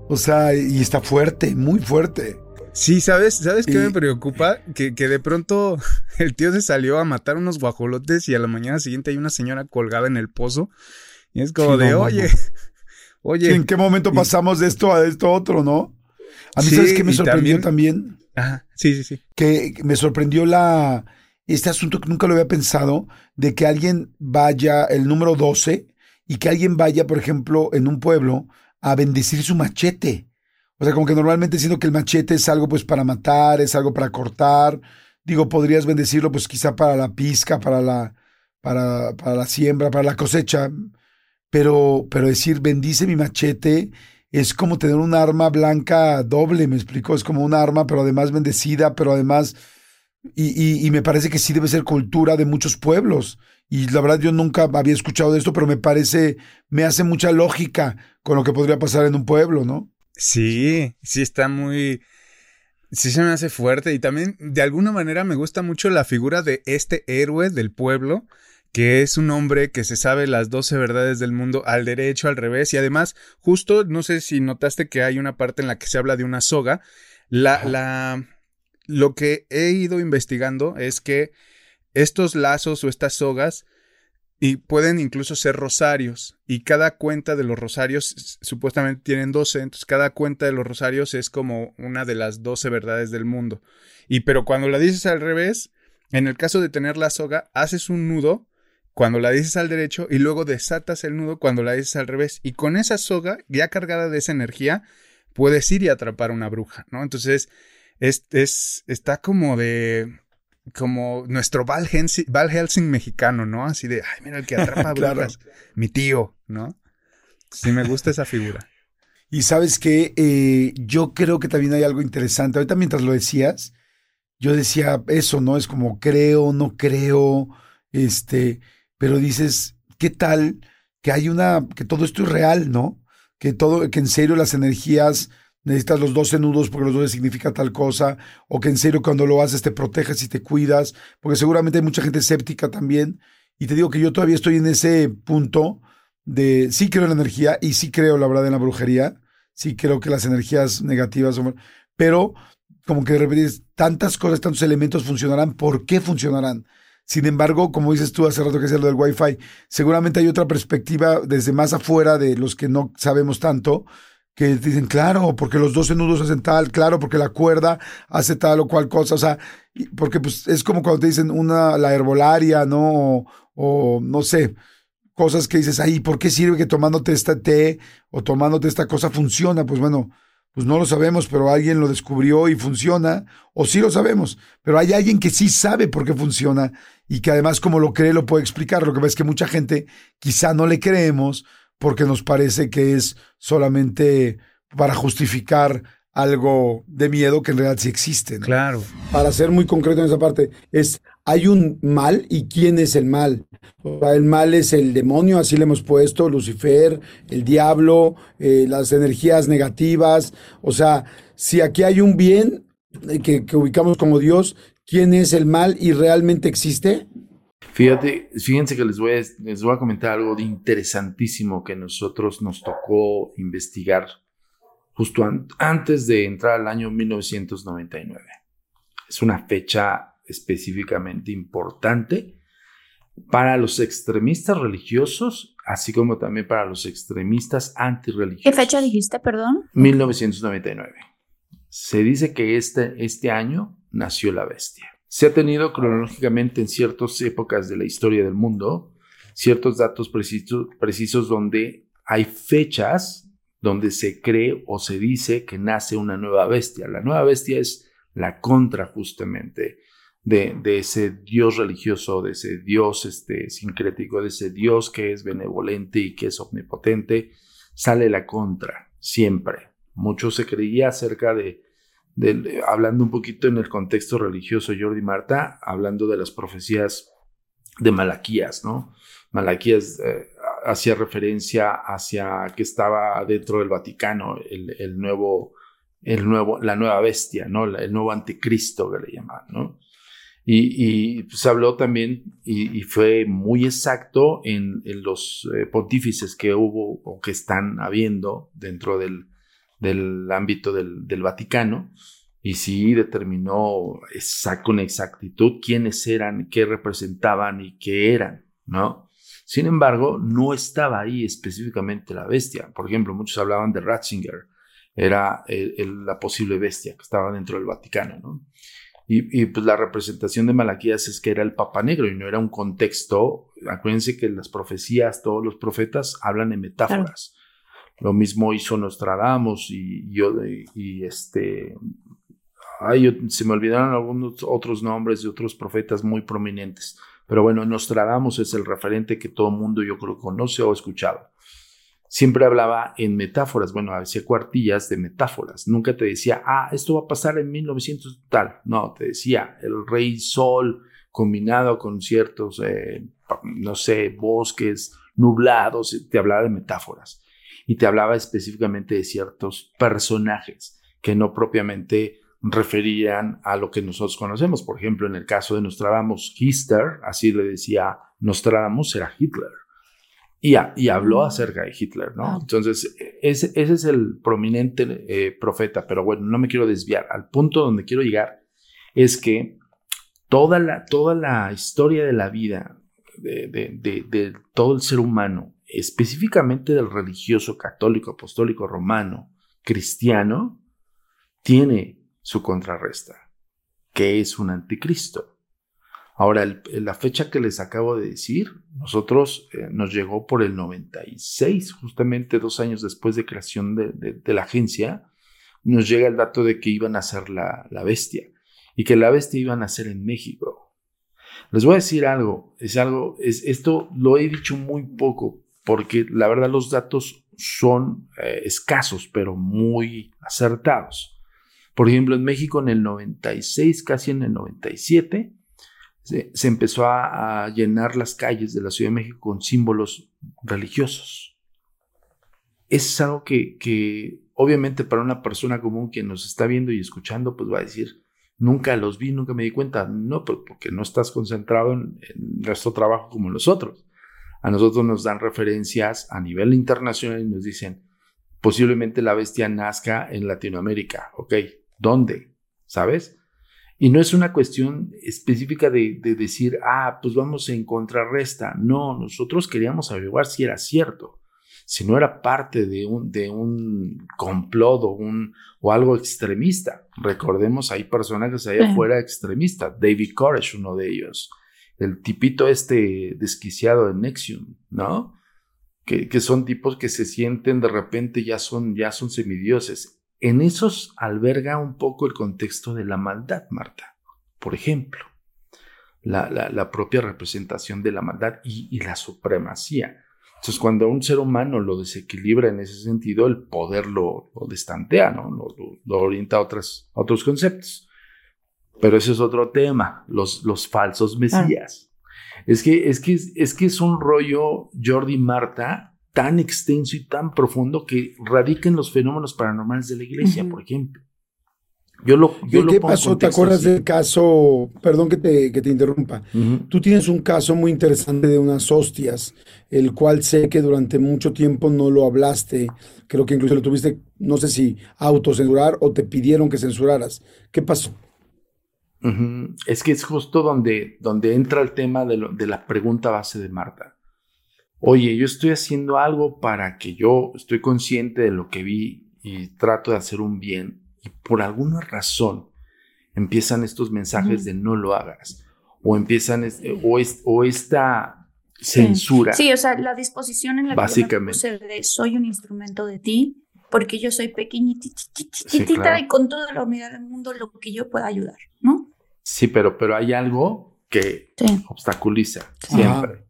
B: O sea, y está fuerte, muy fuerte.
I: Sí, ¿sabes? ¿Sabes qué me preocupa? Que, que, de pronto el tío se salió a matar unos guajolotes y a la mañana siguiente hay una señora colgada en el pozo. Y es como de, oye, oye.
B: ¿En qué momento pasamos de esto a esto otro, no? A mí, ¿sabes qué me sorprendió también?
I: Ajá, sí, sí, sí.
B: Que me sorprendió la este asunto que nunca lo había pensado, de que alguien vaya, el número 12, y que alguien vaya, por ejemplo, en un pueblo a bendecir su machete. O sea, como que normalmente siento que el machete es algo pues para matar, es algo para cortar. Digo, podrías bendecirlo pues quizá para la pizca, para la, para, para la siembra, para la cosecha. Pero, pero decir bendice mi machete es como tener un arma blanca doble, me explico. Es como un arma, pero además bendecida, pero además Y, y, me parece que sí debe ser cultura de muchos pueblos. Y la verdad yo nunca había escuchado de esto, pero me parece, me hace mucha lógica con lo que podría pasar en un pueblo, ¿no?
I: Sí, sí está muy... Sí se me hace fuerte y también de alguna manera me gusta mucho la figura de este héroe del pueblo que es un hombre que se sabe las doce verdades del mundo al derecho, al revés, y además, justo, no sé si notaste que hay una parte en la que se habla de una soga, la, la, lo que he ido investigando es que estos lazos o estas sogas y pueden incluso ser rosarios y cada cuenta de los rosarios supuestamente tienen doce, entonces cada cuenta de los rosarios es como una de las doce verdades del mundo. Y pero cuando la dices al revés, en el caso de tener la soga, haces un nudo cuando la dices al derecho y luego desatas el nudo cuando la dices al revés. Y con esa soga, ya cargada de esa energía, puedes ir y atrapar a una bruja, ¿no? Entonces, es, es, está como de, como nuestro Val, Helsing, mexicano, ¿no? Así de, ay, mira el que atrapa brujas, mi tío, ¿no? Sí, me gusta esa figura.
B: Y sabes que eh, yo creo que también hay algo interesante. Ahorita mientras lo decías, yo decía eso, ¿no? Es como creo, no creo, este, pero dices, ¿qué tal que hay una, que todo esto es real, ¿no? Que todo, que en serio las energías necesitas los 12 nudos porque los 12 significa tal cosa, o que en serio cuando lo haces te proteges y te cuidas, porque seguramente hay mucha gente escéptica también. Y te digo que yo todavía estoy en ese punto de sí creo en la energía y sí creo, la verdad, en la brujería. Sí creo que las energías negativas son. Pero como que de repente tantas cosas, tantos elementos funcionarán, ¿por qué funcionarán? Sin embargo, como dices tú hace rato que es lo del Wi-Fi, seguramente hay otra perspectiva desde más afuera de los que no sabemos tanto, que dicen, claro, porque los 12 nudos hacen tal, claro, porque la cuerda hace tal o cual cosa, o sea, porque pues es como cuando te dicen una, la herbolaria, ¿no? O, o no sé, cosas que dices, ay, ¿por qué sirve que tomándote este té o tomándote esta cosa funciona? Pues bueno, pues no lo sabemos, pero alguien lo descubrió y funciona, o sí lo sabemos, pero hay alguien que sí sabe por qué funciona y que además como lo cree lo puede explicar. Lo que pasa es que mucha gente quizá no le creemos porque nos parece que es solamente para justificar algo de miedo que en realidad sí existe.
I: Claro.
B: Para ser muy concreto en esa parte, es hay un mal y quién es el mal. El mal es el demonio, así le hemos puesto, Lucifer, el diablo, eh, las energías negativas. O sea, si aquí hay un bien eh, que, ubicamos como Dios, ¿quién es el mal y realmente existe?
M: Fíjate, fíjense que les voy, a, les voy a comentar algo de interesantísimo que nosotros nos tocó investigar justo antes de entrar al año 1999. Es una fecha específicamente importante para los extremistas religiosos, así como también para los extremistas antirreligiosos.
H: ¿Qué fecha dijiste, perdón?
M: 1999. Se dice que este, este año nació la bestia. Se ha tenido cronológicamente en ciertas épocas de la historia del mundo ciertos datos precisos, precisos donde hay fechas donde se cree o se dice que nace una nueva bestia. La nueva bestia es la contra justamente de, ese Dios religioso, de ese Dios este, sincrético, de ese Dios que es benevolente y que es omnipotente. Sale la contra, siempre. Mucho se creía acerca de, hablando un poquito en el contexto religioso, Jordi Marta, hablando de las profecías de Malaquías, ¿no? Malaquías eh, hacía referencia hacia que estaba dentro del Vaticano el, nuevo, el nuevo, la nueva bestia, ¿no? El nuevo anticristo que le llaman, ¿no? Y, se habló también y, fue muy exacto en, los eh, pontífices que hubo o que están habiendo dentro del, del ámbito del, del, Vaticano. Y sí determinó con exactitud quiénes eran, qué representaban y qué eran, ¿no? Sin embargo, no estaba ahí específicamente la bestia. Por ejemplo, muchos hablaban de Ratzinger, era la posible bestia que estaba dentro del Vaticano, ¿no? Y, pues la representación de Malaquías es que era el Papa Negro y no era un contexto. Acuérdense que las profecías, todos los profetas hablan en metáforas. Lo mismo hizo Nostradamus y yo, y, este. Ay, se me olvidaron algunos otros nombres de otros profetas muy prominentes. Pero bueno, Nostradamus es el referente que todo el mundo yo creo conoce o ha escuchado. Siempre hablaba en metáforas, bueno, hacía cuartillas de metáforas, nunca te decía, ah, esto va a pasar en 1900 tal, no, te decía, el rey sol combinado con ciertos, eh, no sé, bosques nublados, te hablaba de metáforas. Y te hablaba específicamente de ciertos personajes que no propiamente referían a lo que nosotros conocemos. Por ejemplo, en el caso de Nostradamus, Hitler, así le decía Nostradamus, era Hitler y, habló acerca de Hitler, ¿no? Entonces, ese, ese, es el prominente eh, profeta, pero bueno, no me quiero desviar. Al punto donde quiero llegar es que toda la, toda la historia de la vida de, de todo el ser humano, específicamente del religioso católico, apostólico, romano, cristiano, tiene su contrarresta, que es un anticristo. Ahora, la fecha que les acabo de decir, nosotros eh, nos llegó por el 96, justamente dos años después de creación de, la agencia, nos llega el dato de que iban a ser la, bestia y que la bestia iban a ser en México. Les voy a decir algo, es algo, es, esto lo he dicho muy poco, porque la verdad los datos son eh, escasos, pero muy acertados. Por ejemplo, en México en el 96, casi en el 97, se, empezó a, llenar las calles de la Ciudad de México con símbolos religiosos. Es algo que, obviamente para una persona común que nos está viendo y escuchando, pues va a decir, nunca los vi, nunca me di cuenta. No, pues, porque no estás concentrado en, nuestro trabajo como nosotros. A nosotros nos dan referencias a nivel internacional y nos dicen, posiblemente la bestia nazca en Latinoamérica. Ok, ¿dónde? ¿Sabes? Y no es una cuestión específica de, decir, ah, pues vamos en contrarresta. No, nosotros queríamos averiguar si era cierto, si no era parte de un, de un complot o, un, o algo extremista. Recordemos, hay personajes ahí afuera extremistas. David Koresh, uno de ellos. El tipito este desquiciado de Nexium, ¿no? Que, que, son tipos que se sienten de repente ya son, ya son semidioses en esos alberga un poco el contexto de la maldad, Marta. Por ejemplo, la, propia representación de la maldad y, la supremacía. Entonces, cuando un ser humano lo desequilibra en ese sentido, el poder lo, destantea, ¿no? Lo, orienta a, otros conceptos. Pero ese es otro tema, los, los falsos mesías. Es, que, es, que, es que es un rollo, Jordi Marta, tan extenso y tan profundo que radica en los fenómenos paranormales de la iglesia, por ejemplo.
B: Yo lo, yo ¿Qué, pasó? ¿Te acuerdas del caso? Perdón que te, que te interrumpa. Tú tienes un caso muy interesante de unas hostias, el cual sé que durante mucho tiempo no lo hablaste. Creo que incluso lo tuviste, no sé si autocensurar o te pidieron que censuraras. ¿Qué pasó?
M: Es que es justo donde, donde entra el tema de, de la pregunta base de Marta oye, yo estoy haciendo algo para que yo estoy consciente de lo que vi y trato de hacer un bien y por alguna razón empiezan estos mensajes de no lo hagas o empiezan o, o esta censura.
H: Sí. o sea, la disposición en la básicamente. que de soy un instrumento de ti porque yo soy pequeñitita y con toda la unidad del mundo lo que yo pueda ayudar, ¿no?
M: Sí, pero, pero hay algo que obstaculiza siempre.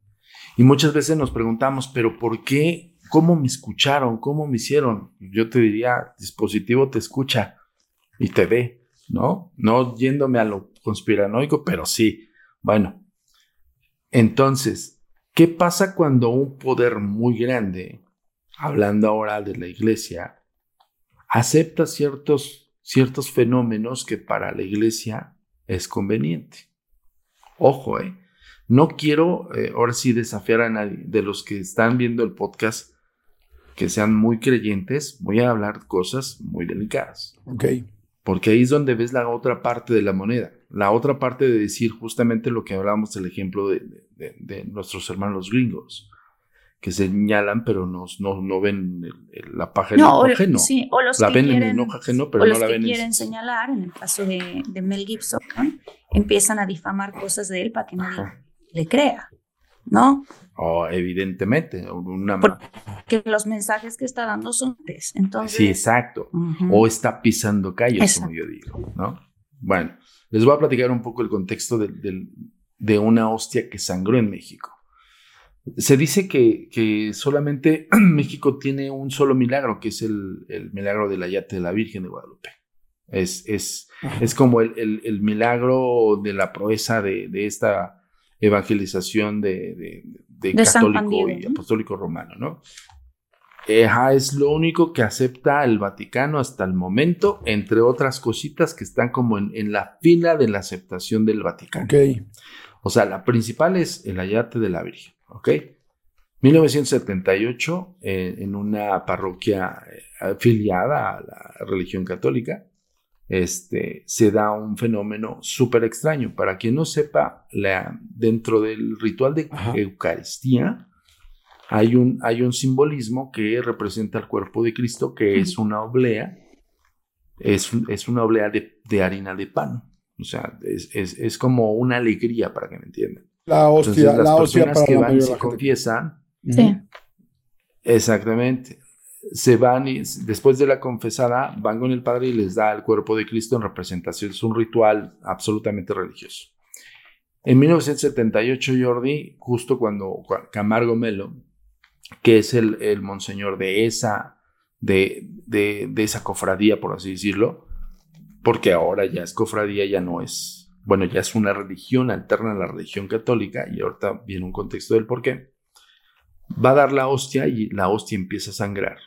M: Y muchas veces nos preguntamos, pero ¿por qué? ¿Cómo me escucharon? ¿Cómo me hicieron? Yo te diría, dispositivo te escucha y te ve, ¿no? No yéndome a lo conspiranoico, pero sí. Bueno, entonces, ¿qué pasa cuando un poder muy grande, hablando ahora de la iglesia, acepta ciertos, ciertos fenómenos que para la iglesia es conveniente? Ojo, ¿eh? No quiero eh, ahora sí desafiar a nadie de los que están viendo el podcast que sean muy creyentes. Voy a hablar cosas muy delicadas.
B: Ok.
M: Porque ahí es donde ves la otra parte de la moneda. La otra parte de decir justamente lo que hablábamos del ejemplo de, nuestros hermanos gringos que señalan, pero no, no, ven la paja en el ojo ajeno.
H: Sí, o los
M: la
H: que
M: ven
H: quieren,
M: en el ajeno, pero no la ven
H: quieren señalar, en el caso de, Mel Gibson, empiezan a difamar cosas de él para que nadie le crea, ¿no?
M: Oh, evidentemente. Una...
H: Porque los mensajes que está dando son tres. Entonces...
M: Sí, exacto. O está pisando calles, como yo digo, ¿no? Bueno, les voy a platicar un poco el contexto de, una hostia que sangró en México. Se dice que, que solamente México tiene un solo milagro, que es el, el milagro del ayate de la Virgen de Guadalupe. Es, es, es como el, el, el, milagro de la proeza de, de esta evangelización de, de, de católico y apostólico romano, ¿no? es lo único que acepta el Vaticano hasta el momento, entre otras cositas que están como en, en la fila de la aceptación del Vaticano.
B: Ok.
M: O sea, la principal es el ayate de la Virgen, ¿ok? 1978, eh, en una parroquia eh, afiliada a la religión católica, este, se da un fenómeno súper extraño. Para quien no sepa, la, dentro del ritual de Eucaristía hay un, hay un simbolismo que representa el cuerpo de Cristo, que es una oblea, es, es una oblea de, de harina de pan. O sea, es, es, es, como una alegría para que me entiendan.
B: La hostia,
M: Entonces, las
B: la hostia
M: personas
B: para
M: que
B: la
M: van y se
B: gente.
M: confiesan,
E: Sí.
M: exactamente, se van y después de la confesada van con el Padre y les da el cuerpo de Cristo en representación. Es un ritual absolutamente religioso. En 1978, Jordi, justo cuando cua- Camargo Melo, que es el, el monseñor de esa, de, de, de esa cofradía, por así decirlo, porque ahora ya es cofradía, ya no es, bueno, ya es una religión alterna a la religión católica, y ahorita viene un contexto del por qué, va a dar la hostia y la hostia empieza a sangrar.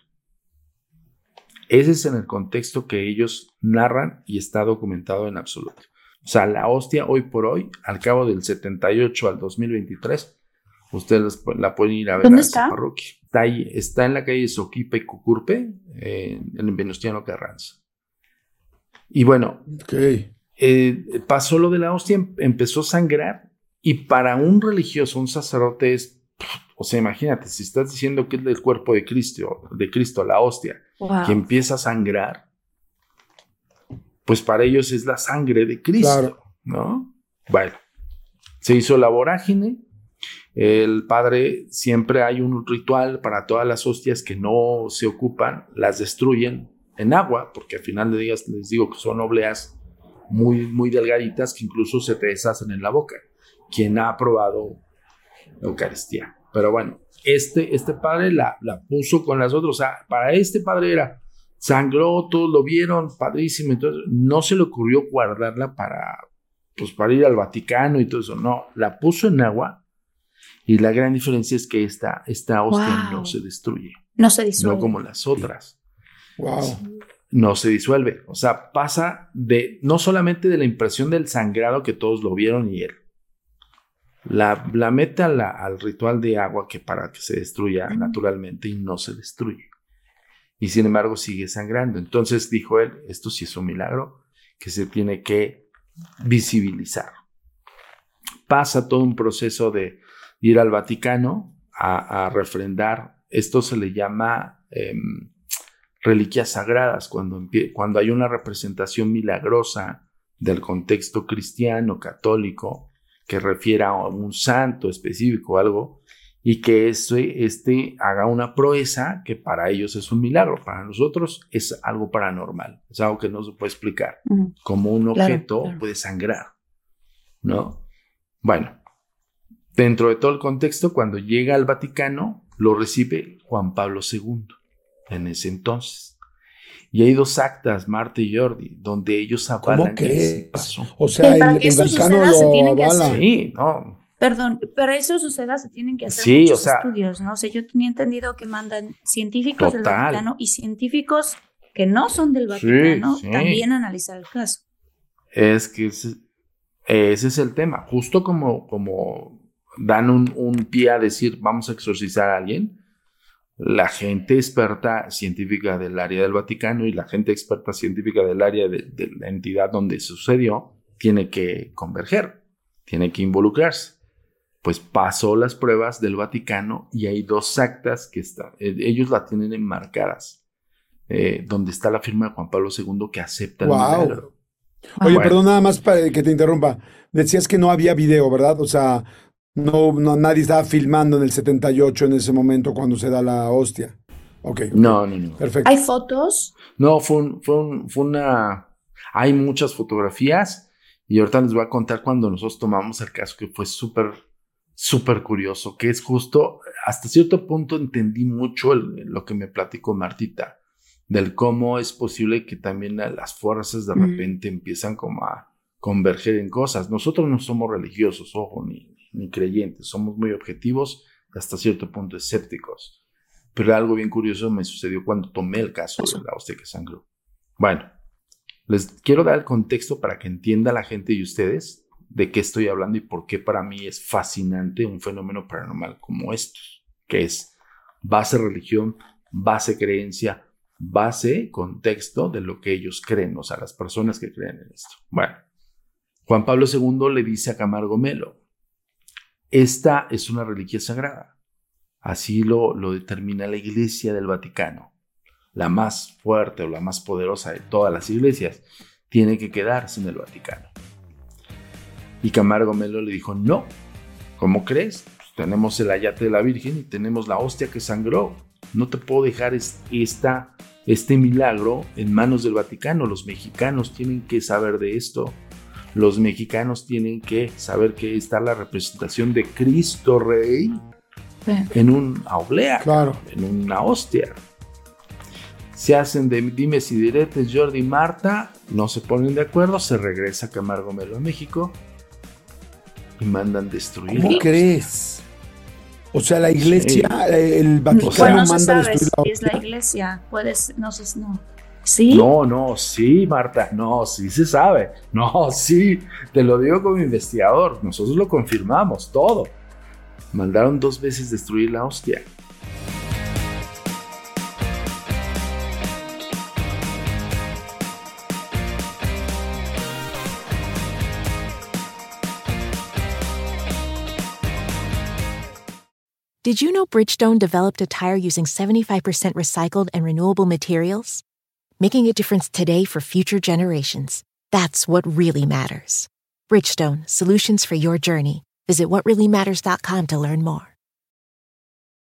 M: Ese es en el contexto que ellos narran y está documentado en absoluto. O sea, la hostia hoy por hoy, al cabo del 78 al 2023, ustedes la pueden ir a ver
H: ¿Dónde
M: a
H: está?
M: parroquia. Está ahí, está en la calle Soquipa y Cucurpe, eh, en el Venustiano Carranza. Y bueno, eh, pasó lo de la hostia, em- empezó a sangrar y para un religioso, un sacerdote es, o sea, imagínate, si estás diciendo que es del cuerpo de Cristo, de Cristo, la hostia,
H: Wow.
M: que empieza a sangrar, pues para ellos es la sangre de Cristo,
B: Claro.
M: ¿no? Bueno, se hizo la vorágine. El padre siempre hay un ritual para todas las hostias que no se ocupan, las destruyen en agua, porque al final de días les digo que son obleas muy, muy delgaditas que incluso se te deshacen en la boca. Quien ha probado Eucaristía. Pero bueno, este, este padre la, la puso con las otras. O sea, para este padre era sangró, todos lo vieron, padrísimo. Entonces, no se le ocurrió guardarla para, pues, para ir al Vaticano y todo eso. No, la puso en agua. Y la gran diferencia es que esta, esta hostia
H: Wow.
M: no se destruye.
H: No se disuelve.
M: No como las otras.
B: Wow.
M: No se disuelve. O sea, pasa de no solamente de la impresión del sangrado que todos lo vieron y él. La, la al ritual de agua que para que se destruya naturalmente y no se destruye. Y sin embargo sigue sangrando. Entonces dijo él, esto sí es un milagro que se tiene que visibilizar. Pasa todo un proceso de ir al Vaticano a, a refrendar. Esto se le llama em, reliquias sagradas, cuando, cuando hay una representación milagrosa del contexto cristiano, católico, que refiera a un santo específico o algo, y que este haga una proeza que para ellos es un milagro, para nosotros es algo paranormal, es algo que no se puede explicar, como un
H: Claro,
M: objeto
H: claro.
M: puede sangrar, ¿no? Bueno, dentro de todo el contexto, cuando llega al Vaticano, lo recibe Juan Pablo II en ese entonces. Y hay dos actas, Marta y Jordi, donde ellos avalan
B: ¿Cómo
M: que sí pasó.
B: O sea,
H: Para
B: el,
H: que
B: el
H: eso
B: Vaticano
H: suceda, se
B: lo
H: tienen que hacer-
M: Sí, no.
H: Perdón, para eso suceda se tienen que hacer
M: Sí,
H: muchos
M: o sea-
H: estudios, ¿no? O sea, yo tenía entendido que mandan científicos del
M: Total.
H: Vaticano y científicos que no son del Vaticano
M: sí.
H: también a analizar el caso.
M: Es que ese, ese es el tema. Justo como, como dan un, un pie a decir vamos a exorcizar a alguien, la gente experta científica del área del Vaticano y la gente experta científica del área de, de la entidad donde sucedió tiene que converger, tiene que involucrarse. Pues pasó las pruebas del Vaticano y hay dos actas que están, eh, ellos la tienen enmarcadas, eh, donde está la firma de Juan Pablo II que acepta el milagro.
B: Oye,
M: Bueno.
B: perdón, nada más para que te interrumpa. Decías que no había video, ¿verdad? O sea, no, no nadie estaba filmando en el 78 en ese momento cuando se da la hostia. Ok.
M: No, no, no.
B: Perfecto.
H: ¿Hay fotos?
M: No, fue, un- fue, un- fue una... Hay muchas fotografías y ahorita les voy a contar cuando nosotros tomamos el caso que fue súper, súper curioso, que es justo, hasta cierto punto entendí mucho lo que me platicó Martita, del cómo es posible que también las fuerzas de repente empiezan como a converger en cosas. Nosotros no somos religiosos, ojo, ni, ni creyentes, somos muy objetivos, hasta cierto punto escépticos. Pero algo bien curioso me sucedió cuando tomé el caso de la que sangró. Bueno, les quiero dar el contexto para que entienda la gente y ustedes de qué estoy hablando y por qué para mí es fascinante un fenómeno paranormal como estos, que es base religión, base creencia, base contexto de lo que ellos creen, o sea, las personas que creen en esto. Bueno, Juan Pablo II le dice a Camargo Melo, esta es una reliquia sagrada. Así lo, lo determina la Iglesia del Vaticano la más fuerte o la más poderosa de todas las iglesias, tiene que quedarse en el Vaticano. Y Camargo Melo le dijo, no, ¿cómo crees? Pues tenemos el ayate de la Virgen y tenemos la hostia que sangró. No te puedo dejar esta, este milagro en manos del Vaticano. Los mexicanos tienen que saber de esto. Los mexicanos tienen que saber que está la representación de Cristo Rey en un oblea, claro. en una hostia se hacen de dimes y diretes Jordi y Marta, no se ponen de acuerdo, se regresa Camargo Melo a México y mandan destruir.
B: ¿Cómo crees? O sea, la iglesia, el Vaticano manda destruir
H: la es la iglesia, puedes, no sé, no. ¿Sí?
M: No, no, sí, Marta, no, sí se sabe. No, sí, te lo digo como investigador, nosotros lo confirmamos, todo. Mandaron dos veces destruir la hostia.
N: Did you know Bridgestone developed a tire using 75% recycled and renewable materials? Making a difference today for future generations. That's what really matters. Bridgestone, solutions for your journey. Visit whatreallymatters.com to learn more.